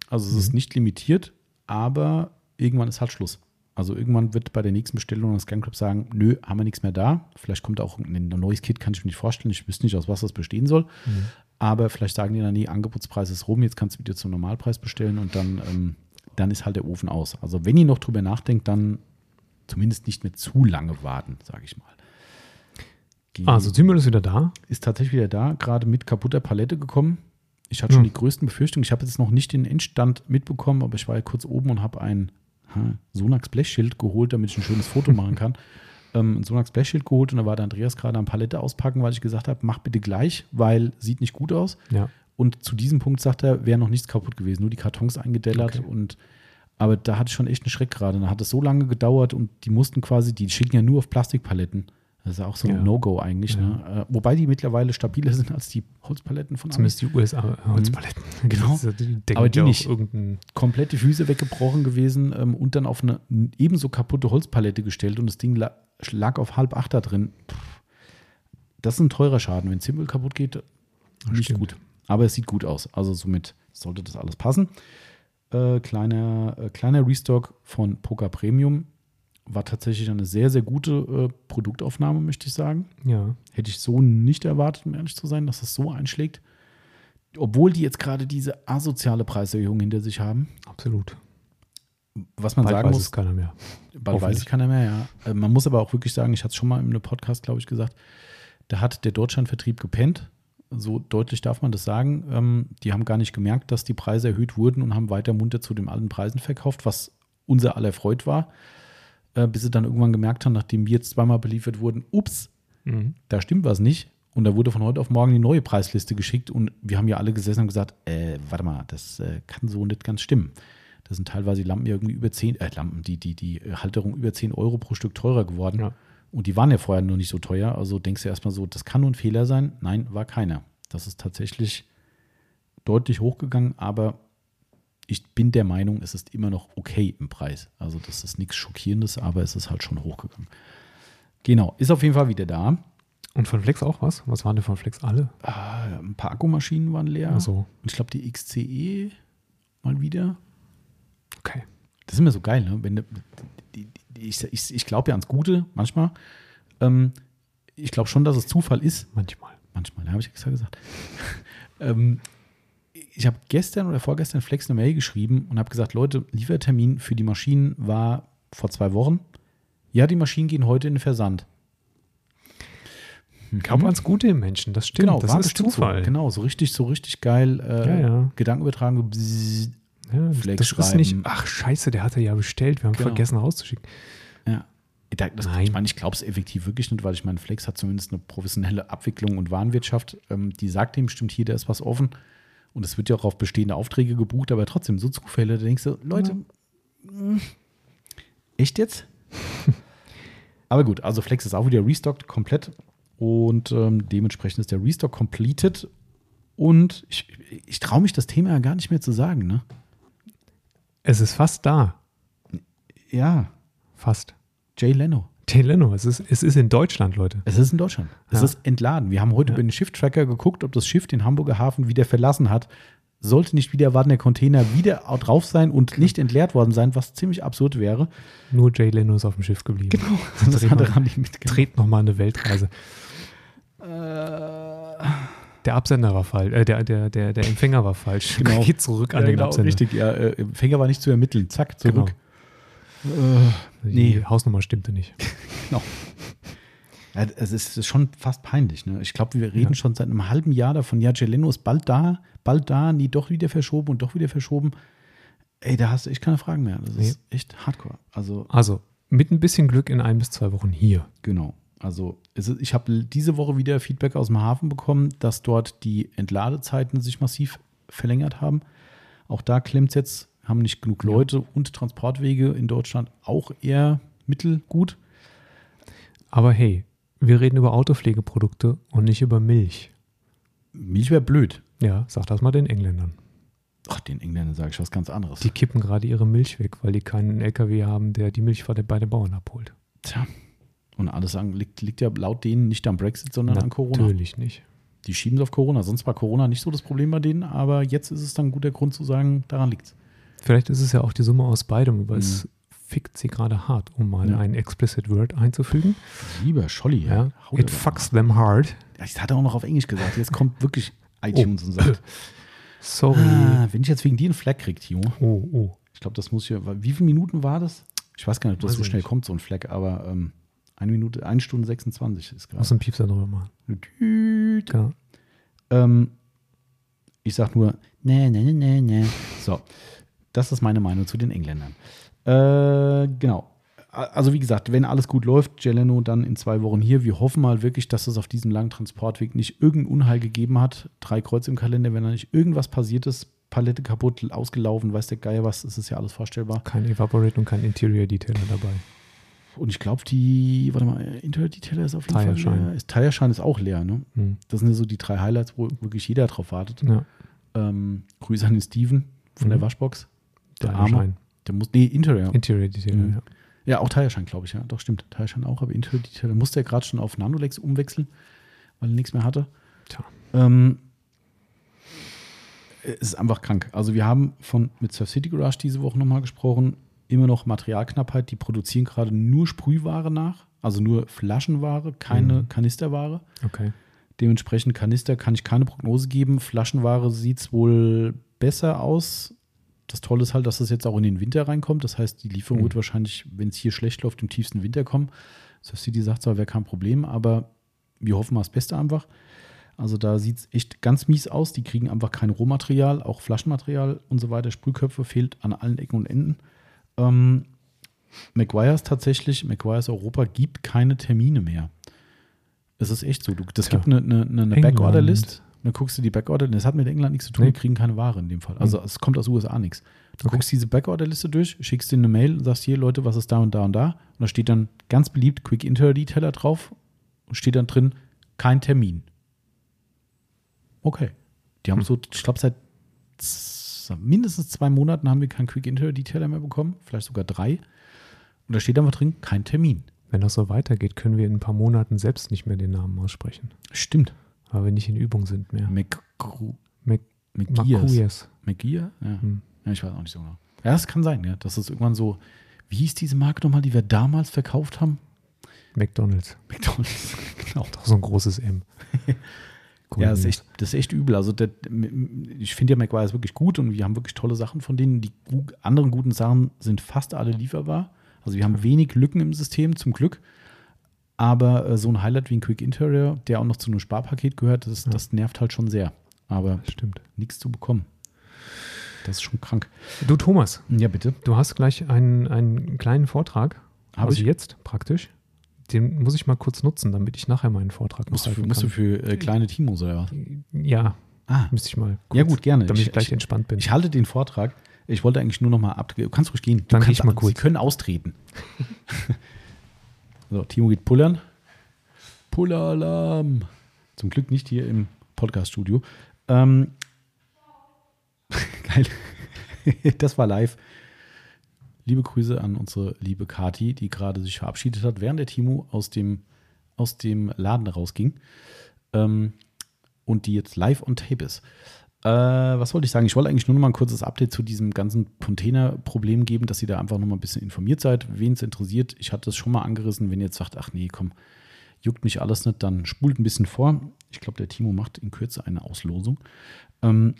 Also es ist Mhm. nicht limitiert, aber irgendwann ist halt Schluss. Also irgendwann wird bei der nächsten Bestellung das Scan Club sagen, nö, haben wir nichts mehr da. Vielleicht kommt auch ein neues Kit, kann ich mir nicht vorstellen. Ich wüsste nicht, aus was das bestehen soll. Mhm. Aber vielleicht sagen die dann, nee, Angebotspreis ist rum, jetzt kannst du wieder zum Normalpreis bestellen und dann, ähm, dann ist halt der Ofen aus. Also wenn ihr noch drüber nachdenkt, dann zumindest nicht mehr zu lange warten, sage ich mal. Die Also, Simmel ist wieder da. ist tatsächlich wieder da, gerade mit kaputter Palette gekommen. Ich hatte schon Hm. die größten Befürchtungen. Ich habe jetzt noch nicht den Endstand mitbekommen, aber ich war ja kurz oben und habe ein Sonax Blechschild geholt, damit ich ein schönes Foto machen kann. Ähm, ein Sonax Blechschild geholt und da war der Andreas gerade am Palette auspacken, weil ich gesagt habe, mach bitte gleich, weil sieht nicht gut aus. Ja. Und zu diesem Punkt sagt er, wäre noch nichts kaputt gewesen, nur die Kartons eingedellert Okay. und aber da hatte ich schon echt einen Schreck gerade. Da hat es so lange gedauert und die mussten quasi, die schicken ja nur auf Plastikpaletten. Das ist ja auch so ein Ja. No-Go eigentlich. Ne? Äh, wobei die mittlerweile stabiler sind als die Holzpaletten von Amis. Zumindest die USA-Holzpaletten. Genau. Das ist ja- Die Aber die ja nicht. Komplett die Füße weggebrochen gewesen ähm, und dann auf eine ebenso kaputte Holzpalette gestellt und das Ding la lag auf halb acht da drin. Pff, das ist ein teurer Schaden. Wenn Zimbel kaputt geht, nicht stimmt. gut. Aber es sieht gut aus. Also somit sollte das alles passen. Äh, kleiner, äh, kleiner Restock von Poker Premium war tatsächlich eine sehr, sehr gute äh, Produktaufnahme, möchte ich sagen. ja. Hätte ich so nicht erwartet, um ehrlich zu sein, dass das so einschlägt. Obwohl die jetzt gerade diese asoziale Preiserhöhung hinter sich haben. Absolut. Was man Bald sagen weiß muss, es keiner mehr. bald weiß ich keiner mehr, ja. Äh, Man muss aber auch wirklich sagen, ich hatte es schon mal in einem Podcast, glaube ich, gesagt, da hat der Deutschlandvertrieb gepennt. So deutlich darf man das sagen. Ähm, die haben gar nicht gemerkt, dass die Preise erhöht wurden und haben weiter munter zu den alten Preisen verkauft, was unser aller Freud war. Äh, bis sie dann irgendwann gemerkt haben, nachdem wir jetzt zweimal beliefert wurden, ups, Mhm. da stimmt was nicht. Und da wurde von heute auf morgen die neue Preisliste geschickt und wir haben ja alle gesessen und gesagt, äh, warte mal, das äh, kann so nicht ganz stimmen. Das sind teilweise die Lampen irgendwie über 10, äh, Lampen, die, die, die Halterung über 10 Euro pro Stück teurer geworden. Ja. Und die waren ja vorher nur nicht so teuer. Also denkst du erstmal so, das kann nur ein Fehler sein. Nein, war keiner. Das ist tatsächlich deutlich hochgegangen, aber ich bin der Meinung, es ist immer noch okay im Preis. Also das ist nichts Schockierendes, aber es ist halt schon hochgegangen. Genau, ist auf jeden Fall wieder da. Und von Flex auch was? Was waren denn von Flex alle? Ah, ein paar Akkumaschinen waren leer. Also, Und ich glaube, die XCE mal wieder. okay. Das ist immer so geil, ne? Wenn, ich ich, ich glaube ja ans Gute manchmal. Ähm, ich glaube schon, dass es Zufall ist. Manchmal. Manchmal, da habe ich extra gesagt. ähm, ich habe gestern oder vorgestern Flex eine Mail geschrieben und habe gesagt, Leute, Liefertermin für die Maschinen war vor zwei Wochen. Ja, die Maschinen gehen heute in den Versand. Glaub ans Gute im Menschen, das stimmt. das Mhm. war ist Zufall. So. Genau, so richtig, so richtig geil. Äh, Ja, ja. Gedanken übertragen. bzzz. Ja, das, Flex das ist nicht, schreiben. ach scheiße, der hatte ja bestellt, wir haben Genau. vergessen rauszuschicken. Ja. Da- Das, ich meine, ich glaube es effektiv wirklich nicht, weil ich meine, Flex hat zumindest eine professionelle Abwicklung und Warenwirtschaft. Ähm, die sagt dem bestimmt hier, da ist was offen. Und es wird ja auch auf bestehende Aufträge gebucht, aber trotzdem so Zufälle, da denkst du, Leute, mh, echt jetzt? aber gut, also Flex ist auch wieder restockt komplett und ähm, dementsprechend ist der Restock completed. Und ich, ich traue mich das Thema ja gar nicht mehr zu sagen, ne? Es ist fast da. Ja, Fast. Jay Leno. Jay Leno, es ist, es ist in Deutschland, Leute. Es ist in Deutschland. Es Ja. ist entladen. Wir haben heute Ja. über den Schiff-Tracker geguckt, ob das Schiff den Hamburger Hafen wieder verlassen hat. Sollte nicht wieder warten, der Container wieder au- drauf sein und nicht entleert worden sein, was ziemlich absurd wäre. Nur Jay Leno ist auf dem Schiff geblieben. Genau. Das Das andere haben die mitgenommen. Dreht nochmal eine Weltreise. Äh, Der Absender war falsch, äh, der, der, der, der Empfänger war falsch. Genau. Geht zurück an ja, den genau, Absender. richtig. Ja, äh, Empfänger war nicht zu ermitteln. Zack, zurück. Die nee. Hausnummer stimmte nicht. Genau. Ja, es ist es ist schon fast peinlich. Ne? Ich glaube, wir reden Ja. schon seit einem halben Jahr davon. Ja, Geleno ist bald da, bald da, nie doch wieder verschoben und doch wieder verschoben. Ey, da hast du echt keine Fragen mehr. Das ist echt hardcore. Also, Also, mit ein bisschen Glück in ein bis zwei Wochen hier. genau. Also, ist, ich habe diese Woche wieder Feedback aus dem Hafen bekommen, dass dort die Entladezeiten sich massiv verlängert haben. Auch da klemmt es jetzt, haben nicht genug Ja. Leute und Transportwege in Deutschland auch eher mittelgut. Aber hey, wir reden über Autopflegeprodukte und nicht über Milch. Milch wäre blöd. Ja, sag das mal den Engländern. Ach, den Engländern sage ich was ganz anderes. Die kippen gerade ihre Milch weg, weil die keinen LKW haben, der die Milch bei den Bauern abholt. Tja. Und alles an, liegt, liegt ja laut denen nicht am Brexit, sondern an Corona. Natürlich nicht. Die schieben es auf Corona. Sonst war Corona nicht so das Problem bei denen, aber jetzt ist es dann ein guter Grund zu sagen, daran liegt es. Vielleicht ist es ja auch die Summe aus beidem, aber es fickt sie gerade hart, um mal Ja. ein explicit Word einzufügen. Lieber Scholli, Ja. It er- fucks them hard. Ja, Ich hatte auch noch auf Englisch gesagt. Jetzt kommt wirklich iTunes und sagt, Sorry. ah, wenn ich jetzt wegen dir einen Flag kriege, Timo. Oh, oh. Ich glaube, das muss hier. Wie viele Minuten war das? Ich weiß gar nicht, ob das Weiß so schnell nicht. kommt, so ein Flag, aber ähm, eine Minute, eine Stunde 26 ist Muss gerade. ein Piepser drüber machen. Genau. Ähm, ich sag nur, ne, ne, ne, ne, ne. So, das ist meine Meinung zu den Engländern. Äh, genau. Also wie gesagt, wenn alles gut läuft, Jeleno dann in zwei Wochen hier. Wir hoffen mal wirklich, dass es auf diesem langen Transportweg nicht irgendein Unheil gegeben hat. Drei Kreuz im Kalender, wenn da nicht irgendwas passiert ist, Palette kaputt, ausgelaufen, weiß der Geier was, ist es ja alles vorstellbar. Kein Evaporate und kein Interior Detailer dabei. Und ich glaube, die, warte mal, Interior Detailer ist auf jeden Tire Fall leer. Ist, ist auch leer, ne? Hm. Das sind ja so die drei Highlights, wo wirklich jeder drauf wartet. Ja, Ähm, Grüße an den Steven von Mhm. der Waschbox. Der Arme. Der muss, nee, Interior. Interior Detailer, Mhm. ja. Ja, auch Shine, glaube ich, ja. Doch, stimmt. Shine auch, aber Interior Detailer musste er gerade schon auf Nanolex umwechseln, weil er nichts mehr hatte. Tja. Ähm, es ist einfach krank. Also wir haben von mit Surf City Garage diese Woche nochmal gesprochen. Immer noch Materialknappheit. Die produzieren gerade nur Sprühware nach, also nur Flaschenware, keine Mhm. Kanisterware. Okay. Dementsprechend Kanister kann ich keine Prognose geben. Flaschenware sieht es wohl besser aus. Das Tolle ist halt, dass es jetzt auch in den Winter reinkommt. Das heißt, die Lieferung Mhm. wird wahrscheinlich, wenn es hier schlecht läuft, im tiefsten Winter kommen. Surf City sagt zwar, wäre kein Problem, aber wir hoffen mal das Beste einfach. Also da sieht es echt ganz mies aus. Die kriegen einfach kein Rohmaterial, auch Flaschenmaterial und so weiter. Sprühköpfe fehlt an allen Ecken und Enden. Ähm, McGuire's tatsächlich, McGuire's Europa gibt keine Termine mehr. Es ist echt so. Du, das Tja. gibt eine, eine, eine England. Backorder-List. Dann guckst du die Backorder, das hat mit England nichts zu tun, Nee. die kriegen keine Ware in dem Fall. Also es kommt aus USA nichts. Du Okay. guckst diese Backorder-Liste durch, schickst denen eine Mail und sagst hier, Leute, was ist da und da und da. Und da steht dann ganz beliebt Quick Inter Detailer drauf und steht dann drin, kein Termin. Okay. Die haben Hm. so, ich glaube, seit mindestens zwei Monaten haben wir keinen Quick Inter Detailer mehr bekommen, vielleicht sogar drei. Und da steht einfach drin, kein Termin. Wenn das so weitergeht, können wir in ein paar Monaten selbst nicht mehr den Namen aussprechen, Stimmt. Weil wir nicht in Übung sind mehr. McGru- Mac McGears. McGear? Ja. Hm. ja, ich weiß auch nicht so genau. Ja, es kann sein, ja, dass es irgendwann so, wie hieß diese Marke nochmal, die wir damals verkauft haben? McDonalds. McDonalds, genau. Doch so ein großes M. Ja, das ist, echt, das ist echt übel. Also der, ich finde ja McGuire ist wirklich gut und wir haben wirklich tolle Sachen von denen. Die anderen guten Sachen sind fast alle lieferbar. Also wir haben wenig Lücken im System, zum Glück. Aber äh, so ein Highlight wie ein Quick Interior, der auch noch zu einem Sparpaket gehört, das, Ja. das nervt halt schon sehr. Aber Stimmt. nichts zu bekommen. Das ist schon krank. Du, Thomas, Ja, bitte. du hast gleich einen, einen kleinen Vortrag. Hab also ich? jetzt praktisch. Den muss ich mal kurz nutzen, damit ich nachher meinen Vortrag noch Musst du, für- halten musst du für äh, kleine Timos oder was? ja, Ah, müsste ich mal. Ja, gut, gerne. Damit ich, Ich- gleich ich- entspannt bin. Ich halte den Vortrag. Ich wollte eigentlich nur noch mal ab. Du kannst ruhig gehen. Du Dann kannst, ich mal Sie kurz. können austreten. so, Timo geht pullern. Pulleralarm. Zum Glück nicht hier im Podcast-Studio. Ähm, geil. das war live. Liebe Grüße an unsere liebe Kati, die gerade sich verabschiedet hat, während der Timo aus dem, aus dem Laden rausging. Ähm, und die jetzt live on tape ist. Äh, was wollte ich sagen? Ich wollte eigentlich nur noch mal ein kurzes Update zu diesem ganzen Container-Problem geben, dass ihr da einfach noch mal ein bisschen informiert seid, wen es interessiert. Ich hatte es schon mal angerissen, wenn ihr jetzt sagt, ach nee, komm, juckt mich alles nicht, dann spult ein bisschen vor. Ich glaube, der Timo macht in Kürze eine Auslosung. Ähm,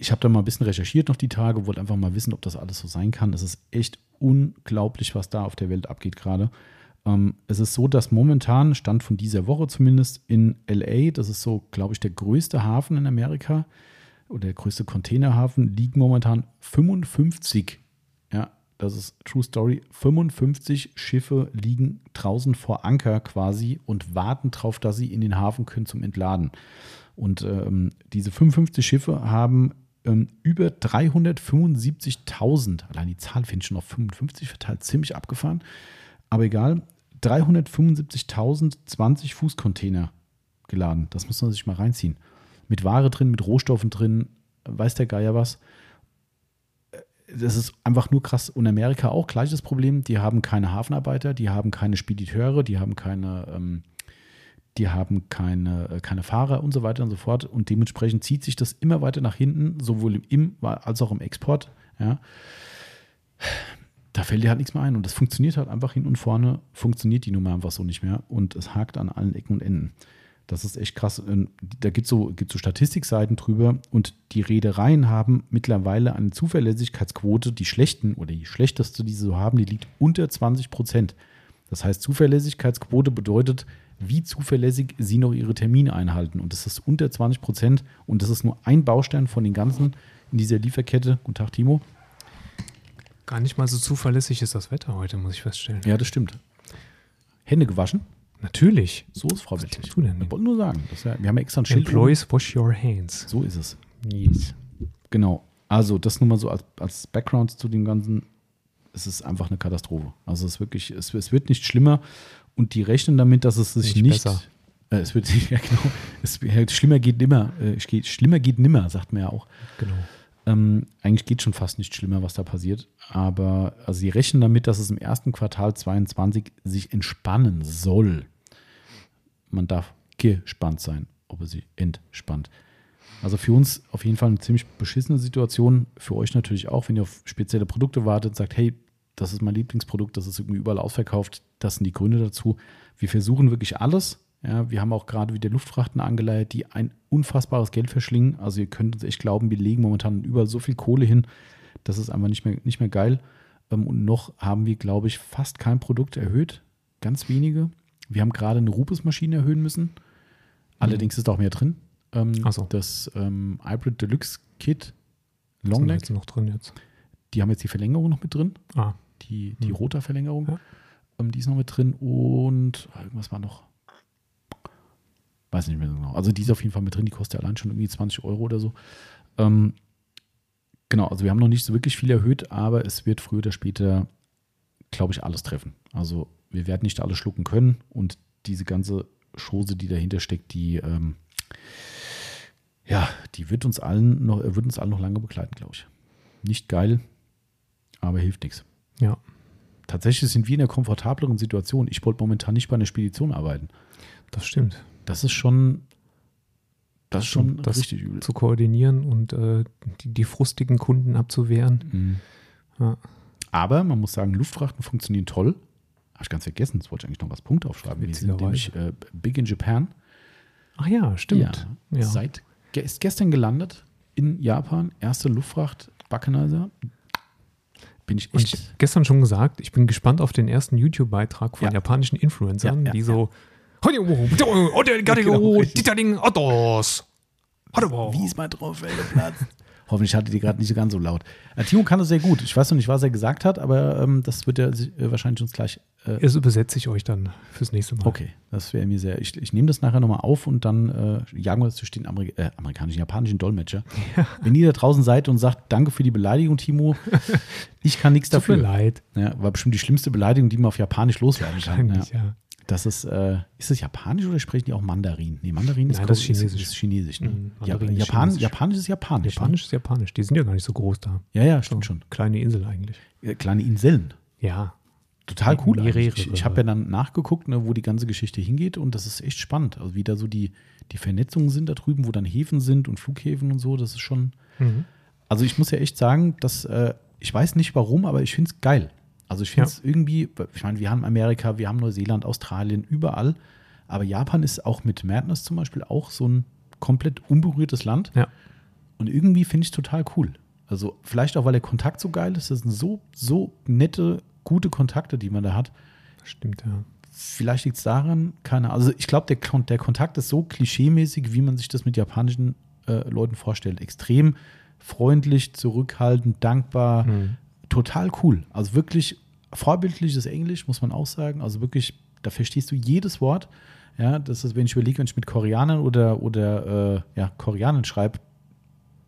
ich habe da mal ein bisschen recherchiert noch die Tage, wollte einfach mal wissen, ob das alles so sein kann. Es ist echt unglaublich, was da auf der Welt abgeht gerade. Ähm, es ist so, dass momentan, Stand von dieser Woche zumindest, in LA, das ist so, glaube ich, der größte Hafen in Amerika oder der größte Containerhafen, liegen momentan 55, ja, das ist True Story, 55 Schiffe liegen draußen vor Anker quasi und warten darauf, dass sie in den Hafen können zum Entladen. Und ähm, diese 55 Schiffe haben ähm, über 375.000, allein die Zahl finde ich schon auf 55 verteilt, ziemlich abgefahren. Aber egal, 375.020 Fußcontainer geladen. Das muss man sich mal reinziehen. Mit Ware drin, mit Rohstoffen drin, weiß der Geier was. Das ist einfach nur krass. Und Amerika auch gleiches Problem. Die haben keine Hafenarbeiter, die haben keine Spediteure, die haben keine, ähm, die haben keine, äh, keine Fahrer und so weiter und so fort. Und dementsprechend zieht sich das immer weiter nach hinten, sowohl im als auch im Export. Ja. Da fällt dir halt nichts mehr ein. Und das funktioniert halt einfach hin und vorne, funktioniert die Nummer einfach so nicht mehr. Und es hakt an allen Ecken und Enden. Das ist echt krass. Da gibt es so, so Statistikseiten drüber und die Reedereien haben mittlerweile eine Zuverlässigkeitsquote, die schlechten oder die schlechteste, die sie so haben, die liegt unter 20 Prozent. Das heißt, Zuverlässigkeitsquote bedeutet, wie zuverlässig sie noch ihre Termine einhalten. Und das ist unter 20 Prozent und das ist nur ein Baustein von den ganzen in dieser Lieferkette. Guten Tag, Timo. Gar nicht mal so zuverlässig ist das Wetter heute, muss ich feststellen. Ja, das stimmt. Hände gewaschen? Natürlich. So ist vorbildlich. Was tust du denn? Ich wollte nur sagen, das ist ja, wir haben ja extra ein Schild. oben. Employees, wash your hands. So ist es. Yes. Genau. Also, das nur mal so als, als Background zu dem Ganzen. Es ist einfach eine Katastrophe. Also, es ist wirklich, es, es wird nicht schlimmer und die rechnen damit, dass es sich Nicht nicht. Äh, es wird, ja, genau. Es, schlimmer geht nimmer. Äh, geht, schlimmer geht nimmer, sagt man ja auch. Genau. Ähm, eigentlich geht schon fast nicht schlimmer, was da passiert. Aber also sie rechnen damit, dass es im ersten Quartal 22 sich entspannen soll. Man darf gespannt sein, ob es sich entspannt. Also für uns auf jeden Fall eine ziemlich beschissene Situation. Für euch natürlich auch, wenn ihr auf spezielle Produkte wartet, sagt, hey, das ist mein Lieblingsprodukt, das ist irgendwie überall ausverkauft. Das sind die Gründe dazu. Wir versuchen wirklich alles. Ja, wir haben auch gerade wieder Luftfrachten angeleiert, die ein unfassbares Geld verschlingen. Also ihr könnt uns echt glauben, wir legen momentan überall so viel Kohle hin. Das ist einfach nicht mehr, nicht mehr geil. Ähm, Und noch haben wir, glaube ich, fast kein Produkt erhöht. Ganz wenige. Wir haben gerade eine Rupes-Maschine erhöhen müssen. Allerdings ist auch mehr drin. Ähm, so. Das ähm, Hybrid Deluxe Kit da Longneck, noch drin jetzt? die haben jetzt die Verlängerung noch mit drin. Ah, Die, die Hm. Rotor-Verlängerung. Ja. Ähm, die ist noch mit drin. Und ah, irgendwas war noch. Weiß nicht mehr so genau. Also die ist auf jeden Fall mit drin. Die kostet allein schon irgendwie 20 Euro oder so. Ähm, genau, also wir haben noch nicht so wirklich viel erhöht, aber es wird früher oder später, glaube ich, alles treffen. Also wir werden nicht alles schlucken können und diese ganze Chose, die dahinter steckt, die ähm, ja, die wird uns allen noch, wird uns allen noch lange begleiten, glaube ich. Nicht geil, aber hilft nichts. ja. Tatsächlich sind wir in einer komfortableren Situation. Ich wollte momentan nicht bei einer Spedition arbeiten. Das stimmt. Das ist schon, das ist schon Das richtig übel. Zu koordinieren und äh, die, die frustigen Kunden abzuwehren. Mhm. Ja. Aber man muss sagen, Luftfrachten funktionieren toll. Habe ich ganz vergessen, das wollte ich eigentlich noch als Punkt aufschreiben. Wir sind nämlich äh, big in Japan. Ach ja, stimmt. Ja, Ja. Seit ist gestern gelandet in Japan. Erste Luftfracht Buckenizer. Bin ich Und echt. ich hab gestern schon gesagt, ich bin gespannt auf den ersten YouTube-Beitrag von Ja. japanischen Influencern, die so Genau. Wie ist mein Trophäenplatz? Hoffentlich hattet ihr gerade nicht so ganz so laut. Äh, Timo kann das sehr gut. Ich weiß noch nicht, was er gesagt hat, aber ähm, das wird er sich, äh, wahrscheinlich uns gleich. Äh, Das übersetze ich euch dann fürs nächste Mal. okay, das wäre mir sehr. Ich, ich nehme das nachher nochmal auf und dann äh, jagen wir das durch den Ameri äh, amerikanischen, japanischen Dolmetscher. Wenn ihr da draußen seid und sagt, danke für die Beleidigung, Timo, ich kann nichts Tut mir dafür. leid. Ja, war bestimmt die schlimmste Beleidigung, die man auf Japanisch loswerden kann. Ja. Ja. Das ist, äh, ist das Japanisch oder sprechen die auch Mandarin? Nee, Mandarin ist, Nein, das ist Chinesisch. ist Chinesisch ne? Mhm, ja, Mandarin ist Japan, Chinesisch. Japanisch ist Japanisch. Japanisch ist Japanisch. Die sind ja gar nicht so groß da. Ne? Ja, ja, So, stimmt schon. Kleine Insel eigentlich. Ja, Kleine Inseln. Ja. Total cool. Mehrere. eigentlich. Ich, ich habe ja dann nachgeguckt, ne, wo die ganze Geschichte hingeht und das ist echt spannend. Also wie da so die, die Vernetzungen sind da drüben, wo dann Häfen sind und Flughäfen und so, das ist schon. Mhm. Also ich muss ja echt sagen, dass äh, ich weiß nicht warum, aber ich finde es geil. Also ich finde es irgendwie, ich meine, wir haben Amerika, wir haben Neuseeland, Australien, überall. Aber Japan ist auch mit Madness zum Beispiel auch so ein komplett unberührtes Land. Ja. Und irgendwie finde ich es total cool. Also vielleicht auch, weil der Kontakt so geil ist. Das sind so, so nette, gute Kontakte, die man da hat. Das stimmt, ja. Vielleicht liegt es daran, keine Ahnung. Also ich glaube, der, Kon- der Kontakt ist so klischeemäßig, wie man sich das mit japanischen äh, Leuten vorstellt. Extrem freundlich, zurückhaltend, dankbar, Mhm. Total cool. Also wirklich vorbildliches Englisch, muss man auch sagen. Also wirklich, da verstehst du jedes Wort. Ja, das ist, wenn ich überlege, wenn ich mit Koreanern oder, oder äh, ja, Koreanern schreibe,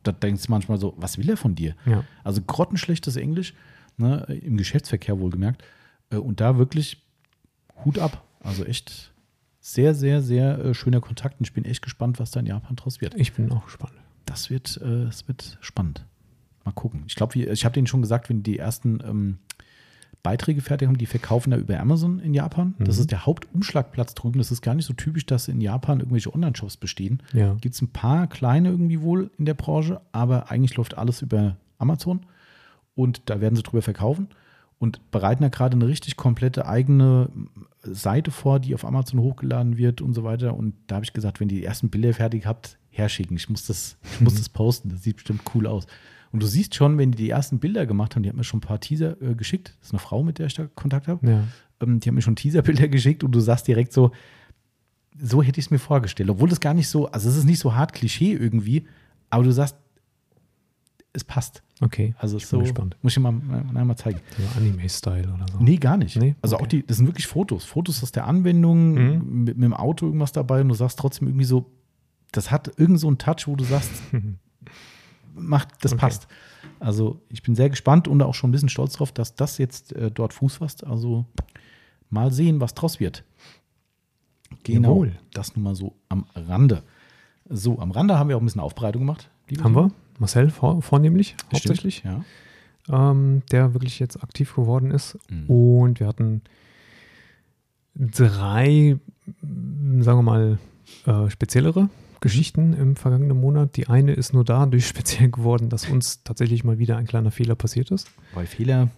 da denkst du manchmal so, was will er von dir? Ja. Also grottenschlechtes Englisch, ne, im Geschäftsverkehr wohlgemerkt. Äh, Und da wirklich Hut ab. Also echt sehr, sehr, sehr äh, schöner Kontakt und ich bin echt gespannt, was da in Japan draus wird. Ich bin auch gespannt. Das wird, äh, das wird spannend. Mal gucken. Ich glaube, ich habe denen schon gesagt, wenn die ersten ähm, Beiträge fertig haben, die verkaufen da über Amazon in Japan. Das Mhm. ist der Hauptumschlagplatz drüben. Das ist gar nicht so typisch, dass in Japan irgendwelche Online-Shops bestehen. Ja. Gibt es ein paar kleine irgendwie wohl in der Branche, aber eigentlich läuft alles über Amazon und da werden sie drüber verkaufen und bereiten da gerade eine richtig komplette eigene Seite vor, die auf Amazon hochgeladen wird und so weiter. Und da habe ich gesagt, wenn ihr die ersten Bilder fertig habt, herschicken. Ich muss das, ich muss das posten. Das sieht bestimmt cool aus. Und du siehst schon, wenn die die ersten Bilder gemacht haben, die hat mir schon ein paar Teaser äh, geschickt. Das ist eine Frau, mit der ich da Kontakt habe. Ja. Ähm, die haben mir schon Teaserbilder geschickt und du sagst direkt so, so hätte ich es mir vorgestellt. Obwohl das gar nicht so, also es ist nicht so hart Klischee irgendwie, aber du sagst, es passt. Okay. Also ich so, bin gespannt. muss ich mal, mal, mal zeigen. So Anime-Style oder so. Nee, gar nicht. Nee? Also Okay. auch die, das sind wirklich Fotos. Fotos aus der Anwendung, Mhm. mit, mit dem Auto irgendwas dabei und du sagst trotzdem irgendwie so, das hat irgend so einen Touch, wo du sagst, macht, das Okay. passt. Also ich bin sehr gespannt und auch schon ein bisschen stolz drauf, dass das jetzt äh, dort Fuß fasst. Also mal sehen, was draus wird. Genau. Jawohl. Das nun mal so am Rande. So, am Rande haben wir auch ein bisschen Aufbereitung gemacht. Haben wir? Marcel vor, vornehmlich, Stimmt, hauptsächlich, Ja. ähm, der wirklich jetzt aktiv geworden ist. Mhm. Und wir hatten drei, sagen wir mal, äh, speziellere Geschichten im vergangenen Monat. Die eine ist nur dadurch speziell geworden, dass uns tatsächlich mal wieder ein kleiner Fehler passiert ist. Bei Fehler,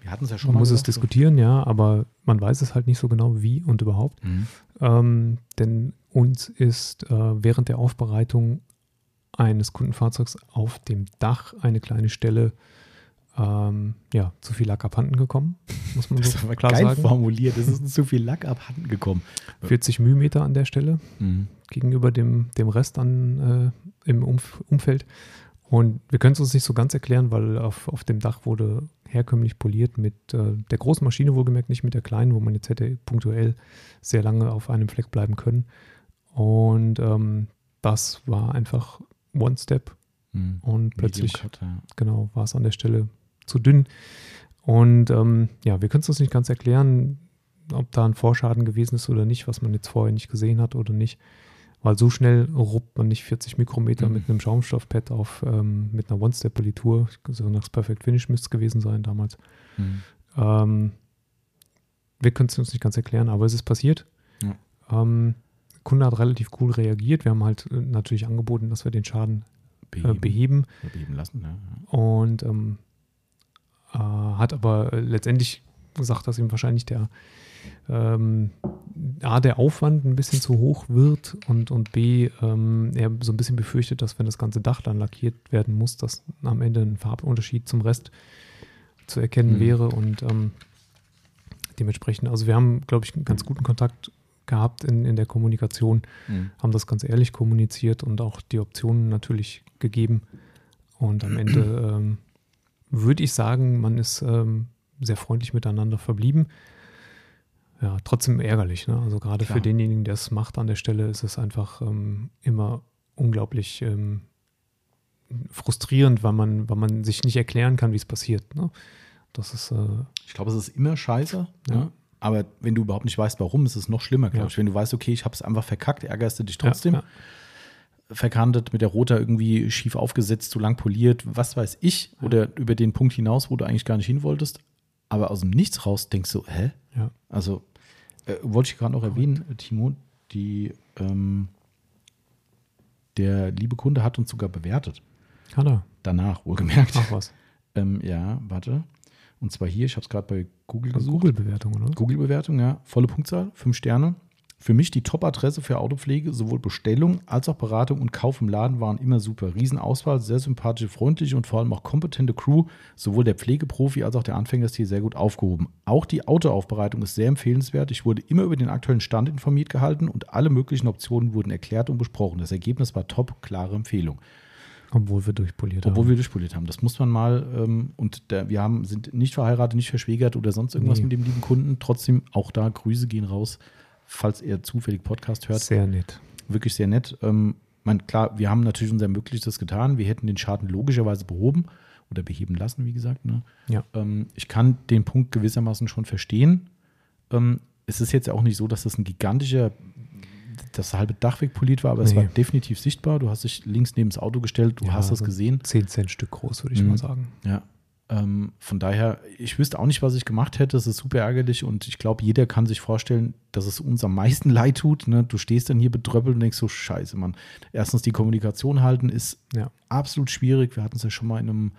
wir hatten es ja schon Man mal muss es gesagt, diskutieren, ja, aber man weiß es halt nicht so genau, wie und überhaupt. Mhm. Ähm, denn uns ist äh, während der Aufbereitung eines Kundenfahrzeugs auf dem Dach eine kleine Stelle ähm, ja, zu viel Lack abhanden gekommen, muss man Das so ist aber klar geil sagen. formuliert. Es ist zu viel Lack abhanden gekommen. 40 Mühmeter an der Stelle Mhm. Gegenüber dem, dem Rest an, äh, im Umf Umfeld. Und wir können es uns nicht so ganz erklären, weil auf, auf dem Dach wurde herkömmlich poliert mit äh, der großen Maschine wohlgemerkt, nicht mit der kleinen, wo man jetzt hätte punktuell sehr lange auf einem Fleck bleiben können. Und ähm, das war einfach One Step Mhm. und plötzlich, Cut, ja. genau, war es an der Stelle zu dünn. Und ähm, ja, wir können es uns nicht ganz erklären, ob da ein Vorschaden gewesen ist oder nicht, was man jetzt vorher nicht gesehen hat oder nicht. Weil so schnell ruppt man nicht 40 Mikrometer Mhm. mit einem Schaumstoffpad auf, ähm, mit einer One-Step-Politur. So nach Perfect Finish müsste es gewesen sein damals. Mhm. Ähm, wir können es uns nicht ganz erklären, aber es ist passiert. Ja. Ähm, der Kunde hat relativ cool reagiert. Wir haben halt äh, natürlich angeboten, dass wir den Schaden äh, Beheben. beheben. Beheben lassen. Ja. ja. Und ähm, äh, hat aber äh, letztendlich gesagt, dass ihm wahrscheinlich der ähm, A, der Aufwand ein bisschen zu hoch wird und, und B, ähm, er so ein bisschen befürchtet, dass wenn das ganze Dach dann lackiert werden muss, dass am Ende ein Farbunterschied zum Rest zu erkennen Mhm. wäre und ähm, dementsprechend, also wir haben, glaube ich, einen ganz guten Kontakt gehabt in, in der Kommunikation Mhm. haben das ganz ehrlich kommuniziert und auch die Optionen natürlich gegeben. Und am Ende ähm, würde ich sagen, man ist ähm, sehr freundlich miteinander verblieben. Ja, trotzdem ärgerlich. Ne? Also gerade Klar. für denjenigen, der es macht an der Stelle, ist es einfach ähm, immer unglaublich ähm, frustrierend, weil man, weil man sich nicht erklären kann, wie es passiert. Ne? Das ist äh, Ich glaube, es ist immer scheiße. Ja. Ja. Aber wenn du überhaupt nicht weißt, warum, ist es noch schlimmer, glaube Ja. ich. Wenn du weißt, okay, ich habe es einfach verkackt, ärgerst du dich trotzdem. Ja, Verkantet, mit der Rotor irgendwie schief aufgesetzt, zu lang poliert, was weiß ich. Oder über den Punkt hinaus, wo du eigentlich gar nicht hin wolltest. Aber aus dem Nichts raus denkst du, hä? ja. Also, äh, wollte ich gerade noch erwähnen, äh, Timo, die, ähm, der liebe Kunde hat uns sogar bewertet. Hat er. Danach, wohlgemerkt. Ach was. Ähm, ja, warte. Und zwar hier, ich habe es gerade bei Google Also gesucht. Google-Bewertung, oder? Google-Bewertung, ja. Volle Punktzahl, fünf Sterne. Für mich die Top-Adresse für Autopflege. Sowohl Bestellung als auch Beratung und Kauf im Laden waren immer super. Riesenauswahl, sehr sympathische, freundliche und vor allem auch kompetente Crew. Sowohl der Pflegeprofi als auch der Anfänger ist hier sehr gut aufgehoben. Auch die Autoaufbereitung ist sehr empfehlenswert. Ich wurde immer über den aktuellen Stand informiert gehalten und alle möglichen Optionen wurden erklärt und besprochen. Das Ergebnis war top, klare Empfehlung. Obwohl wir durchpoliert Obwohl haben. wir durchpoliert haben. Das muss man mal, ähm, und der, wir haben, sind nicht verheiratet, nicht verschwägert oder sonst irgendwas Nee. mit dem lieben Kunden. Trotzdem auch da Grüße gehen raus, falls er zufällig Podcast hört. Sehr nett. Wirklich sehr nett. Ähm, man, klar, wir haben natürlich unser Möglichstes getan. Wir hätten den Schaden logischerweise behoben oder beheben lassen, wie gesagt. Ne? Ja. Ähm, ich kann den Punkt gewissermaßen schon verstehen. Ähm, es ist jetzt auch nicht so, dass das ein gigantischer, das halbe Dach wegpoliert war, aber es Nee. war definitiv sichtbar. Du hast dich links neben das Auto gestellt, du Ja, hast das so gesehen. 10 Cent Stück groß, würde ich Mhm. mal sagen. Ja. Ähm, von daher, ich wüsste auch nicht, was ich gemacht hätte. Es ist super ärgerlich und ich glaube, jeder kann sich vorstellen, dass es uns am meisten leid tut. Ne? Du stehst dann hier betröppelt und denkst so, scheiße, Mann. Erstens, die Kommunikation halten ist Ja. absolut schwierig. Wir hatten es ja schon mal in einem,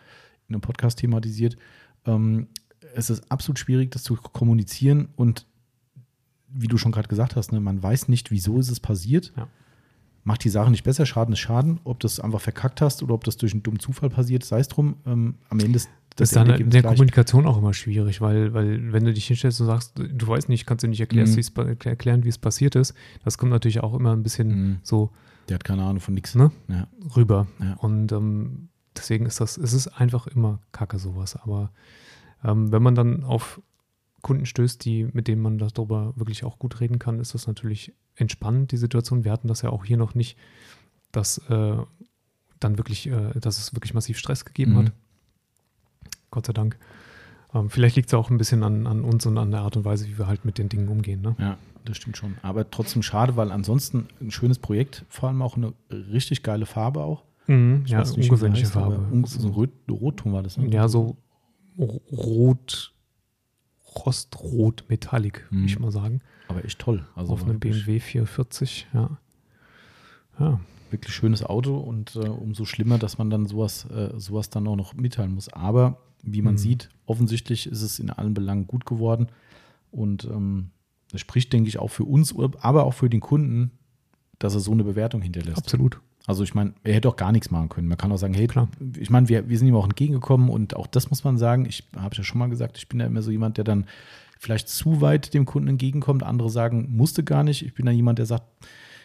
in einem Podcast thematisiert. Ähm, es ist absolut schwierig, das zu kommunizieren und wie du schon gerade gesagt hast, ne, man weiß nicht, wieso ist es passiert. Ja. Macht die Sache nicht besser, Schaden ist Schaden. Ob das einfach verkackt hast oder ob das durch einen dummen Zufall passiert, sei es drum. Ähm, am Ende ist Das ist dann in der gleich. Kommunikation auch immer schwierig, weil, weil wenn du dich hinstellst und sagst, du weißt nicht, kannst du nicht erklären, Mhm. wie es pa- erklären, wie es passiert ist, das kommt natürlich auch immer ein bisschen Mhm. so Der hat keine Ahnung von nichts. Ne? Ja. rüber. Ja. Und ähm, deswegen ist das, es ist einfach immer Kacke sowas. Aber ähm, wenn man dann auf Kunden stößt, die, mit denen man darüber wirklich auch gut reden kann, ist das natürlich entspannend, die Situation. Wir hatten das ja auch hier noch nicht, dass äh, dann wirklich, äh, dass es wirklich massiv Stress gegeben Mhm. hat. Gott sei Dank. Ähm, vielleicht liegt es auch ein bisschen an, an uns und an der Art und Weise, wie wir halt mit den Dingen umgehen. Ne? Ja, das stimmt schon. Aber trotzdem schade, weil ansonsten ein schönes Projekt, vor allem auch eine richtig geile Farbe auch. Mhm, ja, weiß ungewöhnliche heißt, Farbe. So ein Rot, Rotton war das, ne? Ja, so ro- rot, rostrot, metallic, würde Mhm. ich mal sagen. Aber echt toll. Also auf einem BMW 440, ja. Ja, wirklich schönes Auto und äh, umso schlimmer, dass man dann sowas, äh, sowas dann auch noch mitteilen muss. Aber wie man Mhm. sieht, offensichtlich ist es in allen Belangen gut geworden. Und ähm, das spricht, denke ich, auch für uns, aber auch für den Kunden, dass er so eine Bewertung hinterlässt. absolut. Also ich meine, er hätte auch gar nichts machen können. Man kann auch sagen, hey, Klar. ich meine, wir, wir sind ihm auch entgegengekommen und auch das muss man sagen. Ich habe ja schon mal gesagt, ich bin ja immer so jemand, der dann vielleicht zu weit dem Kunden entgegenkommt. Andere sagen, musste gar nicht. Ich bin da jemand, der sagt,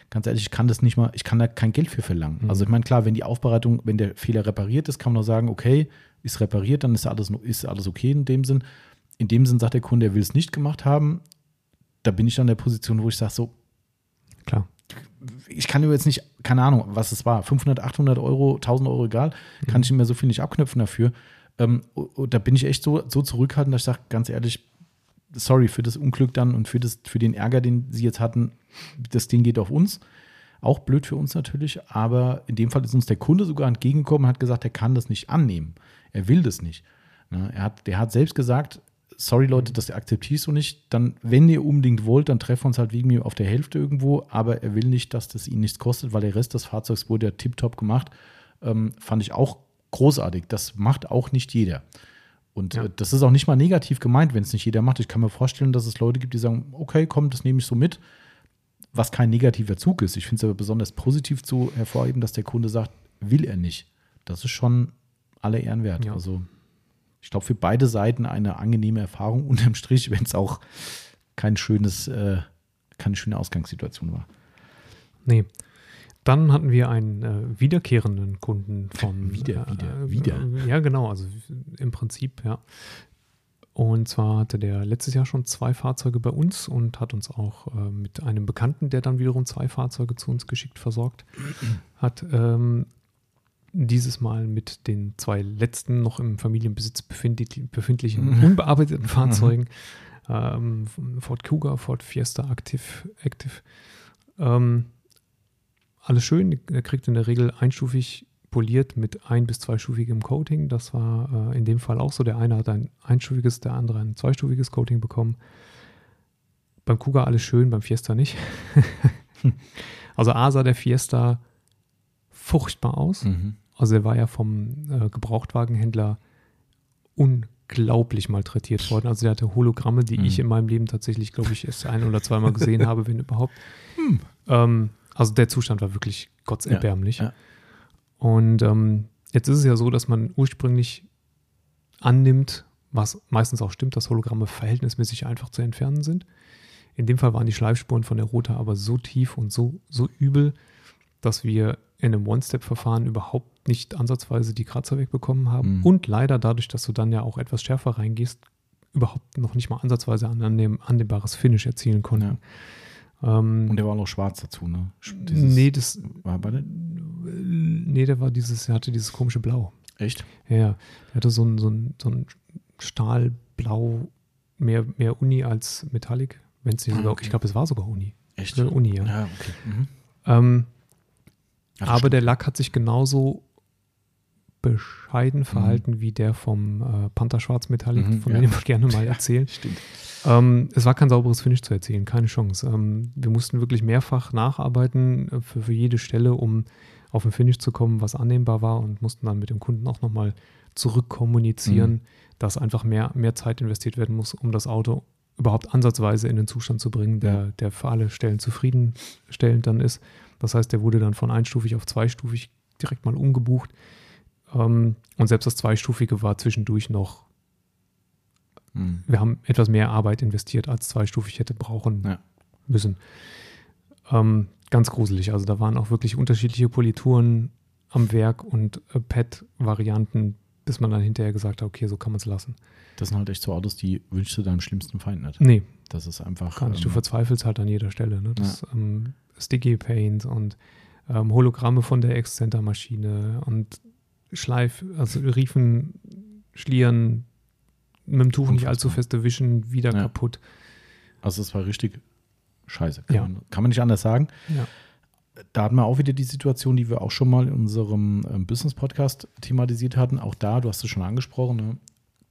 ganz ehrlich, ich kann das nicht mal, ich kann da kein Geld für verlangen. Mhm. Also ich meine, klar, wenn die Aufbereitung, wenn der Fehler repariert ist, kann man auch sagen, okay, ist repariert, dann ist alles, ist alles okay in dem Sinn. In dem Sinn sagt der Kunde, er will es nicht gemacht haben. Da bin ich dann in der Position, wo ich sage, so, Klar. Ich kann jetzt nicht, keine Ahnung, was es war, 500, 800 Euro, 1000 Euro egal, kann ich mir so viel nicht abknüpfen dafür. Ähm, da bin ich echt so, so zurückhaltend, dass ich sage, ganz ehrlich, sorry für das Unglück dann und für, das, für den Ärger, den sie jetzt hatten, das Ding geht auf uns. Auch blöd für uns natürlich, aber in dem Fall ist uns der Kunde sogar entgegengekommen und hat gesagt, er kann das nicht annehmen. Er will das nicht. Ne, er hat, der hat selbst gesagt, sorry Leute, das akzeptiere ich so nicht. Dann, wenn ihr unbedingt wollt, dann treffen wir uns halt wegen mir auf der Hälfte irgendwo, aber er will nicht, dass das ihn nichts kostet, weil der Rest des Fahrzeugs wurde ja tiptop gemacht. Ähm, fand ich auch großartig. Das macht auch nicht jeder. Und Ja. äh, das ist auch nicht mal negativ gemeint, wenn es nicht jeder macht. Ich kann mir vorstellen, dass es Leute gibt, die sagen, okay, komm, das nehme ich so mit, was kein negativer Zug ist. Ich finde es aber besonders positiv zu hervorheben, dass der Kunde sagt, will er nicht. Das ist schon alle Ehren wert. Ja. Also ich glaube, für beide Seiten eine angenehme Erfahrung, unterm Strich, wenn es auch kein schönes, äh, keine schöne Ausgangssituation war. Nee. Dann hatten wir einen äh, wiederkehrenden Kunden von. Wieder, wieder, wieder. Äh, ja, genau. Also im Prinzip, ja. Und zwar hatte der letztes Jahr schon zwei Fahrzeuge bei uns und hat uns auch äh, mit einem Bekannten, der dann wiederum zwei Fahrzeuge zu uns geschickt versorgt hat. Ähm, dieses Mal mit den zwei letzten noch im Familienbesitz befindlich, befindlichen Mhm. unbearbeiteten Fahrzeugen. Ähm, Ford Kuga, Ford Fiesta Active. Active. Ähm, alles schön. Er kriegt in der Regel einstufig poliert mit ein- bis zweistufigem Coating. Das war äh, in dem Fall auch so. Der eine hat ein einstufiges, der andere ein zweistufiges Coating bekommen. Beim Kuga alles schön, beim Fiesta nicht. also A sah der Fiesta furchtbar aus. Mhm. Also er war ja vom äh, Gebrauchtwagenhändler unglaublich malträtiert worden. Also er hatte Hologramme, die Mhm. ich in meinem Leben tatsächlich, glaube ich, erst ein oder zweimal gesehen habe, wenn überhaupt. Ähm, also der Zustand war wirklich gottserbärmlich. Ja, ja. Und ähm, jetzt ist es ja so, dass man ursprünglich annimmt, was meistens auch stimmt, dass Hologramme verhältnismäßig einfach zu entfernen sind. In dem Fall waren die Schleifspuren von der Route aber so tief und so, so übel, dass wir in einem One-Step-Verfahren überhaupt nicht ansatzweise die Kratzer wegbekommen haben. Mhm. Und leider dadurch, dass du dann ja auch etwas schärfer reingehst, überhaupt noch nicht mal ansatzweise ein annehm, annehmbares Finish erzielen konnten. Ähm, Und der war auch noch schwarz dazu, ne? Sch- nee, das, war bei der, nee, der war dieses, er hatte dieses komische Blau. echt? Ja, ja. Der hatte so ein, so ein, so ein Stahlblau, mehr, mehr Uni als Metallic. Wenn es nicht Ah, sogar, okay. ich glaube, es war sogar Uni. Echt? Äh, Uni, ja. Ja, okay. Mhm. Ähm, Ja, das aber stimmt. der Lack hat sich genauso bescheiden verhalten wie der vom äh, Panther Schwarz Metallic, Mhm, von ja. dem ich gerne mal erzählen. Stimmt. Ähm, es war kein sauberes Finish zu erzielen, keine Chance. Ähm, wir mussten wirklich mehrfach nacharbeiten äh, für, für jede Stelle, um auf ein Finish zu kommen, was annehmbar war und mussten dann mit dem Kunden auch nochmal zurückkommunizieren, Mhm. dass einfach mehr, mehr Zeit investiert werden muss, um das Auto überhaupt ansatzweise in den Zustand zu bringen, der, Ja. der für alle Stellen zufriedenstellend dann ist. Das heißt, der wurde dann von einstufig auf zweistufig direkt mal umgebucht. Ähm, und selbst das Zweistufige war zwischendurch noch Mhm. wir haben etwas mehr Arbeit investiert, als zweistufig hätte brauchen Ja. müssen. Ähm, ganz gruselig. Also da waren auch wirklich unterschiedliche Polituren am Werk und äh, Pad-Varianten, bis man dann hinterher gesagt hat, okay, so kann man es lassen. Das sind halt echt so Autos, die wünschst du deinem schlimmsten Feind nicht. Nee, Das ist einfach. gar nicht. Du ähm, verzweifelst halt an jeder Stelle. Ne? Das ähm, Sticky Paint und ähm, Hologramme von der Ex-Center-Maschine und Schleif, also Riefen, Schlieren, mit dem Tuch nicht allzu feste wischen, wieder Ja. kaputt. Also es war richtig scheiße. Kann, Ja. man, kann man nicht anders sagen. Ja. Da hatten wir auch wieder die Situation, die wir auch schon mal in unserem ähm, Business-Podcast thematisiert hatten. Auch da, du hast es schon angesprochen, ne?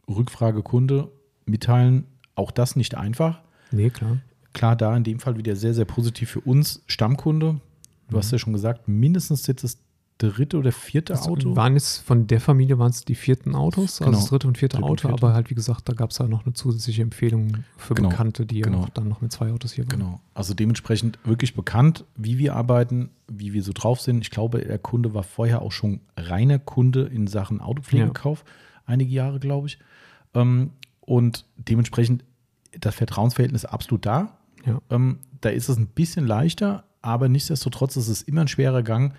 Rückfrage Kunde, mitteilen, auch das nicht einfach. Nee, klar. Klar, da in dem Fall wieder sehr, sehr positiv für uns, Stammkunde. Du Mhm. hast ja schon gesagt, mindestens jetzt das dritte oder vierte Das Auto. waren jetzt von der Familie waren es die vierten Autos, also Genau. das dritte und vierte Dritte und Auto, vierte. aber halt wie gesagt, da gab es halt noch eine zusätzliche Empfehlung für Genau. Bekannte, die Genau. ja dann noch mit zwei Autos hier waren. Genau. Also dementsprechend wirklich bekannt, wie wir arbeiten, wie wir so drauf sind. Ich glaube, der Kunde war vorher auch schon reiner Kunde in Sachen Autopflegekauf. Einige Jahre, glaube ich. Ähm, und dementsprechend das Vertrauensverhältnis absolut da. Ja. Ähm, da ist es ein bisschen leichter, aber nichtsdestotrotz ist es immer ein schwerer Gang.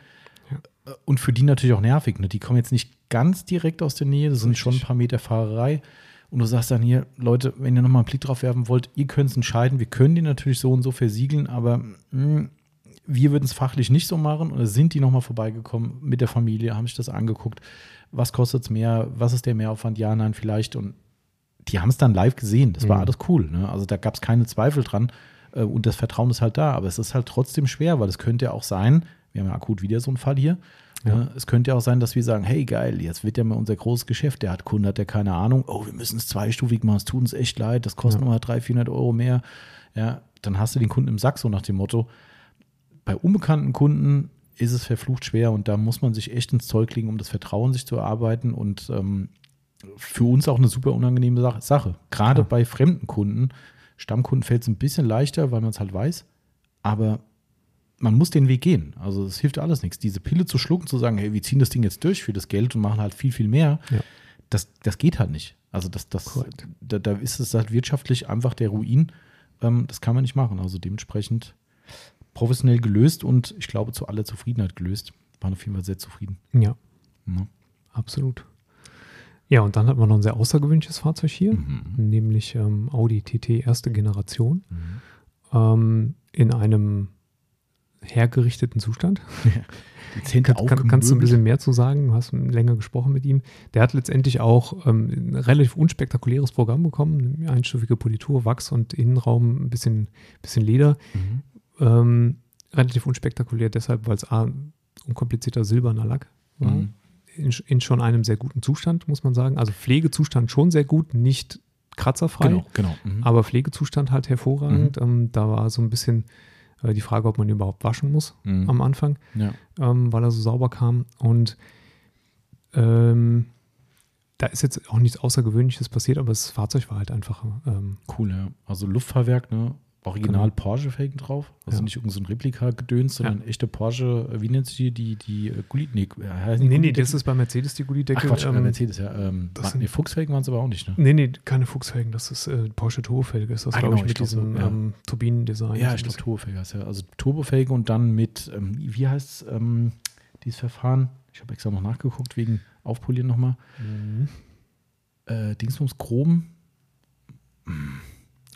Ja. Äh, Und für die natürlich auch nervig. Ne? Die kommen jetzt nicht ganz direkt aus der Nähe, das sind Richtig. schon ein paar Meter Fahrerei. Und du sagst dann hier, Leute, wenn ihr nochmal einen Blick drauf werfen wollt, ihr könnt es entscheiden. Wir können die natürlich so und so versiegeln, aber mh, wir würden es fachlich nicht so machen. Oder sind die nochmal vorbeigekommen mit der Familie, haben sich das angeguckt. Was kostet es mehr? Was ist der Mehraufwand? Ja, nein, vielleicht. Und die haben es dann live gesehen. Das war Mhm. alles cool. Ne? Also da gab es keine Zweifel dran. Äh, Und das Vertrauen ist halt da. Aber es ist halt trotzdem schwer, weil es könnte ja auch sein, wir haben ja akut wieder so einen Fall hier. Ja. Es könnte ja auch sein, dass wir sagen, hey geil, jetzt wird ja mal unser großes Geschäft. Der hat Kunde, hat der keine Ahnung. Oh, wir müssen es zweistufig machen. Es tut uns echt leid. Das kostet Ja. nochmal 300, 400 Euro mehr. Ja, dann hast du den Kunden im Sack so nach dem Motto. Bei unbekannten Kunden ist es verflucht schwer und da muss man sich echt ins Zeug legen, um das Vertrauen sich zu erarbeiten und ähm, für uns auch eine super unangenehme Sach- Sache. Gerade Ja. bei fremden Kunden. Stammkunden fällt es ein bisschen leichter, weil man es halt weiß, aber man muss den Weg gehen. Also es hilft alles nichts. Diese Pille zu schlucken, zu sagen, hey, wir ziehen das Ding jetzt durch für das Geld und machen halt viel, viel mehr, Ja. das, das geht halt nicht. Also das, das, da, da ist es halt wirtschaftlich einfach der Ruin. Ähm, das kann man nicht machen. Also dementsprechend professionell gelöst und ich glaube zu aller Zufriedenheit gelöst. Waren auf jeden Fall sehr zufrieden. Ja, Ne? absolut. Ja, und dann hat man noch ein sehr außergewöhnliches Fahrzeug hier, Mhm. nämlich ähm, Audi TT erste Generation Mhm. ähm, in einem hergerichteten Zustand. Dezent Kann, kann, kannst du ein bisschen mehr zu sagen? Du hast länger gesprochen mit ihm. Der hat letztendlich auch ähm, ein relativ unspektakuläres Programm bekommen. Eine einstufige Politur, Wachs und Innenraum, ein bisschen, bisschen Leder. Mhm. Ähm, relativ unspektakulär deshalb, weil es A, unkomplizierter silberner Lack war. Mhm. In, in schon einem sehr guten Zustand, muss man sagen. Also Pflegezustand schon sehr gut, nicht kratzerfrei, Genau, genau. Mhm. aber Pflegezustand halt hervorragend. Ähm, da war so ein bisschen die Frage, ob man ihn überhaupt waschen muss Mhm. am Anfang ja. ähm, weil er so sauber kam. Und ähm, da ist jetzt auch nichts Außergewöhnliches passiert, aber das Fahrzeug war halt einfach. Ähm, Cool, ja. Also Luftfahrwerk, ne? Original Porsche-Felgen drauf. Also Ja. nicht irgendein so ein Replika-Gedöns, sondern echte Porsche, wie nennt sich die, die, die äh, Gulli, nee, äh, die nee, nee, Gullideckel? das ist bei Mercedes die Ach Gullideckel. Quatsch, äh, ähm, Mercedes, ja. Ähm, das sind- nee, Fuchsfelgen waren es aber auch nicht, ne? Nee, nee, keine Fuchsfelgen, das ist äh, Porsche Turbofelge, ist das, Ah, glaube genau, ich, mit glaub diesem ja. ähm, Turbinendesign. Ja, ich glaube Turbofelge heißt ja. Also Turbofelge und dann mit, ähm, wie heißt es, ähm, dieses Verfahren? Ich habe extra noch nachgeguckt, wegen Aufpolieren nochmal. Mhm. Äh, Dingsbums Chrom,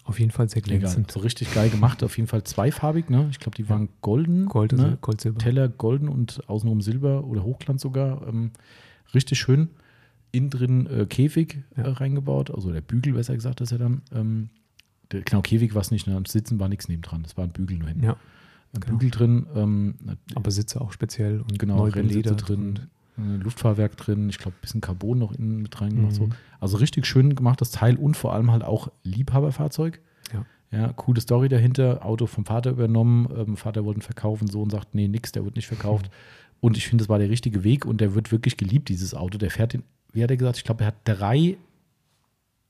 Auf jeden Fall sehr glänzend. so richtig geil gemacht. Auf jeden Fall zweifarbig, ne? Ich glaube, die waren golden. Gold, ne? Gold, Silber. Teller golden und außenrum Silber oder Hochglanz sogar. Ähm, richtig schön. innen drin äh, Käfig Ja. äh, reingebaut, also der Bügel, besser gesagt, ist ja dann. Ähm, der, genau, Käfig war es nicht, ne? Sitzen war nichts nebendran, das war ein Bügel nur hinten. Ja, Ein genau. Bügel drin, ähm, aber Sitze auch speziell und genau, neu Rennsitze beledert drin, äh, Luftfahrwerk drin, ich glaube, ein bisschen Carbon noch innen mit reingemacht. So. Mhm. Also richtig schön gemachtes Teil und vor allem halt auch Liebhaberfahrzeug. Ja. Ja, coole Story dahinter. Auto vom Vater übernommen. Ähm, Vater wollte ihn verkaufen. Sohn sagt, nee, nix, der wird nicht verkauft. Und ich finde, das war der richtige Weg und der wird wirklich geliebt, dieses Auto. Der fährt, in, wie hat er gesagt, ich glaube, er hat drei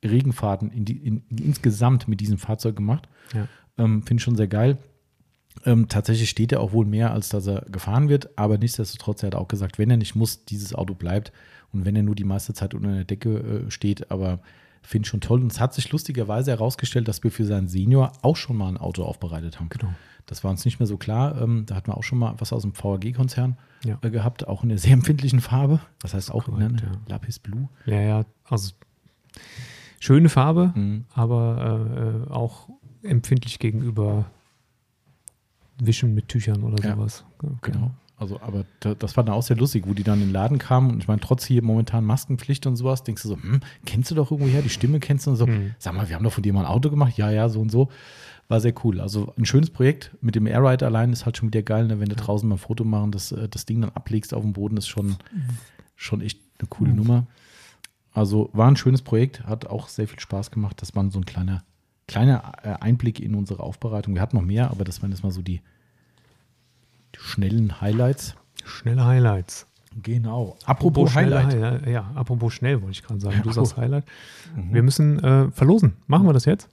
Regenfahrten in die, in, insgesamt mit diesem Fahrzeug gemacht. Ja. Ähm, finde ich schon sehr geil. Ähm, tatsächlich steht er auch wohl mehr, als dass er gefahren wird, aber nichtsdestotrotz, er hat auch gesagt, wenn er nicht muss, dieses Auto bleibt und wenn er nur die meiste Zeit unter der Decke äh, steht, aber finde ich schon toll. Und es hat sich lustigerweise herausgestellt, dass wir für seinen Senior auch schon mal ein Auto aufbereitet haben. Genau. Das war uns nicht mehr so klar. Ähm, da hatten wir auch schon mal was aus dem VAG-Konzern Ja. äh, gehabt, auch in einer sehr empfindlichen Farbe. Das heißt auch in Korrekt, einer ja. Lapis Blue. Ja, ja, also schöne Farbe, Mhm. aber äh, auch empfindlich gegenüber Wischen mit Tüchern oder Ja, sowas. Genau. Also, aber da, das war dann auch sehr lustig, wo die dann in den Laden kamen. Und ich meine, trotz hier momentan Maskenpflicht und sowas, denkst du so, hm, kennst du doch irgendwo her, die Stimme kennst du und so. Mhm. Sag mal, wir haben doch von dir mal ein Auto gemacht. Ja, ja, so und so. War sehr cool. Also ein schönes Projekt mit dem Airride allein ist halt schon wieder geil, ne? wenn du draußen mal ein Foto machen, das, äh, das Ding dann ablegst auf dem Boden, ist schon, schon echt eine coole Mhm. Nummer. Also war ein schönes Projekt, hat auch sehr viel Spaß gemacht. Das war so ein kleiner, kleiner äh, Einblick in unsere Aufbereitung. Wir hatten noch mehr, aber das waren jetzt mal so die, die schnellen Highlights. Schnelle Highlights. Genau. Apropos schnelle Highlight. Highlight. Ja, apropos schnell wollte ich gerade sagen. Du Ja, sagst. Highlight. Mhm. Wir müssen äh, verlosen. Machen wir das jetzt?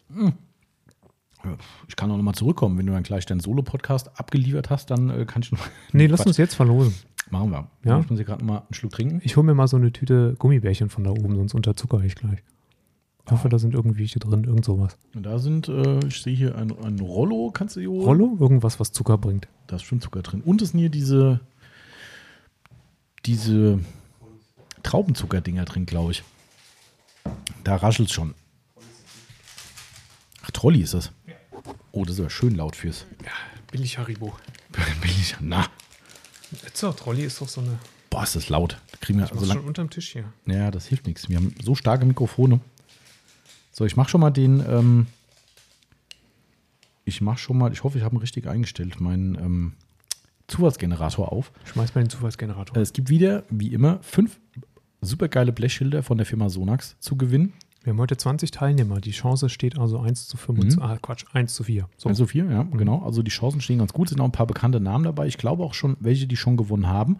Ich kann auch nochmal zurückkommen. Wenn du dann gleich deinen Solo-Podcast abgeliefert hast, dann äh, kann ich noch. Nee, lass Quatsch. uns jetzt verlosen. Machen wir. Ja? Ich muss hier gerade nochmal einen Schluck trinken. Ich hole mir mal so eine Tüte Gummibärchen von da oben, sonst unterzucker ich gleich. Ich hoffe, da sind irgendwelche drin, irgend sowas. Und da sind, äh, ich sehe hier ein, ein Rollo, kannst du hier holen? Rollo? Irgendwas, was Zucker bringt. Da ist schon Zucker drin. Und es sind hier diese, diese Traubenzucker-Dinger drin, glaube ich. Da raschelt es schon. Ach, Trolli ist das. Oh, das ist aber schön laut fürs. Billig Haribo. Billig. Na, So, Trolli ist doch so eine. boah, ist das laut. Da kriegen wir Was also lang. schon unterm Tisch hier. Ja, das hilft nichts. Wir haben so starke Mikrofone. So, ich mache schon mal den. Ähm, ich mache schon mal, ich hoffe, ich habe ihn richtig eingestellt, meinen ähm, Zufallsgenerator auf. Schmeiß mal den Zufallsgenerator. Es gibt wieder, wie immer, fünf supergeile Blechschilder von der Firma Sonax zu gewinnen. Wir haben heute 20 Teilnehmer. Die Chance steht also 1 zu 25. Mhm. Ah, Quatsch, 1 zu 4. So. Also vier, ja, genau. Also die Chancen stehen ganz gut. Es sind auch ein paar bekannte Namen dabei. Ich glaube auch schon, welche, die schon gewonnen haben.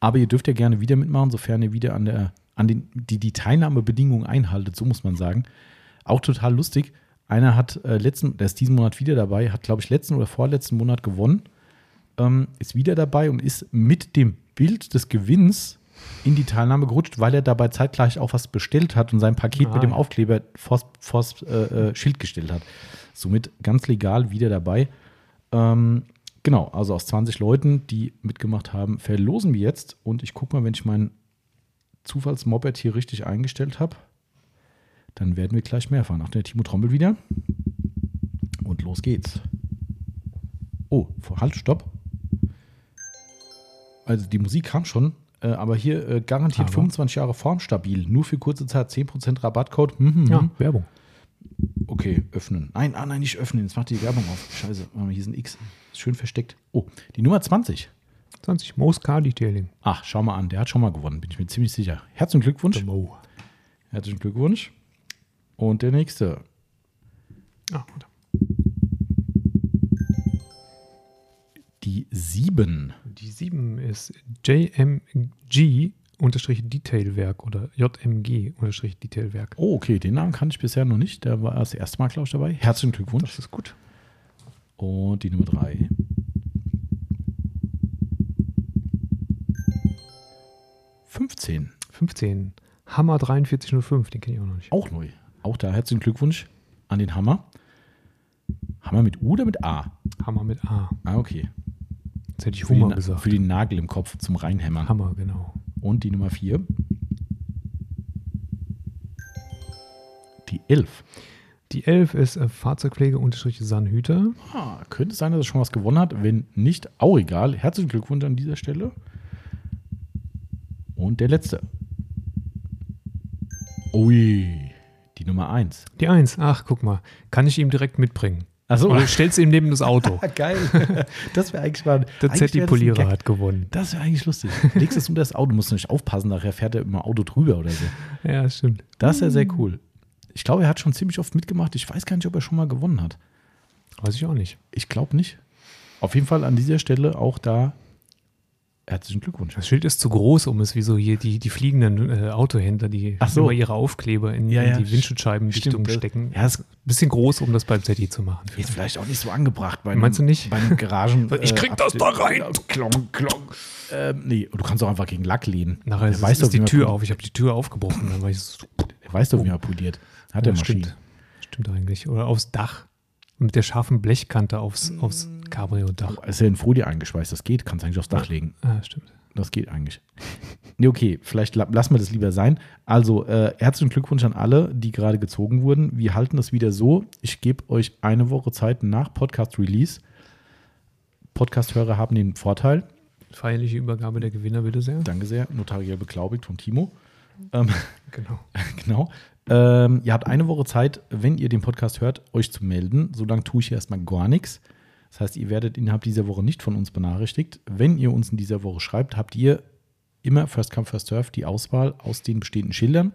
Aber ihr dürft ja gerne wieder mitmachen, sofern ihr wieder an der, an den, die, die Teilnahmebedingungen einhaltet, so muss man sagen. Auch total lustig. Einer hat äh, letzten, der ist diesen Monat wieder dabei, hat, glaube ich, letzten oder vorletzten Monat gewonnen, ähm, ist wieder dabei und ist mit dem Bild des Gewinns in die Teilnahme gerutscht, weil er dabei zeitgleich auch was bestellt hat und sein Paket Ah, mit dem. Aufkleber vors, vors äh, äh, Schild gestellt hat. Somit ganz legal wieder dabei. Ähm, genau, also aus 20 Leuten, die mitgemacht haben, verlosen wir jetzt. Und ich gucke mal, wenn ich mein Zufallsmoped hier richtig eingestellt habe, dann werden wir gleich mehr erfahren. Ach, der Timo trommelt wieder. Und los geht's. Oh, vor- halt, stopp. Also die Musik kam schon, äh, aber hier äh, garantiert Aber? 25 Jahre formstabil. Nur für kurze Zeit 10% Rabattcode. Hm, hm, Ja, hm. Werbung. Okay, öffnen. Nein, ah, nein, nicht öffnen. Jetzt macht die Werbung auf. Scheiße, hier ist ein X. Ist schön versteckt. Oh, die Nummer 20. 20. Most Car Detailing. Ach, schau mal an, der hat schon mal gewonnen, bin ich mir ziemlich sicher. Herzlichen Glückwunsch. Herzlichen Glückwunsch. Und der nächste. Ah, warte. Die 7. Die 7 ist JMG unterstrich Detailwerk oder JMG unterstrich Detailwerk. Oh, okay, den Namen kannte ich bisher noch nicht. Der war das erste Mal, glaube ich, dabei. Herzlichen Glückwunsch. Das ist gut. Und die Nummer 3. Fünfzehn. 15. Hammer 4305, den kenne ich auch noch nicht. Auch neu. Auch da herzlichen Glückwunsch an den Hammer. Hammer mit U oder mit A? Hammer mit A. Ah, okay. Jetzt hätte ich Für, Hummer Na- gesagt. für den Nagel im Kopf zum Reinhämmern. Hammer, genau. Und die Nummer 4. Die 11. Die 11 ist äh, Fahrzeugpflege unterstrich Sannhüter. Ah, könnte sein, dass er schon was gewonnen hat. Wenn nicht, auch egal. Herzlichen Glückwunsch an dieser Stelle. Und der letzte. Ui, die Nummer 1. Die Eins. Ach, guck mal. Kann ich ihm direkt mitbringen. Achso, Oder stellst du ihm neben das Auto. geil. Das wäre eigentlich mal. Der Zetti-Polierer hat gewonnen. Das wäre eigentlich lustig. Legst es unter das Auto, musst du nicht aufpassen, nachher fährt er immer Auto drüber oder so. Ja, stimmt. Das wäre sehr cool. Ich glaube, er hat schon ziemlich oft mitgemacht. Ich weiß gar nicht, ob er schon mal gewonnen hat. Weiß ich auch nicht. Ich glaube nicht. Auf jeden Fall an dieser Stelle auch da herzlichen Glückwunsch. Das Schild ist zu groß, um es wie so hier die, die fliegenden äh, Autohändler, die Ach so. immer ihre Aufkleber in, Ja, ja, in die Windschutzscheibendichtung stecken. ja, es- Bisschen groß, um das beim Zetti zu machen. Ist vielleicht auch nicht so angebracht bei Meinst du nicht? Bei einem Garagen. Ich krieg das da rein. Klong, klong. Ähm, nee, du kannst auch einfach gegen Lack lehnen. Nachher ist, weiß ist doch, die Tür auf. Ich habe die Tür aufgebrochen. Dann war ich so, Der weiß doch, wie man poliert. Hat er ja, Maschinen. stimmt. Stimmt eigentlich. Oder aufs Dach. Mit der scharfen Blechkante aufs, aufs Cabrio-Dach. Ist ja in Folie eingeschweißt. Das geht. Kannst eigentlich aufs Dach legen. Ah, stimmt. Das geht eigentlich. Nee, okay, vielleicht la lassen wir das lieber sein. Also, äh, herzlichen Glückwunsch an alle, die gerade gezogen wurden. Wir halten das wieder so. Ich gebe euch eine Woche Zeit nach Podcast-Release. Podcast-Hörer haben den Vorteil, Feierliche Übergabe der Gewinner, bitte sehr. danke sehr, notariell beglaubigt von Timo. Ähm, Genau. genau. Ähm, ihr habt eine Woche Zeit, wenn ihr den Podcast hört, euch zu melden. Solange tue ich erstmal gar nichts. Das heißt, ihr werdet innerhalb dieser Woche nicht von uns benachrichtigt. Wenn ihr uns in dieser Woche schreibt, habt ihr immer First Come, First Serve die Auswahl aus den bestehenden Schildern.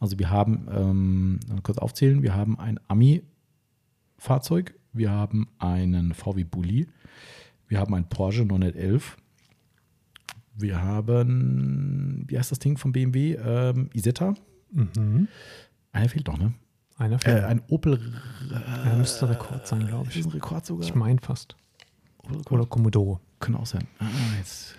Also wir haben, ähm, kurz aufzählen, wir haben ein Ami-Fahrzeug, wir haben einen VW Bulli, wir haben ein Porsche 911, wir haben, wie heißt das Ding von BMW? Ähm, Isetta. Mhm. Einer fehlt doch, ne? Einer Äh, fehlt. ein Opel. ja, müsste Rekord sein, glaube Ist ich. ein Rekord sogar? Ich meine fast. Oder Commodore. Könnte auch sein. Ah, jetzt.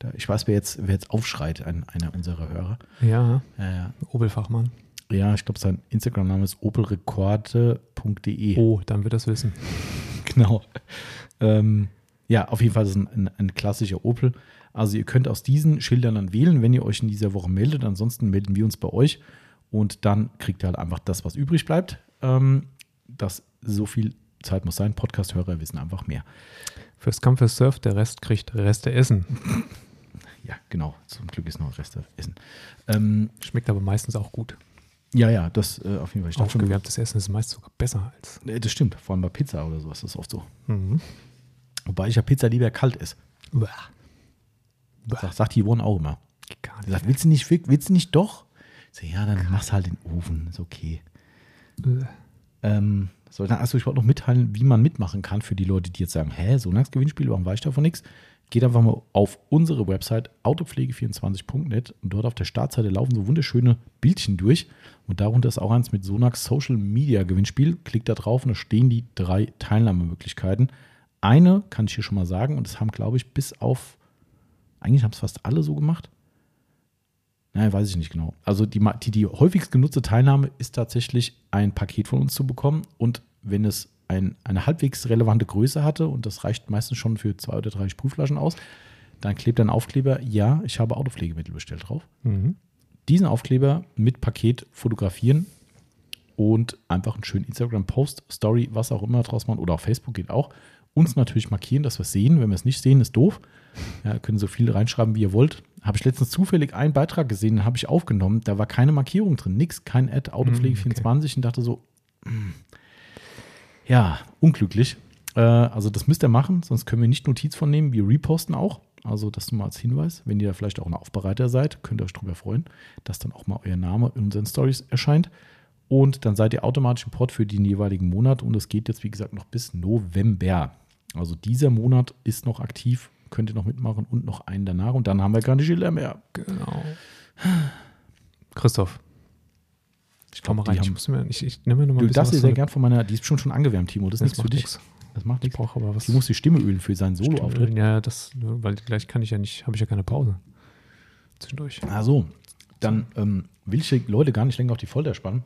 Da, ich weiß, wer jetzt, wer jetzt aufschreit, ein, einer unserer Hörer. Ja, ja. Opel-Fachmann. ja ich glaube, sein Instagram-Name ist opelrekorde.de. Oh, dann wird das wissen. Genau. Ähm, ja, auf jeden Fall ist es ein, ein, ein klassischer Opel. Also ihr könnt aus diesen Schildern dann wählen, wenn ihr euch in dieser Woche meldet. Ansonsten melden wir uns bei euch und dann kriegt ihr halt einfach das, was übrig bleibt. Ähm, das so viel Zeit muss sein. Podcast-Hörer wissen einfach mehr. First come, first serve, der Rest kriegt Reste essen. Ja, genau. Zum Glück ist noch Reste essen. Ähm, Schmeckt aber meistens auch gut. ja, ja, das äh, auf jeden Fall. Ich schon, Aufgewärmtes Essen ist meist sogar besser als. äh, das stimmt. Vor allem bei Pizza oder sowas ist das oft so. Mhm. Wobei ich ja Pizza lieber kalt esse. Uah. Sagt, sagt die Yvonne auch immer. Gar Sie nicht. sagt, willst du nicht, willst du nicht doch? Ich sag, ja, dann mach's halt in den Ofen. Ist okay. Uah. Ähm, so, dann, also ich wollte noch mitteilen, wie man mitmachen kann für die Leute, die jetzt sagen, hä, so ein Gewinnspiel, warum weiß ich davon nichts? Geht einfach mal auf unsere Website autopflege24.net und dort auf der Startseite laufen so wunderschöne Bildchen durch und darunter ist auch eins mit Sonax Social Media Gewinnspiel. Klickt da drauf und da stehen die drei Teilnahmemöglichkeiten. Eine kann ich hier schon mal sagen und das haben, glaube ich, bis auf, eigentlich haben es fast alle so gemacht. Nein, weiß ich nicht genau. Also die, die, die häufigst genutzte Teilnahme ist tatsächlich ein Paket von uns zu bekommen und wenn es ein, eine halbwegs relevante Größe hatte und das reicht meistens schon für zwei oder drei Sprühflaschen aus, dann klebt ein Aufkleber, ja, ich habe Autopflegemittel bestellt drauf. Mhm. Diesen Aufkleber mit Paket fotografieren und einfach einen schönen Instagram-Post, Story, was auch immer draus machen oder auf Facebook geht auch. Uns natürlich markieren, dass wir es sehen. Wenn wir es nicht sehen, ist doof. Ja, können so viel reinschreiben, wie ihr wollt. Habe ich letztens zufällig einen Beitrag gesehen, den habe ich aufgenommen. Da war keine Markierung drin, nix, kein Ad, Autopflege24 und dachte so, hm, ja, unglücklich. Äh, also das müsst ihr machen, sonst können wir nicht Notiz von nehmen. Wir reposten auch. Also das nur mal als Hinweis. Wenn ihr da vielleicht auch ein Aufbereiter seid, könnt ihr euch darüber freuen, dass dann auch mal euer Name in unseren Stories erscheint. Und dann seid ihr automatisch im Port für den jeweiligen Monat. Und es geht jetzt, wie gesagt, noch bis November. Also dieser Monat ist noch aktiv, könnt ihr noch mitmachen und noch einen danach. Und dann haben wir keine Schilder mehr. Genau. Christoph, Ich komm mal die rein. Ich, muss mir, ich, ich nehme mir noch mal du ein bisschen dir was sehr gern von meiner, die ist schon schon angewärmt, Timo. Das ist Das nichts für macht dich. nichts. Das macht Ich nichts. brauche aber was. Die muss die Stimme ölen für seinen Solo-Auftritt. Ja, das, weil gleich kann ich ja nicht, habe ich ja keine Pause. Zwischendurch. Ah so, dann ähm, will ich die Leute gar nicht länger auf die Folter spannen.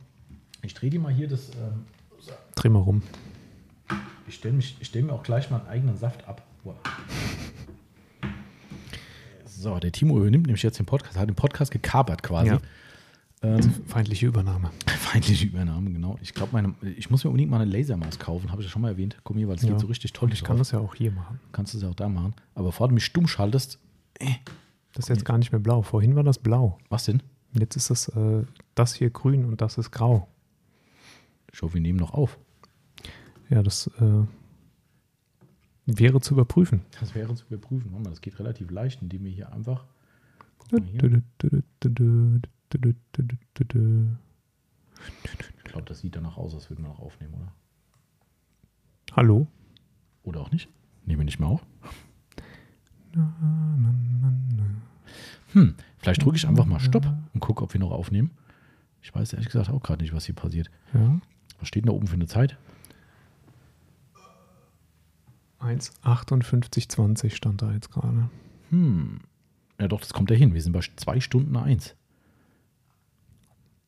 Ich drehe die mal hier das. Ähm, Dreh mal rum. ich stelle stell mir auch gleich mal einen eigenen Saft ab. Wow. So, der Timo übernimmt nämlich jetzt den Podcast, hat den Podcast gekapert quasi. Ja. Ähm, Feindliche Übernahme. feindliche Übernahme, genau. Ich glaube, ich muss mir unbedingt mal eine Lasermaus kaufen, habe ich ja schon mal erwähnt. Komm hier, weil es Ja. geht so richtig toll Ich kann drauf. das ja auch hier machen. Kannst du es ja auch da machen. Aber bevor du mich stumm schaltest, Das ist jetzt gar nicht mehr blau. Vorhin war das blau. was denn? Jetzt ist das äh, das hier grün und das ist grau. Schau, wir nehmen noch auf. Ja, das äh, wäre zu überprüfen. Das wäre zu überprüfen. Mal, das geht relativ leicht, indem wir hier einfach. Ich glaube, das sieht danach aus, als würden wir noch aufnehmen, oder? Hallo? Oder auch nicht? Nehmen wir nicht mehr auf? Hm, vielleicht drücke ich einfach mal Stopp und gucke, ob wir noch aufnehmen. Ich weiß ehrlich gesagt auch gerade nicht, was hier passiert. Ja. Was steht denn da oben für eine Zeit? 1,58,20 stand da jetzt gerade. Hm. Ja, doch, das kommt ja hin. Wir sind bei 2 Stunden 1.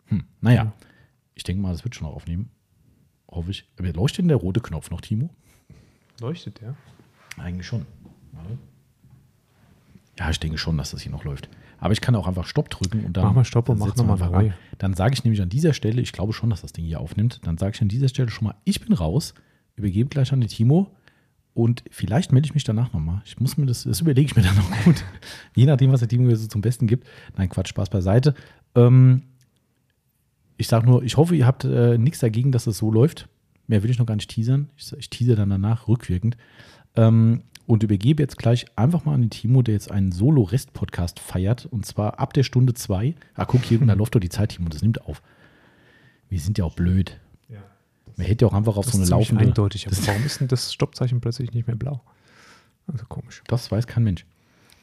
Hm. Naja, Ja. ich denke mal, das wird schon noch aufnehmen. Hoffe ich. Aber leuchtet denn der rote Knopf noch, Timo? Leuchtet der? Eigentlich schon. Warte. Ja, ich denke schon, dass das hier noch läuft. Aber ich kann auch einfach Stopp drücken und dann. Mach mal Stopp und mach setzen wir noch mal einfach neu. an. Dann sage ich nämlich an dieser Stelle, ich glaube schon, dass das Ding hier aufnimmt. Dann sage ich an dieser Stelle schon mal, ich bin raus, übergebe gleich an den Timo und vielleicht melde ich mich danach nochmal. Ich muss mir das, das überlege ich mir dann noch gut. Je nachdem, was der Timo mir so zum Besten gibt. Nein, Quatsch, Spaß beiseite. Ähm, ich sage nur, ich hoffe, ihr habt äh, nichts dagegen, dass es so läuft. Mehr will ich noch gar nicht teasern. Ich, ich teaser dann danach rückwirkend. Ähm, und übergebe jetzt gleich einfach mal an den Timo, der jetzt einen Solo-Rest-Podcast feiert. Und zwar ab der Stunde zwei. Ah, guck hier, da läuft doch die Zeit, Timo, das nimmt auf. Wir sind ja auch blöd. Man hätte ja auch einfach auf Das so eine laufende. eindeutig. Aber warum ist denn das Stoppzeichen plötzlich nicht mehr blau? Also komisch. Das weiß kein Mensch.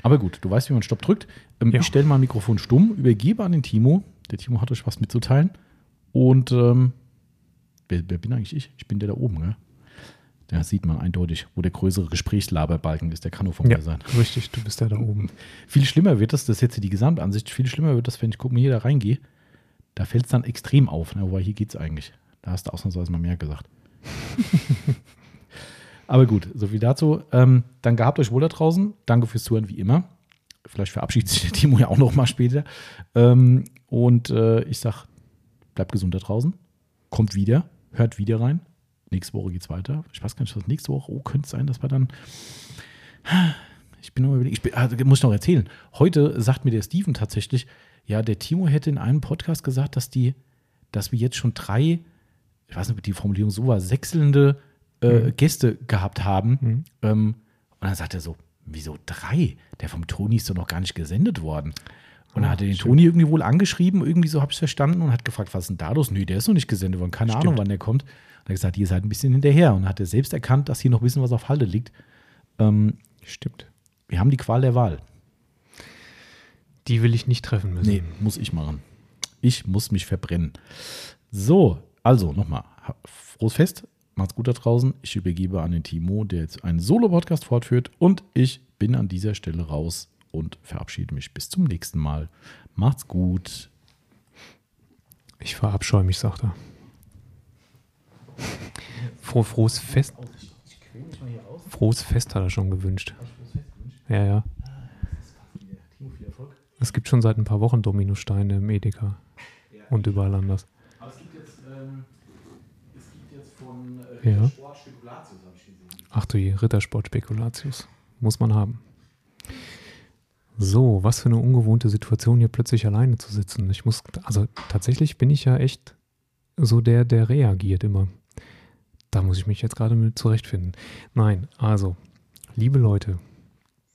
Aber gut, du weißt, wie man Stopp drückt. Ähm, Ja. Ich stelle mal Mikrofon stumm, übergebe an den Timo. Der Timo hat euch was mitzuteilen. Und ähm, wer, wer bin eigentlich ich? Ich bin der da oben, gell? Da sieht man eindeutig, wo der größere Gesprächslaberbalken ist. Der kann nur von Ja, mir sein. richtig. Du bist ja da oben. Viel schlimmer wird das, das ist jetzt die Gesamtansicht, viel schlimmer wird das, wenn ich guck mal hier da reingehe. Da fällt es dann extrem auf. Ne? Wobei hier geht es eigentlich. Da hast du ausnahmsweise mal mehr gesagt. Aber gut, so viel dazu. Ähm, dann gehabt euch wohl da draußen. Danke fürs Zuhören, wie immer. Vielleicht verabschiedet sich der Timo ja auch noch mal später. Ähm, und äh, ich sag, bleibt gesund da draußen. Kommt wieder, hört wieder rein. Nächste Woche geht's weiter. Ich weiß gar nicht, was nächste Woche. Oh, könnte es sein, dass wir dann. Ich bin noch überlegen, ich bin, ah, muss ich noch erzählen. Heute sagt mir der Steven tatsächlich, ja, der Timo hätte in einem Podcast gesagt, dass die, dass wir jetzt schon drei, ich weiß nicht, ob die Formulierung so war, sechselnde äh, Gäste gehabt haben. Ähm, und dann sagt er so, wieso drei? Der vom Toni ist doch noch gar nicht gesendet worden. Und dann Ah, hat er den schön. Toni irgendwie wohl angeschrieben, irgendwie so habe ich es verstanden und hat gefragt, was ist denn da los? Nö, der ist noch nicht gesendet worden, keine Stimmt. Ahnung, wann der kommt. Und er hat gesagt, ihr seid ein bisschen hinterher und hat er selbst erkannt, dass hier noch ein bisschen was auf Halde liegt. Ähm, Stimmt. wir haben die Qual der Wahl. Die will ich nicht treffen müssen. Nee, muss ich machen. Ich muss mich verbrennen. So, also nochmal. Frohes Fest. Macht's gut da draußen. Ich übergebe an den Timo, der jetzt einen Solo-Podcast fortführt. Und ich bin an dieser Stelle raus und verabschiede mich. Bis zum nächsten Mal. Macht's gut. Ich verabscheue mich, sagt er. Froh, frohes Fest. Frohes Fest hat er schon gewünscht. Ja, ja. Es gibt schon seit ein paar Wochen Dominosteine im Edeka und überall anders. Aber es gibt jetzt, ähm, von Ja. Ach du je, Rittersport Spekulatius. Muss man haben. So, was für eine ungewohnte Situation, hier plötzlich alleine zu sitzen. Ich muss, also tatsächlich bin ich ja echt so der, der reagiert immer. Da muss ich mich jetzt gerade mit zurechtfinden. Nein, also, liebe Leute,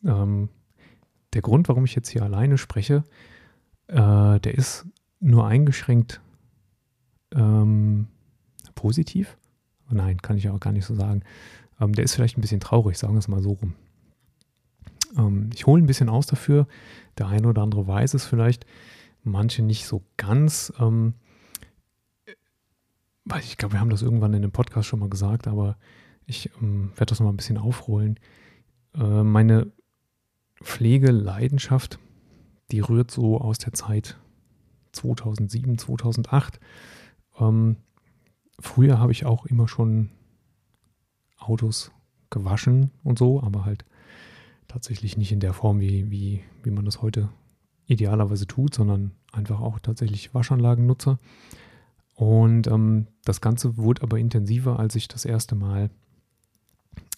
ähm, der Grund, warum ich jetzt hier alleine spreche, äh, der ist nur eingeschränkt ähm, positiv. Nein, kann ich auch gar nicht so sagen. Ähm, der ist vielleicht ein bisschen traurig, sagen wir es mal so rum. Ähm, ich hole ein bisschen aus dafür. Der eine oder andere weiß es vielleicht, manche nicht so ganz. Ähm, ich glaube, wir haben das irgendwann in dem Podcast schon mal gesagt, aber ich ähm, werde das noch mal ein bisschen aufrollen. Äh, meine Pflegeleidenschaft, die rührt so aus der Zeit 2007, 2008. Ähm, früher habe ich auch immer schon Autos gewaschen und so, aber halt tatsächlich nicht in der Form, wie, wie, wie man das heute idealerweise tut, sondern einfach auch tatsächlich Waschanlagen nutze. Und ähm, das Ganze wurde aber intensiver, als ich das erste Mal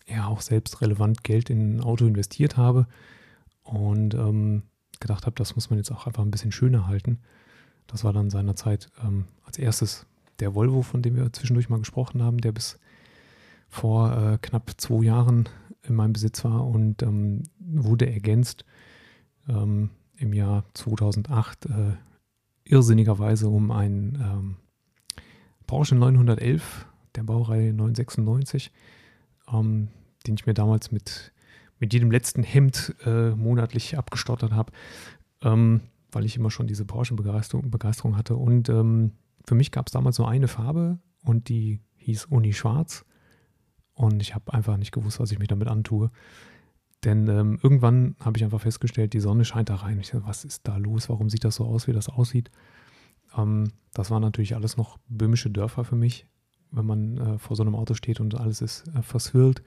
ja auch selbst relevant Geld in ein Auto investiert habe und ähm, gedacht habe, das muss man jetzt auch einfach ein bisschen schöner halten. Das war dann seinerzeit ähm, als erstes der Volvo, von dem wir zwischendurch mal gesprochen haben, der bis vor äh, knapp zwei Jahren in meinem Besitz war und ähm, wurde ergänzt ähm, im Jahr 2008 äh, irrsinnigerweise um einen ähm, Porsche 911 der Baureihe 996, ähm, den ich mir damals mit, mit jedem letzten Hemd äh, monatlich abgestottert habe, ähm, weil ich immer schon diese Porsche-Begeisterung Begeisterung hatte. Und ähm, für mich gab es damals nur eine Farbe und die hieß Uni Schwarz. Und ich habe einfach nicht gewusst, was ich mir damit antue. Denn ähm, irgendwann habe ich einfach festgestellt, die Sonne scheint da rein. Ich dachte, was ist da los? Warum sieht das so aus, wie das aussieht? Ähm, das waren natürlich alles noch böhmische Dörfer für mich. Wenn man äh, vor so einem Auto steht und alles ist äh, vershüllt,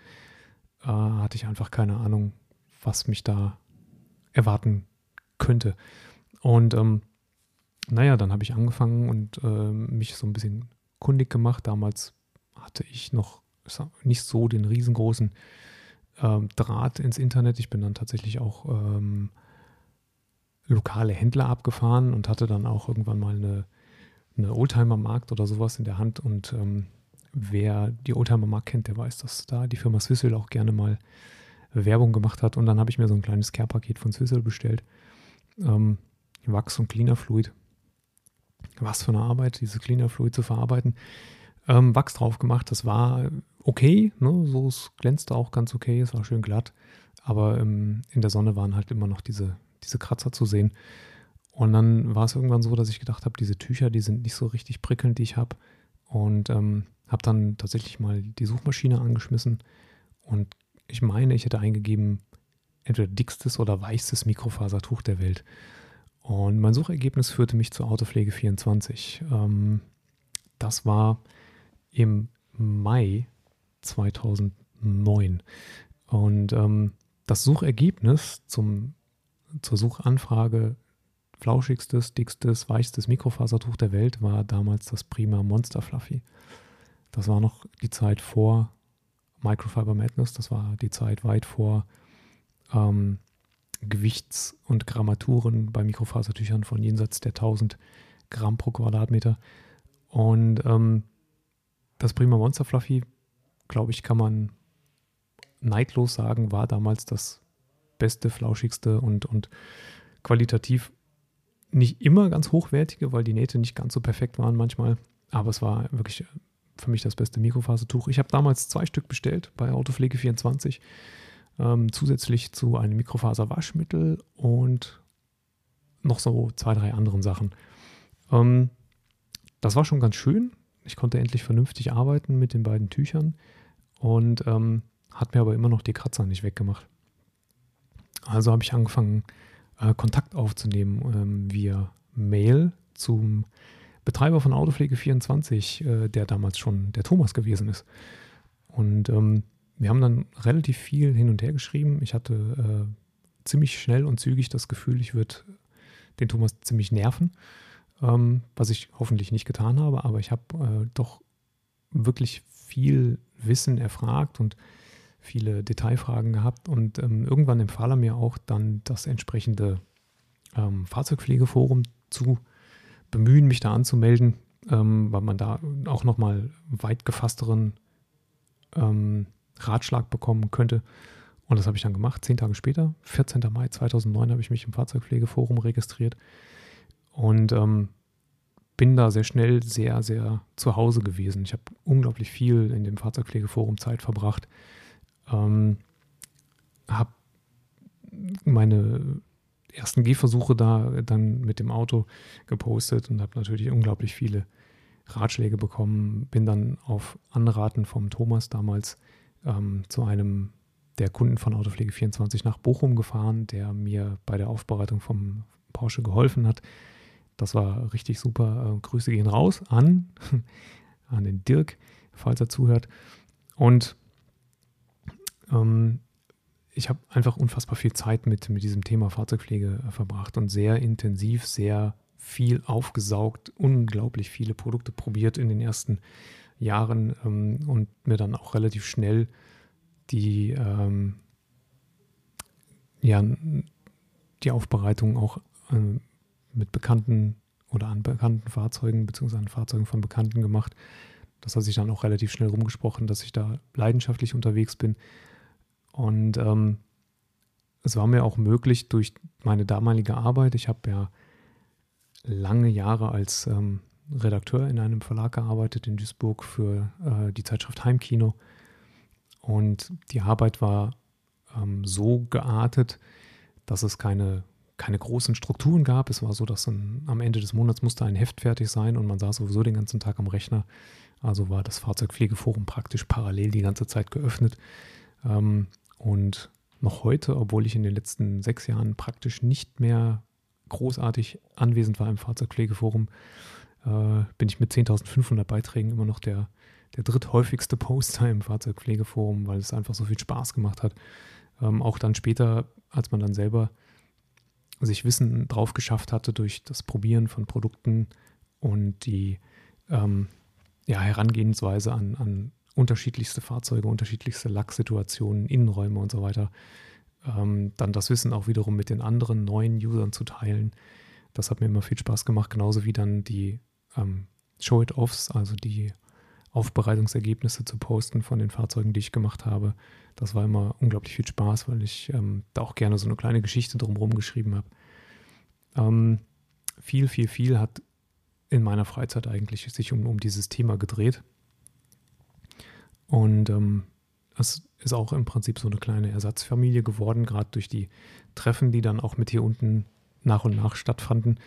äh, hatte ich einfach keine Ahnung, was mich da erwarten könnte. Und ähm, naja, dann habe ich angefangen und äh, mich so ein bisschen kundig gemacht. Damals hatte ich noch nicht so den riesengroßen ähm, Draht ins Internet. Ich bin dann tatsächlich auch ähm, lokale Händler abgefahren und hatte dann auch irgendwann mal eine, eine Oldtimer-Markt oder sowas in der Hand. Und ähm, wer die Oldtimer-Markt kennt, der weiß, dass da die Firma Swissel auch gerne mal Werbung gemacht hat. Und dann habe ich mir so ein kleines Care-Paket von Swissel bestellt. Ähm, Wachs und Cleaner Fluid. Was für eine Arbeit, diese Cleaner Fluid zu verarbeiten. Ähm, Wachs drauf gemacht, das war okay, ne? so es glänzte auch ganz okay, es war schön glatt, aber ähm, in der Sonne waren halt immer noch diese, diese Kratzer zu sehen. Und dann war es irgendwann so, dass ich gedacht habe, diese Tücher, die sind nicht so richtig prickelnd, die ich habe. Und ähm, habe dann tatsächlich mal die Suchmaschine angeschmissen und ich meine, ich hätte eingegeben, entweder dickstes oder weichstes Mikrofasertuch der Welt. Und mein Suchergebnis führte mich zur Autopflege 24. Ähm, das war im Mai 2009. Und ähm, das Suchergebnis zum, zur Suchanfrage flauschigstes, dickstes, weichstes Mikrofasertuch der Welt war damals das Prima Monster Fluffy. Das war noch die Zeit vor Microfiber Madness, das war die Zeit weit vor ähm, Gewichts- und Grammaturen bei Mikrofasertüchern von jenseits der 1000 Gramm pro Quadratmeter. Und ähm, das Prima Monster Fluffy glaube ich, kann man neidlos sagen, war damals das beste, flauschigste und, und qualitativ nicht immer ganz hochwertige, weil die Nähte nicht ganz so perfekt waren manchmal. Aber es war wirklich für mich das beste Mikrofasertuch. Ich habe damals zwei Stück bestellt bei Autopflege 24, ähm, zusätzlich zu einem Mikrofaserwaschmittel und noch so zwei, drei anderen Sachen. Ähm, das war schon ganz schön. Ich konnte endlich vernünftig arbeiten mit den beiden Tüchern und ähm, hat mir aber immer noch die Kratzer nicht weggemacht. Also habe ich angefangen, äh, Kontakt aufzunehmen ähm, via Mail zum Betreiber von Autopflege24, äh, der damals schon der Thomas gewesen ist. Und ähm, wir haben dann relativ viel hin und her geschrieben. Ich hatte äh, ziemlich schnell und zügig das Gefühl, ich würde den Thomas ziemlich nerven, ähm, was ich hoffentlich nicht getan habe, aber ich habe äh, doch wirklich viel Wissen erfragt und viele Detailfragen gehabt. Und ähm, irgendwann empfahl er mir auch dann das entsprechende ähm, Fahrzeugpflegeforum zu bemühen, mich da anzumelden, ähm, weil man da auch nochmal weit gefassteren ähm, Ratschlag bekommen könnte. Und das habe ich dann gemacht, zehn Tage später, 14. Mai 2009, habe ich mich im Fahrzeugpflegeforum registriert. Und ähm, bin da sehr schnell sehr, sehr zu Hause gewesen. Ich habe unglaublich viel in dem Fahrzeugpflegeforum Zeit verbracht. Ähm, habe meine ersten Gehversuche da dann mit dem Auto gepostet und habe natürlich unglaublich viele Ratschläge bekommen. Bin dann auf Anraten vom Thomas damals ähm, zu einem der Kunden von Autopflege24 nach Bochum gefahren, der mir bei der Aufbereitung vom Porsche geholfen hat. Das war richtig super. Äh, Grüße gehen raus an, an den Dirk, falls er zuhört. Und ähm, ich habe einfach unfassbar viel Zeit mit, mit diesem Thema Fahrzeugpflege äh, verbracht und sehr intensiv, sehr viel aufgesaugt, unglaublich viele Produkte probiert in den ersten Jahren ähm, und mir dann auch relativ schnell die, ähm, ja, die Aufbereitung auch äh, mit bekannten oder an bekannten Fahrzeugen beziehungsweise an Fahrzeugen von Bekannten gemacht. Das hat sich dann auch relativ schnell rumgesprochen, dass ich da leidenschaftlich unterwegs bin. Und ähm, es war mir auch möglich durch meine damalige Arbeit. Ich habe ja lange Jahre als ähm, Redakteur in einem Verlag gearbeitet in Duisburg für äh, die Zeitschrift Heimkino. Und die Arbeit war ähm, so geartet, dass es keine, keine großen Strukturen gab. Es war so, dass ein, am Ende des Monats musste ein Heft fertig sein und man saß sowieso den ganzen Tag am Rechner. Also war das Fahrzeugpflegeforum praktisch parallel die ganze Zeit geöffnet. Ähm, und noch heute, obwohl ich in den letzten sechs Jahren praktisch nicht mehr großartig anwesend war im Fahrzeugpflegeforum, äh, bin ich mit 10.500 Beiträgen immer noch der, der dritthäufigste Poster im Fahrzeugpflegeforum, weil es einfach so viel Spaß gemacht hat. Ähm, auch dann später, als man dann selber sich Wissen drauf geschafft hatte durch das Probieren von Produkten und die ähm, ja, Herangehensweise an, an unterschiedlichste Fahrzeuge, unterschiedlichste Lacksituationen, Innenräume und so weiter, ähm, dann das Wissen auch wiederum mit den anderen neuen Usern zu teilen. Das hat mir immer viel Spaß gemacht, genauso wie dann die ähm, Show-It-Offs, also die Aufbereitungsergebnisse zu posten von den Fahrzeugen, die ich gemacht habe. Das war immer unglaublich viel Spaß, weil ich ähm, da auch gerne so eine kleine Geschichte drumherum geschrieben habe. Ähm, viel, viel, viel hat in meiner Freizeit eigentlich sich um, um dieses Thema gedreht. Und ähm, es ist auch im Prinzip so eine kleine Ersatzfamilie geworden, gerade durch die Treffen, die dann auch mit hier unten nach und nach stattfanden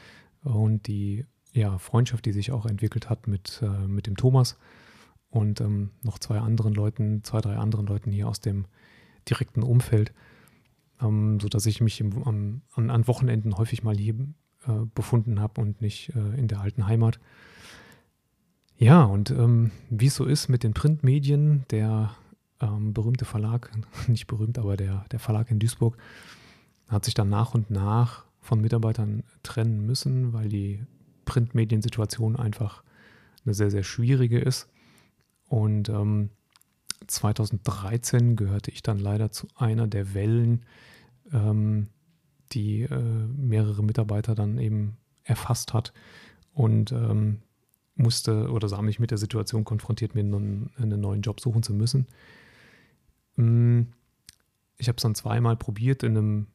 und die ja, Freundschaft, die sich auch entwickelt hat mit, äh, mit dem Thomas und ähm, noch zwei anderen Leuten, zwei, drei anderen Leuten hier aus dem direkten Umfeld, ähm, sodass ich mich im, am, an, Wochenenden häufig mal hier äh, befunden habe und nicht äh, in der alten Heimat. Ja, und ähm, wie es so ist mit den Printmedien, der ähm, berühmte Verlag, nicht berühmt, aber der, der Verlag in Duisburg, hat sich dann nach und nach von Mitarbeitern trennen müssen, weil die Printmediensituation einfach eine sehr, sehr schwierige ist. Und ähm, 2013 gehörte ich dann leider zu einer der Wellen, ähm, die äh, mehrere Mitarbeiter dann eben erfasst hat und ähm, musste oder sah mich mit der Situation konfrontiert, mir einen, einen neuen Job suchen zu müssen. Mm, ich habe es dann zweimal probiert in einem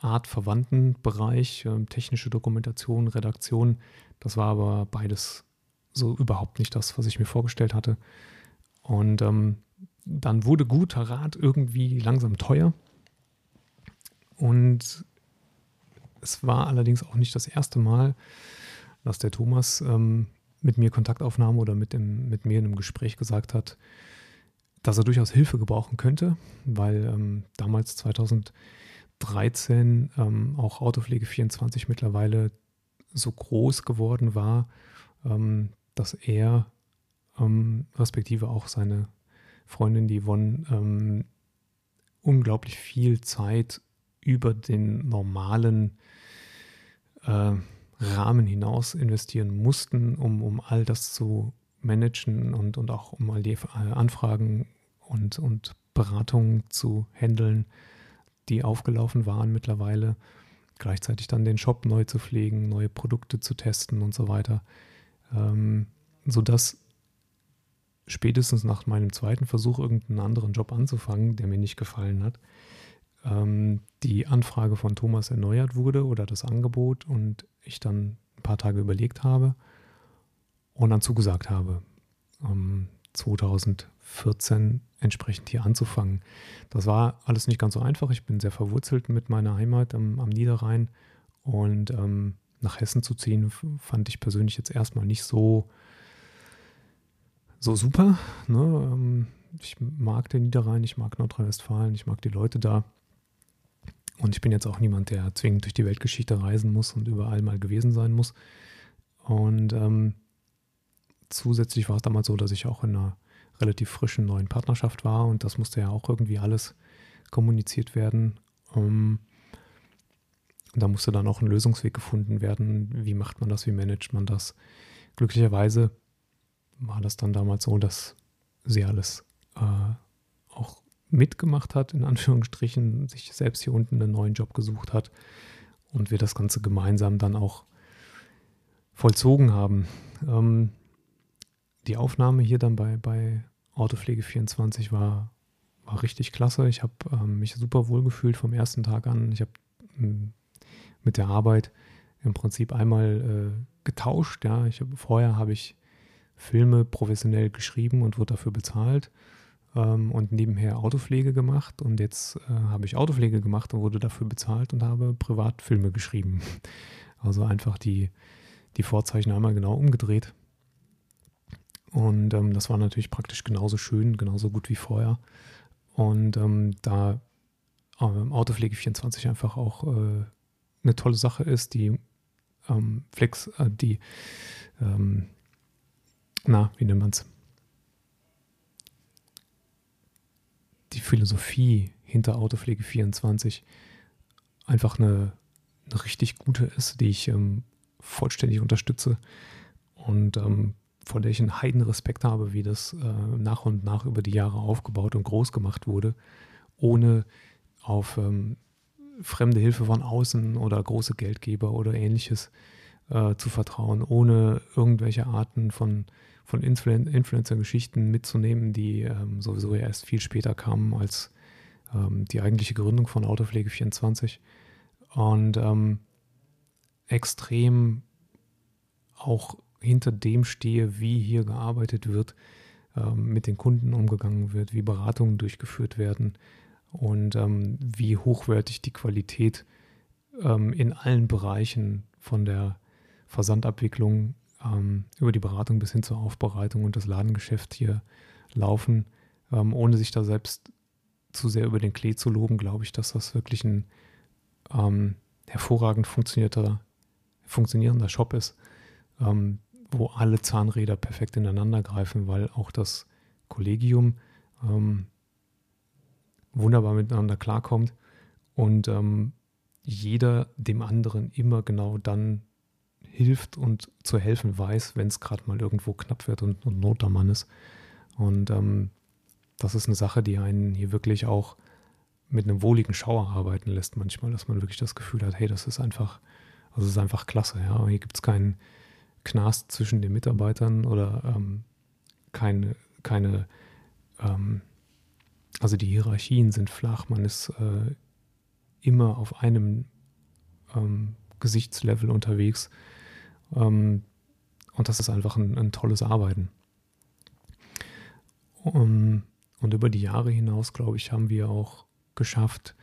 Art verwandten Bereich, äh, technische Dokumentation, Redaktion. Das war aber beides so überhaupt nicht das, was ich mir vorgestellt hatte. Und ähm, dann wurde guter Rat irgendwie langsam teuer. Und es war allerdings auch nicht das erste Mal, dass der Thomas ähm, mit mir Kontakt aufnahm oder mit, dem, mit mir in einem Gespräch gesagt hat, dass er durchaus Hilfe gebrauchen könnte, weil ähm, damals 2000 13 ähm, auch Autopflege 24 mittlerweile so groß geworden war, ähm, dass er ähm, respektive auch seine Freundin, die Yvonne, ähm, unglaublich viel Zeit über den normalen äh, Rahmen hinaus investieren mussten, um, um all das zu managen und, und auch um all die äh, Anfragen und, und Beratungen zu handeln, die aufgelaufen waren mittlerweile, gleichzeitig dann den Shop neu zu pflegen, neue Produkte zu testen und so weiter, ähm, sodass spätestens nach meinem zweiten Versuch, irgendeinen anderen Job anzufangen, der mir nicht gefallen hat, ähm, die Anfrage von Thomas erneuert wurde oder das Angebot und ich dann ein paar Tage überlegt habe und dann zugesagt habe. Ähm, 2014 entsprechend hier anzufangen. Das war alles nicht ganz so einfach. Ich bin sehr verwurzelt mit meiner Heimat am, am Niederrhein und ähm, nach Hessen zu ziehen, fand ich persönlich jetzt erstmal nicht so, so super. Ne? Ähm, ich mag den Niederrhein, ich mag Nordrhein-Westfalen, ich mag die Leute da. Und ich bin jetzt auch niemand, der zwingend durch die Weltgeschichte reisen muss und überall mal gewesen sein muss. Und ähm, zusätzlich war es damals so, dass ich auch in einer relativ frischen neuen Partnerschaft war und das musste ja auch irgendwie alles kommuniziert werden. Ähm, da musste dann auch ein Lösungsweg gefunden werden. Wie macht man das? Wie managt man das? Glücklicherweise war das dann damals so, dass sie alles äh, auch mitgemacht hat, in Anführungsstrichen, sich selbst hier unten einen neuen Job gesucht hat und wir das Ganze gemeinsam dann auch vollzogen haben. Ähm, die Aufnahme hier dann bei, bei Autopflege 24 war, war richtig klasse. Ich habe ähm, mich super wohl gefühlt vom ersten Tag an. Ich habe ähm, mit der Arbeit im Prinzip einmal äh, getauscht. Ja, ich hab, vorher habe ich Filme professionell geschrieben und wurde dafür bezahlt ähm, und nebenher Autopflege gemacht. Und jetzt äh, habe ich Autopflege gemacht und wurde dafür bezahlt und habe Privatfilme geschrieben. Also einfach die, die Vorzeichen einmal genau umgedreht. Und ähm, das war natürlich praktisch genauso schön, genauso gut wie vorher. Und ähm, da ähm, Autopflege 24 einfach auch äh, eine tolle Sache ist, die ähm, Flex, äh, die, ähm, na, wie nennt man es? Die Philosophie hinter Autopflege 24 einfach eine, eine richtig gute ist, die ich ähm, vollständig unterstütze und ähm, vor der ich einen heiden Respekt habe, wie das äh, nach und nach über die Jahre aufgebaut und groß gemacht wurde, ohne auf ähm, fremde Hilfe von außen oder große Geldgeber oder ähnliches äh, zu vertrauen, ohne irgendwelche Arten von, von Influen Influencer-Geschichten mitzunehmen, die ähm, sowieso erst viel später kamen als ähm, die eigentliche Gründung von Autopflege 24. Und ähm, extrem auch hinter dem stehe, wie hier gearbeitet wird, ähm, mit den Kunden umgegangen wird, wie Beratungen durchgeführt werden und ähm, wie hochwertig die Qualität ähm, in allen Bereichen von der Versandabwicklung über die Beratung bis hin zur Aufbereitung und das Ladengeschäft hier laufen, ohne sich da selbst zu sehr über den Klee zu loben, glaube ich, dass das wirklich ein ähm, hervorragend funktionierter, funktionierender Shop ist, ähm, wo alle Zahnräder perfekt ineinander greifen, weil auch das Kollegium ähm, wunderbar miteinander klarkommt und ähm, jeder dem anderen immer genau dann hilft und zu helfen weiß, wenn es gerade mal irgendwo knapp wird und, und Not am Mann ist. Und ähm, das ist eine Sache, die einen hier wirklich auch mit einem wohligen Schauer arbeiten lässt manchmal, dass man wirklich das Gefühl hat, hey, das ist einfach, also ist einfach klasse. Ja, hier gibt es keinen Knast zwischen den Mitarbeitern oder ähm, keine, keine ähm, also die Hierarchien sind flach, man ist äh, immer auf einem ähm, Gesichtslevel unterwegs. Ähm, und das ist einfach ein, ein tolles Arbeiten. Um, und über die Jahre hinaus, glaube ich, haben wir auch geschafft,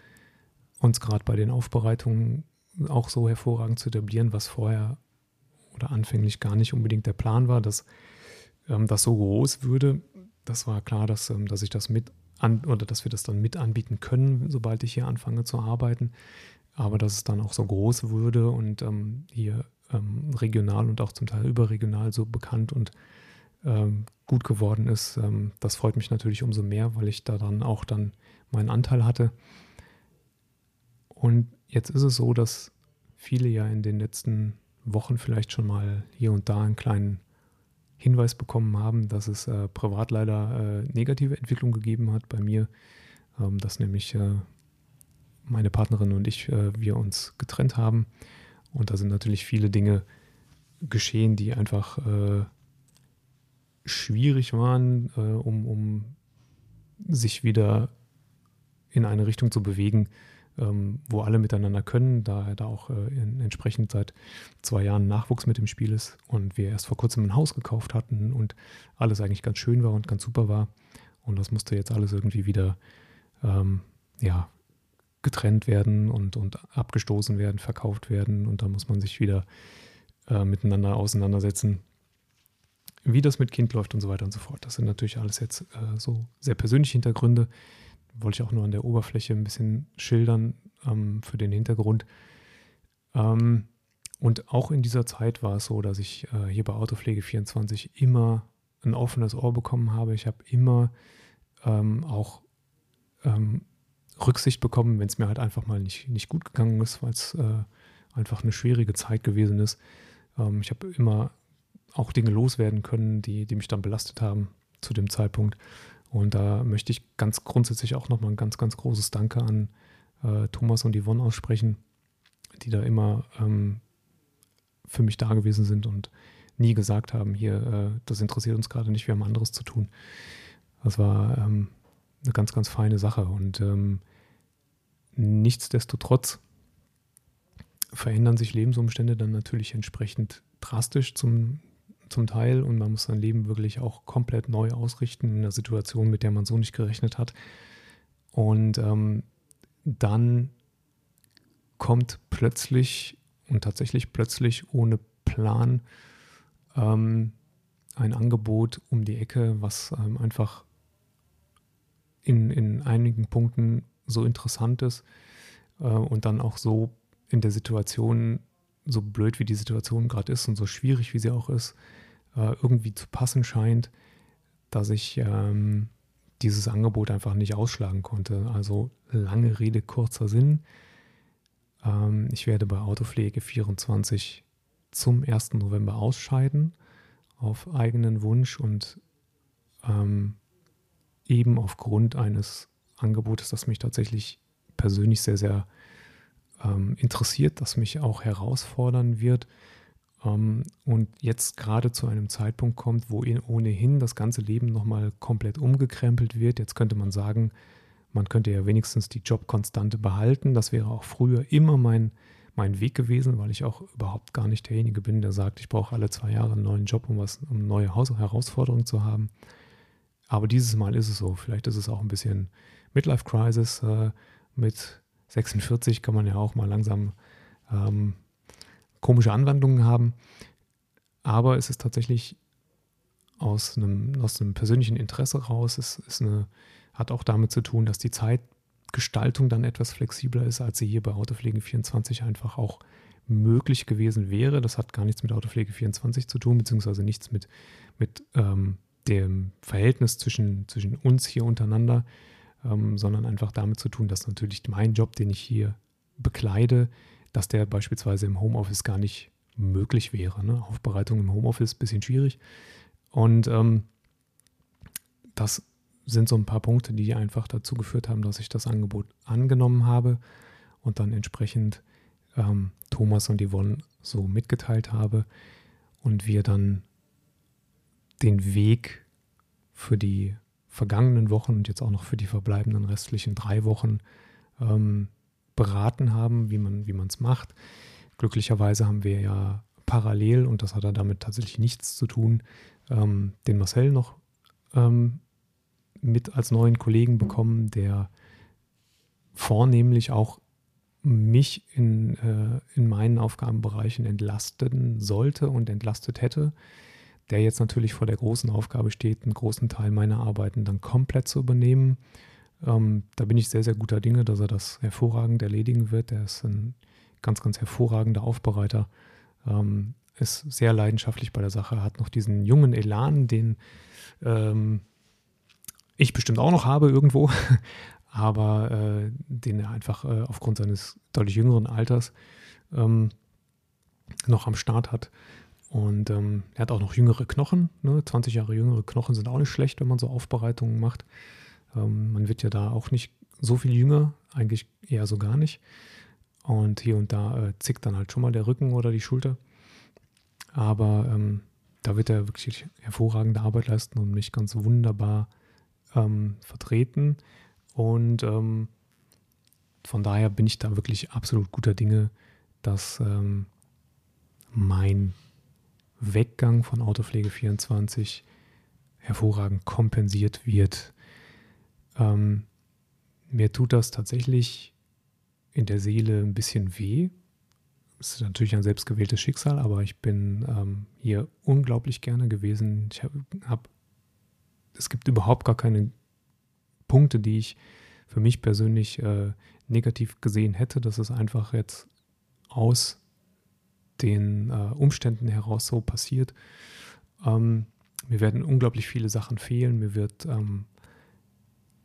uns gerade bei den Aufbereitungen auch so hervorragend zu etablieren, was vorher oder anfänglich gar nicht unbedingt der Plan war, dass ähm, das so groß würde. Das war klar, dass, ähm, dass ich das mit an, oder dass wir das dann mit anbieten können, sobald ich hier anfange zu arbeiten. Aber dass es dann auch so groß würde und ähm, hier ähm, regional und auch zum Teil überregional so bekannt und ähm, gut geworden ist, ähm, das freut mich natürlich umso mehr, weil ich da dann auch dann meinen Anteil hatte. Und jetzt ist es so, dass viele ja in den letzten Wochen vielleicht schon mal hier und da einen kleinen Hinweis bekommen haben, dass es äh, privat leider äh, negative Entwicklung gegeben hat bei mir, ähm, dass nämlich äh, meine Partnerin und ich, äh, wir uns getrennt haben. Und da sind natürlich viele Dinge geschehen, die einfach äh, schwierig waren, äh, um, um sich wieder in eine Richtung zu bewegen, ähm, wo alle miteinander können, da da auch äh, in, entsprechend seit zwei Jahren Nachwuchs mit im Spiel ist und wir erst vor kurzem ein Haus gekauft hatten und alles eigentlich ganz schön war und ganz super war. Und das musste jetzt alles irgendwie wieder ähm, ja, getrennt werden und, und abgestoßen werden, verkauft werden und da muss man sich wieder äh, miteinander auseinandersetzen, wie das mit Kind läuft und so weiter und so fort. Das sind natürlich alles jetzt äh, so sehr persönliche Hintergründe, wollte ich auch nur an der Oberfläche ein bisschen schildern ähm, für den Hintergrund. Ähm, und auch in dieser Zeit war es so, dass ich äh, hier bei Autopflege 24 immer ein offenes Ohr bekommen habe. Ich habe immer ähm, auch ähm, Rücksicht bekommen, wenn es mir halt einfach mal nicht, nicht gut gegangen ist, weil es äh, einfach eine schwierige Zeit gewesen ist. Ähm, ich habe immer auch Dinge loswerden können, die, die mich dann belastet haben zu dem Zeitpunkt. Und da möchte ich ganz grundsätzlich auch nochmal ein ganz, ganz großes Danke an äh, Thomas und Yvonne aussprechen, die da immer ähm, für mich da gewesen sind und nie gesagt haben, hier, äh, das interessiert uns gerade nicht, wir haben anderes zu tun. Das war ähm, eine ganz, ganz feine Sache. Und ähm, nichtsdestotrotz verändern sich Lebensumstände dann natürlich entsprechend drastisch zum, zum Teil und man muss sein Leben wirklich auch komplett neu ausrichten in einer Situation, mit der man so nicht gerechnet hat. Und ähm, dann kommt plötzlich und tatsächlich plötzlich ohne Plan ähm, ein Angebot um die Ecke, was ähm, einfach in, in einigen Punkten so interessant ist äh, und dann auch so in der Situation, so blöd wie die Situation gerade ist und so schwierig wie sie auch ist, äh, irgendwie zu passen scheint, dass ich ähm, dieses Angebot einfach nicht ausschlagen konnte. Also lange Rede, kurzer Sinn. Ähm, ich werde bei Autopflege 24 zum 1. November ausscheiden auf eigenen Wunsch und ähm, eben aufgrund eines Angebotes, das mich tatsächlich persönlich sehr, sehr ähm, interessiert, das mich auch herausfordern wird ähm, und jetzt gerade zu einem Zeitpunkt kommt, wo ohnehin das ganze Leben nochmal komplett umgekrempelt wird. Jetzt könnte man sagen, man könnte ja wenigstens die Jobkonstante behalten. Das wäre auch früher immer mein, mein Weg gewesen, weil ich auch überhaupt gar nicht derjenige bin, der sagt, ich brauche alle zwei Jahre einen neuen Job, um was, um neue Haus Herausforderungen zu haben. Aber dieses Mal ist es so. Vielleicht ist es auch ein bisschen Midlife Crisis. Äh, mit 46 kann man ja auch mal langsam ähm, komische Anwandlungen haben. Aber es ist tatsächlich aus einem, aus einem persönlichen Interesse raus. Es ist eine, hat auch damit zu tun, dass die Zeitgestaltung dann etwas flexibler ist, als sie hier bei Autopflege 24 einfach auch möglich gewesen wäre. Das hat gar nichts mit Autopflege 24 zu tun, beziehungsweise nichts mit, mit ähm, dem Verhältnis zwischen, zwischen uns hier untereinander, ähm, sondern einfach damit zu tun, dass natürlich mein Job, den ich hier bekleide, dass der beispielsweise im Homeoffice gar nicht möglich wäre. Ne? Aufbereitung im Homeoffice bisschen schwierig. Und ähm, das sind so ein paar Punkte, die einfach dazu geführt haben, dass ich das Angebot angenommen habe und dann entsprechend ähm, Thomas und Yvonne so mitgeteilt habe und wir dann den Weg für die vergangenen Wochen und jetzt auch noch für die verbleibenden restlichen drei Wochen ähm, beraten haben, wie man es macht. Glücklicherweise haben wir ja parallel, und das hat er damit tatsächlich nichts zu tun, ähm, den Marcel noch ähm, mit als neuen Kollegen bekommen, der vornehmlich auch mich in, äh, in meinen Aufgabenbereichen entlasten sollte und entlastet hätte der jetzt natürlich vor der großen Aufgabe steht, einen großen Teil meiner Arbeiten dann komplett zu übernehmen. Ähm, da bin ich sehr, sehr guter Dinge, dass er das hervorragend erledigen wird. Er ist ein ganz, ganz hervorragender Aufbereiter, ähm, ist sehr leidenschaftlich bei der Sache, hat noch diesen jungen Elan, den ähm, ich bestimmt auch noch habe irgendwo, aber äh, den er einfach äh, aufgrund seines deutlich jüngeren Alters ähm, noch am Start hat. Und ähm, er hat auch noch jüngere Knochen. Ne? 20 Jahre jüngere Knochen sind auch nicht schlecht, wenn man so Aufbereitungen macht. Ähm, man wird ja da auch nicht so viel jünger, eigentlich eher so gar nicht. Und hier und da äh, zickt dann halt schon mal der Rücken oder die Schulter. Aber ähm, da wird er wirklich hervorragende Arbeit leisten und mich ganz wunderbar ähm, vertreten. Und ähm, von daher bin ich da wirklich absolut guter Dinge, dass ähm, mein Weggang von Autopflege 24 hervorragend kompensiert wird. Ähm, mir tut das tatsächlich in der Seele ein bisschen weh. Es ist natürlich ein selbstgewähltes Schicksal, aber ich bin ähm, hier unglaublich gerne gewesen. Ich habe, hab, es gibt überhaupt gar keine Punkte, die ich für mich persönlich äh, negativ gesehen hätte. Das ist einfach jetzt aus den äh, Umständen heraus so passiert. Ähm, mir werden unglaublich viele Sachen fehlen. Mir wird ähm,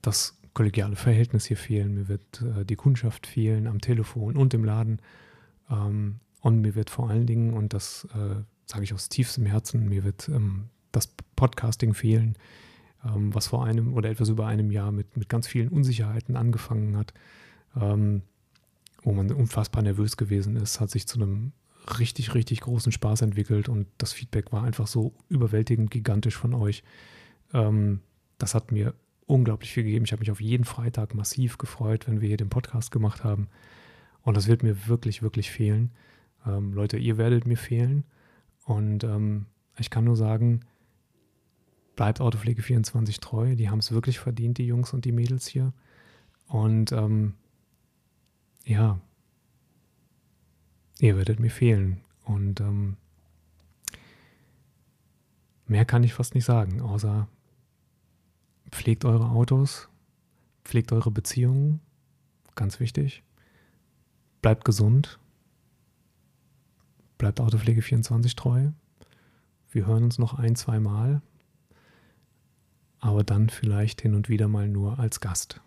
das kollegiale Verhältnis hier fehlen. Mir wird äh, die Kundschaft fehlen am Telefon und im Laden. Ähm, und mir wird vor allen Dingen, und das äh, sage ich aus tiefstem Herzen, mir wird ähm, das Podcasting fehlen, ähm, was vor einem oder etwas über einem Jahr mit, mit ganz vielen Unsicherheiten angefangen hat, ähm, wo man unfassbar nervös gewesen ist, hat sich zu einem richtig, richtig großen Spaß entwickelt und das Feedback war einfach so überwältigend gigantisch von euch. Ähm, das hat mir unglaublich viel gegeben. Ich habe mich auf jeden Freitag massiv gefreut, wenn wir hier den Podcast gemacht haben. Und das wird mir wirklich, wirklich fehlen. Ähm, Leute, ihr werdet mir fehlen. Und ähm, ich kann nur sagen, bleibt Autopflege 24 treu. Die haben es wirklich verdient, die Jungs und die Mädels hier. Und ähm, ja, ihr werdet mir fehlen. Und ähm, mehr kann ich fast nicht sagen, außer pflegt eure Autos, pflegt eure Beziehungen, ganz wichtig. Bleibt gesund, bleibt Autopflege 24 treu. Wir hören uns noch ein, zwei Mal, aber dann vielleicht hin und wieder mal nur als Gast.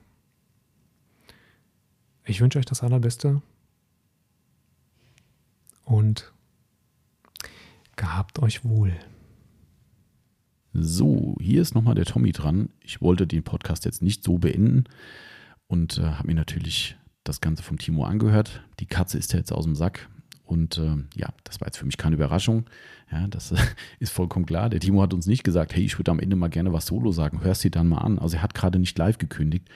Ich wünsche euch das Allerbeste und gehabt euch wohl. So, hier ist nochmal der Tommy dran. Ich wollte den Podcast jetzt nicht so beenden und äh, habe mir natürlich das Ganze vom Timo angehört. Die Katze ist ja jetzt aus dem Sack. Und äh, ja, das war jetzt für mich keine Überraschung. Ja, das ist vollkommen klar. Der Timo hat uns nicht gesagt, hey, ich würde am Ende mal gerne was Solo sagen. Hörst sie dann mal an. Also er hat gerade nicht live gekündigt.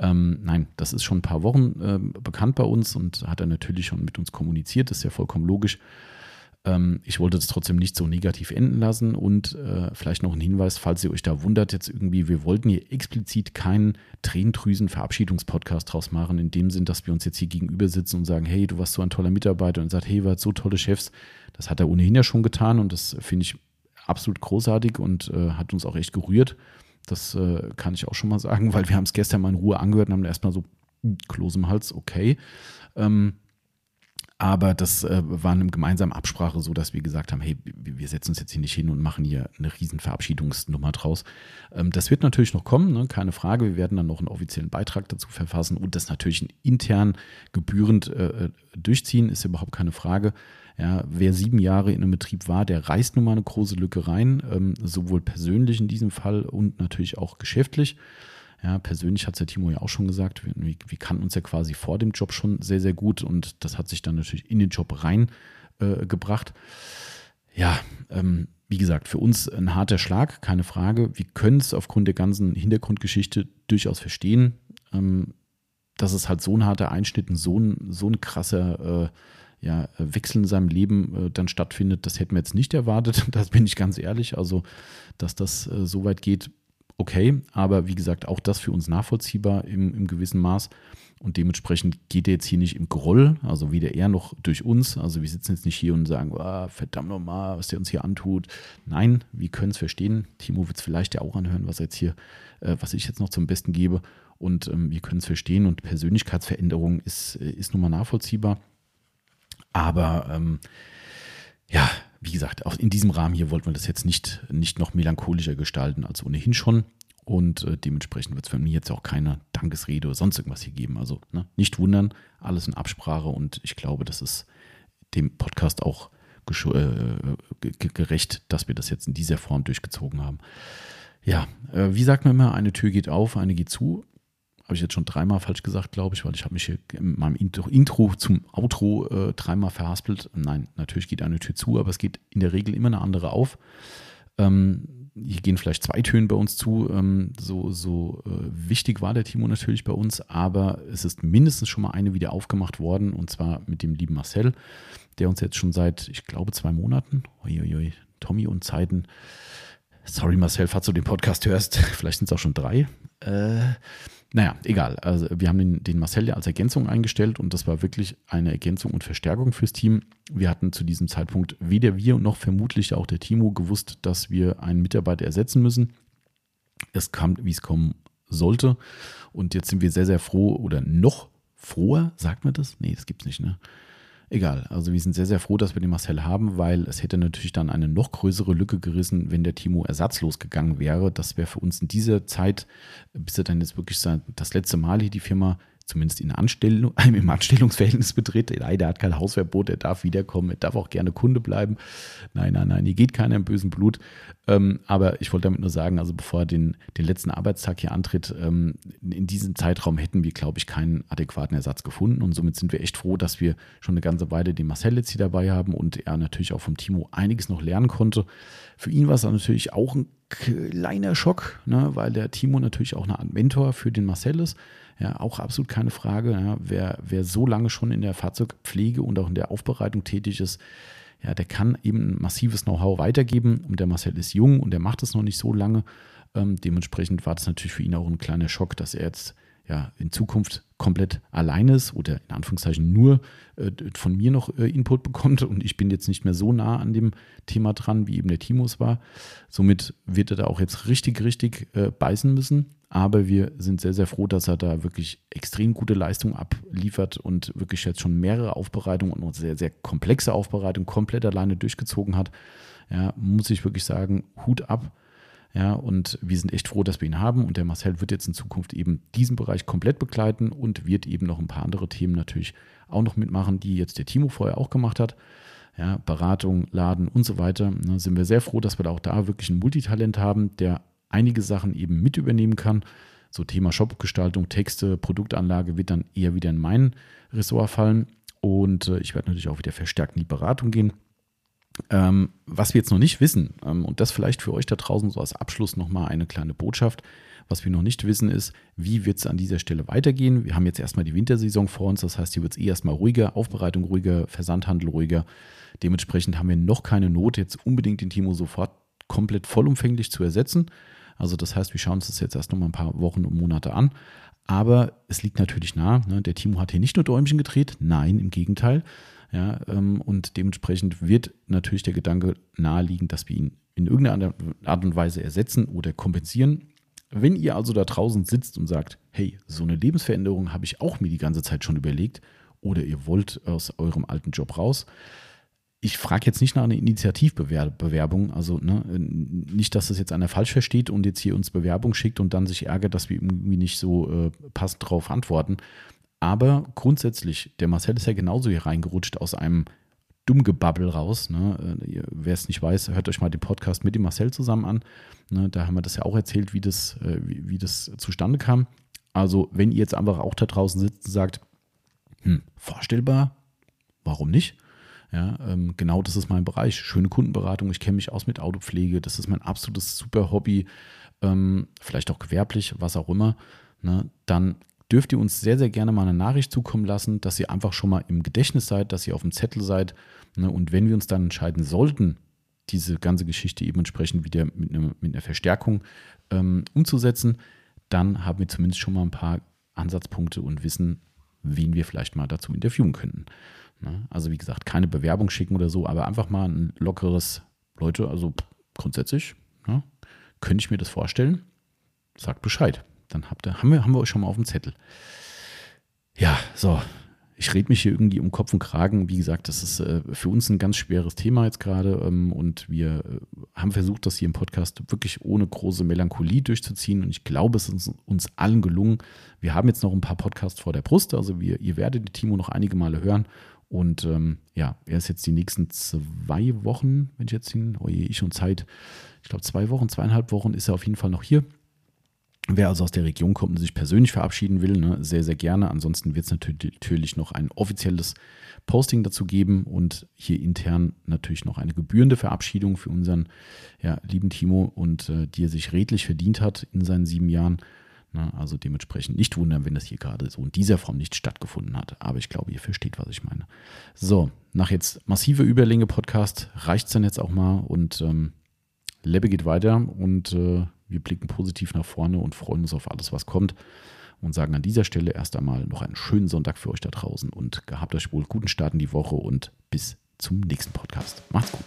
Ähm, nein, das ist schon ein paar Wochen äh, bekannt bei uns und hat er natürlich schon mit uns kommuniziert. Das ist ja vollkommen logisch. Ähm, ich wollte es trotzdem nicht so negativ enden lassen und äh, vielleicht noch ein Hinweis, falls ihr euch da wundert, jetzt irgendwie, wir wollten hier explizit keinen Tränendrüsen-Verabschiedungspodcast draus machen, in dem Sinn, dass wir uns jetzt hier gegenüber sitzen und sagen, hey, du warst so ein toller Mitarbeiter und sagt, hey, wart so tolle Chefs. Das hat er ohnehin ja schon getan und das finde ich absolut großartig und äh, hat uns auch echt gerührt. Das äh, kann ich auch schon mal sagen, weil wir haben es gestern mal in Ruhe angehört und haben erstmal so Kloß im Hals, okay. Ähm, aber das äh, war eine gemeinsame Absprache, so dass wir gesagt haben, hey, wir setzen uns jetzt hier nicht hin und machen hier eine riesen Verabschiedungsnummer draus. Ähm, das wird natürlich noch kommen, ne? keine Frage. Wir werden dann noch einen offiziellen Beitrag dazu verfassen und das natürlich intern gebührend äh, äh, durchziehen, ist überhaupt keine Frage. Ja, wer sieben Jahre in einem Betrieb war, der reißt nun mal eine große Lücke rein, ähm, sowohl persönlich in diesem Fall und natürlich auch geschäftlich. Ja, persönlich hat es der Timo ja auch schon gesagt, wir, wir, kannten uns ja quasi vor dem Job schon sehr, sehr gut und das hat sich dann natürlich in den Job reingebracht. Äh, ja, ähm, wie gesagt, für uns ein harter Schlag, keine Frage. Wir können es aufgrund der ganzen Hintergrundgeschichte durchaus verstehen, ähm, dass es halt so ein harter Einschnitt, so ein, so ein krasser äh, ja, Wechsel in seinem Leben äh, dann stattfindet, das hätten wir jetzt nicht erwartet. Das bin ich ganz ehrlich. Also, dass das äh, so weit geht, okay. Aber wie gesagt, auch das für uns nachvollziehbar im, im gewissen Maß. Und dementsprechend geht er jetzt hier nicht im Groll, also weder er noch durch uns. Also wir sitzen jetzt nicht hier und sagen, oh, verdammt nochmal, was der uns hier antut. Nein, wir können es verstehen. Timo wird es vielleicht ja auch anhören, was jetzt hier, äh, was ich jetzt noch zum Besten gebe. Und ähm, wir können es verstehen und Persönlichkeitsveränderung ist, äh, ist nun mal nachvollziehbar. Aber ähm, ja, wie gesagt, auch in diesem Rahmen hier wollten wir das jetzt nicht, nicht noch melancholischer gestalten als ohnehin schon. Und äh, dementsprechend wird es von mir jetzt auch keine Dankesrede oder sonst irgendwas hier geben. Also ne, nicht wundern, alles in Absprache und ich glaube, das ist dem Podcast auch äh, gerecht, dass wir das jetzt in dieser Form durchgezogen haben. Ja, äh, wie sagt man immer, eine Tür geht auf, eine geht zu. Habe ich jetzt schon dreimal falsch gesagt, glaube ich, weil ich habe mich hier in meinem Intro, zum Outro äh, dreimal verhaspelt. Nein, natürlich geht eine Tür zu, aber es geht in der Regel immer eine andere auf. Ähm, hier gehen vielleicht zwei Türen bei uns zu. Ähm, so so äh, wichtig war der Timo natürlich bei uns, aber es ist mindestens schon mal eine wieder aufgemacht worden und zwar mit dem lieben Marcel, der uns jetzt schon seit, ich glaube, zwei Monaten, uiuiui, Tommy und Zeiten, sorry Marcel, falls du den Podcast hörst, vielleicht sind es auch schon drei, äh, naja, egal. Also wir haben den, den Marcel ja als Ergänzung eingestellt und das war wirklich eine Ergänzung und Verstärkung fürs Team. Wir hatten zu diesem Zeitpunkt weder wir noch vermutlich auch der Timo gewusst, dass wir einen Mitarbeiter ersetzen müssen. Es kam, wie es kommen sollte. Und jetzt sind wir sehr, sehr froh oder noch froher, sagt man das? Nee, das gibt es nicht, ne? Egal, also wir sind sehr, sehr froh, dass wir den Marcel haben, weil es hätte natürlich dann eine noch größere Lücke gerissen, wenn der Timo ersatzlos gegangen wäre. Das wäre für uns in dieser Zeit, bis er dann jetzt wirklich das letzte Mal hier die Firma zumindest in Anstellung, im Anstellungsverhältnis betritt. Nein, der hat kein Hausverbot, der darf wiederkommen, er darf auch gerne Kunde bleiben. Nein, nein, nein, hier geht keiner im bösen Blut. Ähm, aber ich wollte damit nur sagen, also bevor er den, den letzten Arbeitstag hier antritt, ähm, in diesem Zeitraum hätten wir, glaube ich, keinen adäquaten Ersatz gefunden. Und somit sind wir echt froh, dass wir schon eine ganze Weile den Marcel jetzt hier dabei haben und er natürlich auch vom Timo einiges noch lernen konnte. Für ihn war es natürlich auch ein kleiner Schock, ne, weil der Timo natürlich auch eine Art Mentor für den Marcel ist. Ja, auch absolut keine Frage. Ja, wer, wer so lange schon in der Fahrzeugpflege und auch in der Aufbereitung tätig ist, ja, der kann eben ein massives Know-how weitergeben. Und der Marcel ist jung und der macht es noch nicht so lange. Ähm, dementsprechend war das natürlich für ihn auch ein kleiner Schock, dass er jetzt ja in Zukunft komplett allein ist oder in Anführungszeichen nur äh, von mir noch äh, Input bekommt und ich bin jetzt nicht mehr so nah an dem Thema dran, wie eben der Timos war. Somit wird er da auch jetzt richtig, richtig äh, beißen müssen. Aber wir sind sehr, sehr froh, dass er da wirklich extrem gute Leistung abliefert und wirklich jetzt schon mehrere Aufbereitungen und sehr, sehr komplexe Aufbereitungen komplett alleine durchgezogen hat. Ja, muss ich wirklich sagen, Hut ab. Ja, und wir sind echt froh, dass wir ihn haben. Und der Marcel wird jetzt in Zukunft eben diesen Bereich komplett begleiten und wird eben noch ein paar andere Themen natürlich auch noch mitmachen, die jetzt der Timo vorher auch gemacht hat. Ja, Beratung, Laden und so weiter. Da sind wir sehr froh, dass wir da auch da wirklich ein Multitalent haben, der einige Sachen eben mit übernehmen kann. So Thema Shopgestaltung, Texte, Produktanlage wird dann eher wieder in mein Ressort fallen. Und äh, ich werde natürlich auch wieder verstärkt in die Beratung gehen. Ähm, was wir jetzt noch nicht wissen, ähm, und das vielleicht für euch da draußen so als Abschluss nochmal eine kleine Botschaft, was wir noch nicht wissen ist, wie wird es an dieser Stelle weitergehen. Wir haben jetzt erstmal die Wintersaison vor uns, das heißt, hier wird es eh erstmal ruhiger, Aufbereitung ruhiger, Versandhandel ruhiger. Dementsprechend haben wir noch keine Not, jetzt unbedingt den Timo sofort komplett vollumfänglich zu ersetzen. Also das heißt, wir schauen uns das jetzt erst noch mal ein paar Wochen und Monate an. Aber es liegt natürlich nahe, ne? der Timo hat hier nicht nur Däumchen gedreht, nein, im Gegenteil. Ja, ähm, und dementsprechend wird natürlich der Gedanke naheliegen, dass wir ihn in irgendeiner Art und Weise ersetzen oder kompensieren. Wenn ihr also da draußen sitzt und sagt, hey, so eine Lebensveränderung habe ich auch mir die ganze Zeit schon überlegt, oder ihr wollt aus eurem alten Job raus, ich frage jetzt nicht nach einer Initiativbewerbung, also ne, nicht, dass das jetzt einer falsch versteht und jetzt hier uns Bewerbung schickt und dann sich ärgert, dass wir irgendwie nicht so äh, passend darauf antworten. Aber grundsätzlich, der Marcel ist ja genauso hier reingerutscht aus einem Dummgebabbel raus. Ne? Äh, wer es nicht weiß, hört euch mal den Podcast mit dem Marcel zusammen an. Ne? Da haben wir das ja auch erzählt, wie das, äh, wie, wie das zustande kam. Also, wenn ihr jetzt einfach auch da draußen sitzt und sagt, hm, vorstellbar, warum nicht? Ja, ähm, genau das ist mein Bereich. Schöne Kundenberatung. Ich kenne mich aus mit Autopflege. Das ist mein absolutes super Hobby. Ähm, vielleicht auch gewerblich, was auch immer. Ne? Dann dürft ihr uns sehr, sehr gerne mal eine Nachricht zukommen lassen, dass ihr einfach schon mal im Gedächtnis seid, dass ihr auf dem Zettel seid. Ne? Und wenn wir uns dann entscheiden sollten, diese ganze Geschichte eben entsprechend wieder mit einer, mit einer Verstärkung ähm, umzusetzen, dann haben wir zumindest schon mal ein paar Ansatzpunkte und wissen, wen wir vielleicht mal dazu interviewen könnten. Ne? Also wie gesagt, keine Bewerbung schicken oder so, aber einfach mal ein lockeres, Leute, also grundsätzlich, ne, könnte ich mir das vorstellen. Sagt Bescheid. Dann habt ihr, haben, wir, haben wir euch schon mal auf dem Zettel. Ja, so. Ich rede mich hier irgendwie um Kopf und Kragen. Wie gesagt, das ist äh, für uns ein ganz schweres Thema jetzt gerade. Ähm, und wir äh, haben versucht, das hier im Podcast wirklich ohne große Melancholie durchzuziehen. Und ich glaube, es ist uns allen gelungen. Wir haben jetzt noch ein paar Podcasts vor der Brust. Also wir, ihr werdet die Timo noch einige Male hören. Und ähm, ja, er ist jetzt die nächsten zwei Wochen, wenn ich jetzt hin, oh ich schon Zeit, ich glaube zwei Wochen, zweieinhalb Wochen ist er auf jeden Fall noch hier. Wer also aus der Region kommt und sich persönlich verabschieden will, ne, sehr, sehr gerne. Ansonsten wird es natürlich noch ein offizielles Posting dazu geben und hier intern natürlich noch eine gebührende Verabschiedung für unseren ja, lieben Timo und äh, die er sich redlich verdient hat in seinen sieben Jahren. Ne? Also dementsprechend nicht wundern, wenn das hier gerade so in dieser Form nicht stattgefunden hat. Aber ich glaube, ihr versteht, was ich meine. So, nach jetzt massiver Überlänge Podcast reicht es dann jetzt auch mal und ähm, Lebbe geht weiter und äh, wir blicken positiv nach vorne und freuen uns auf alles, was kommt. Und sagen an dieser Stelle erst einmal noch einen schönen Sonntag für euch da draußen und gehabt euch wohl guten Start in die Woche und bis zum nächsten Podcast. Macht's gut.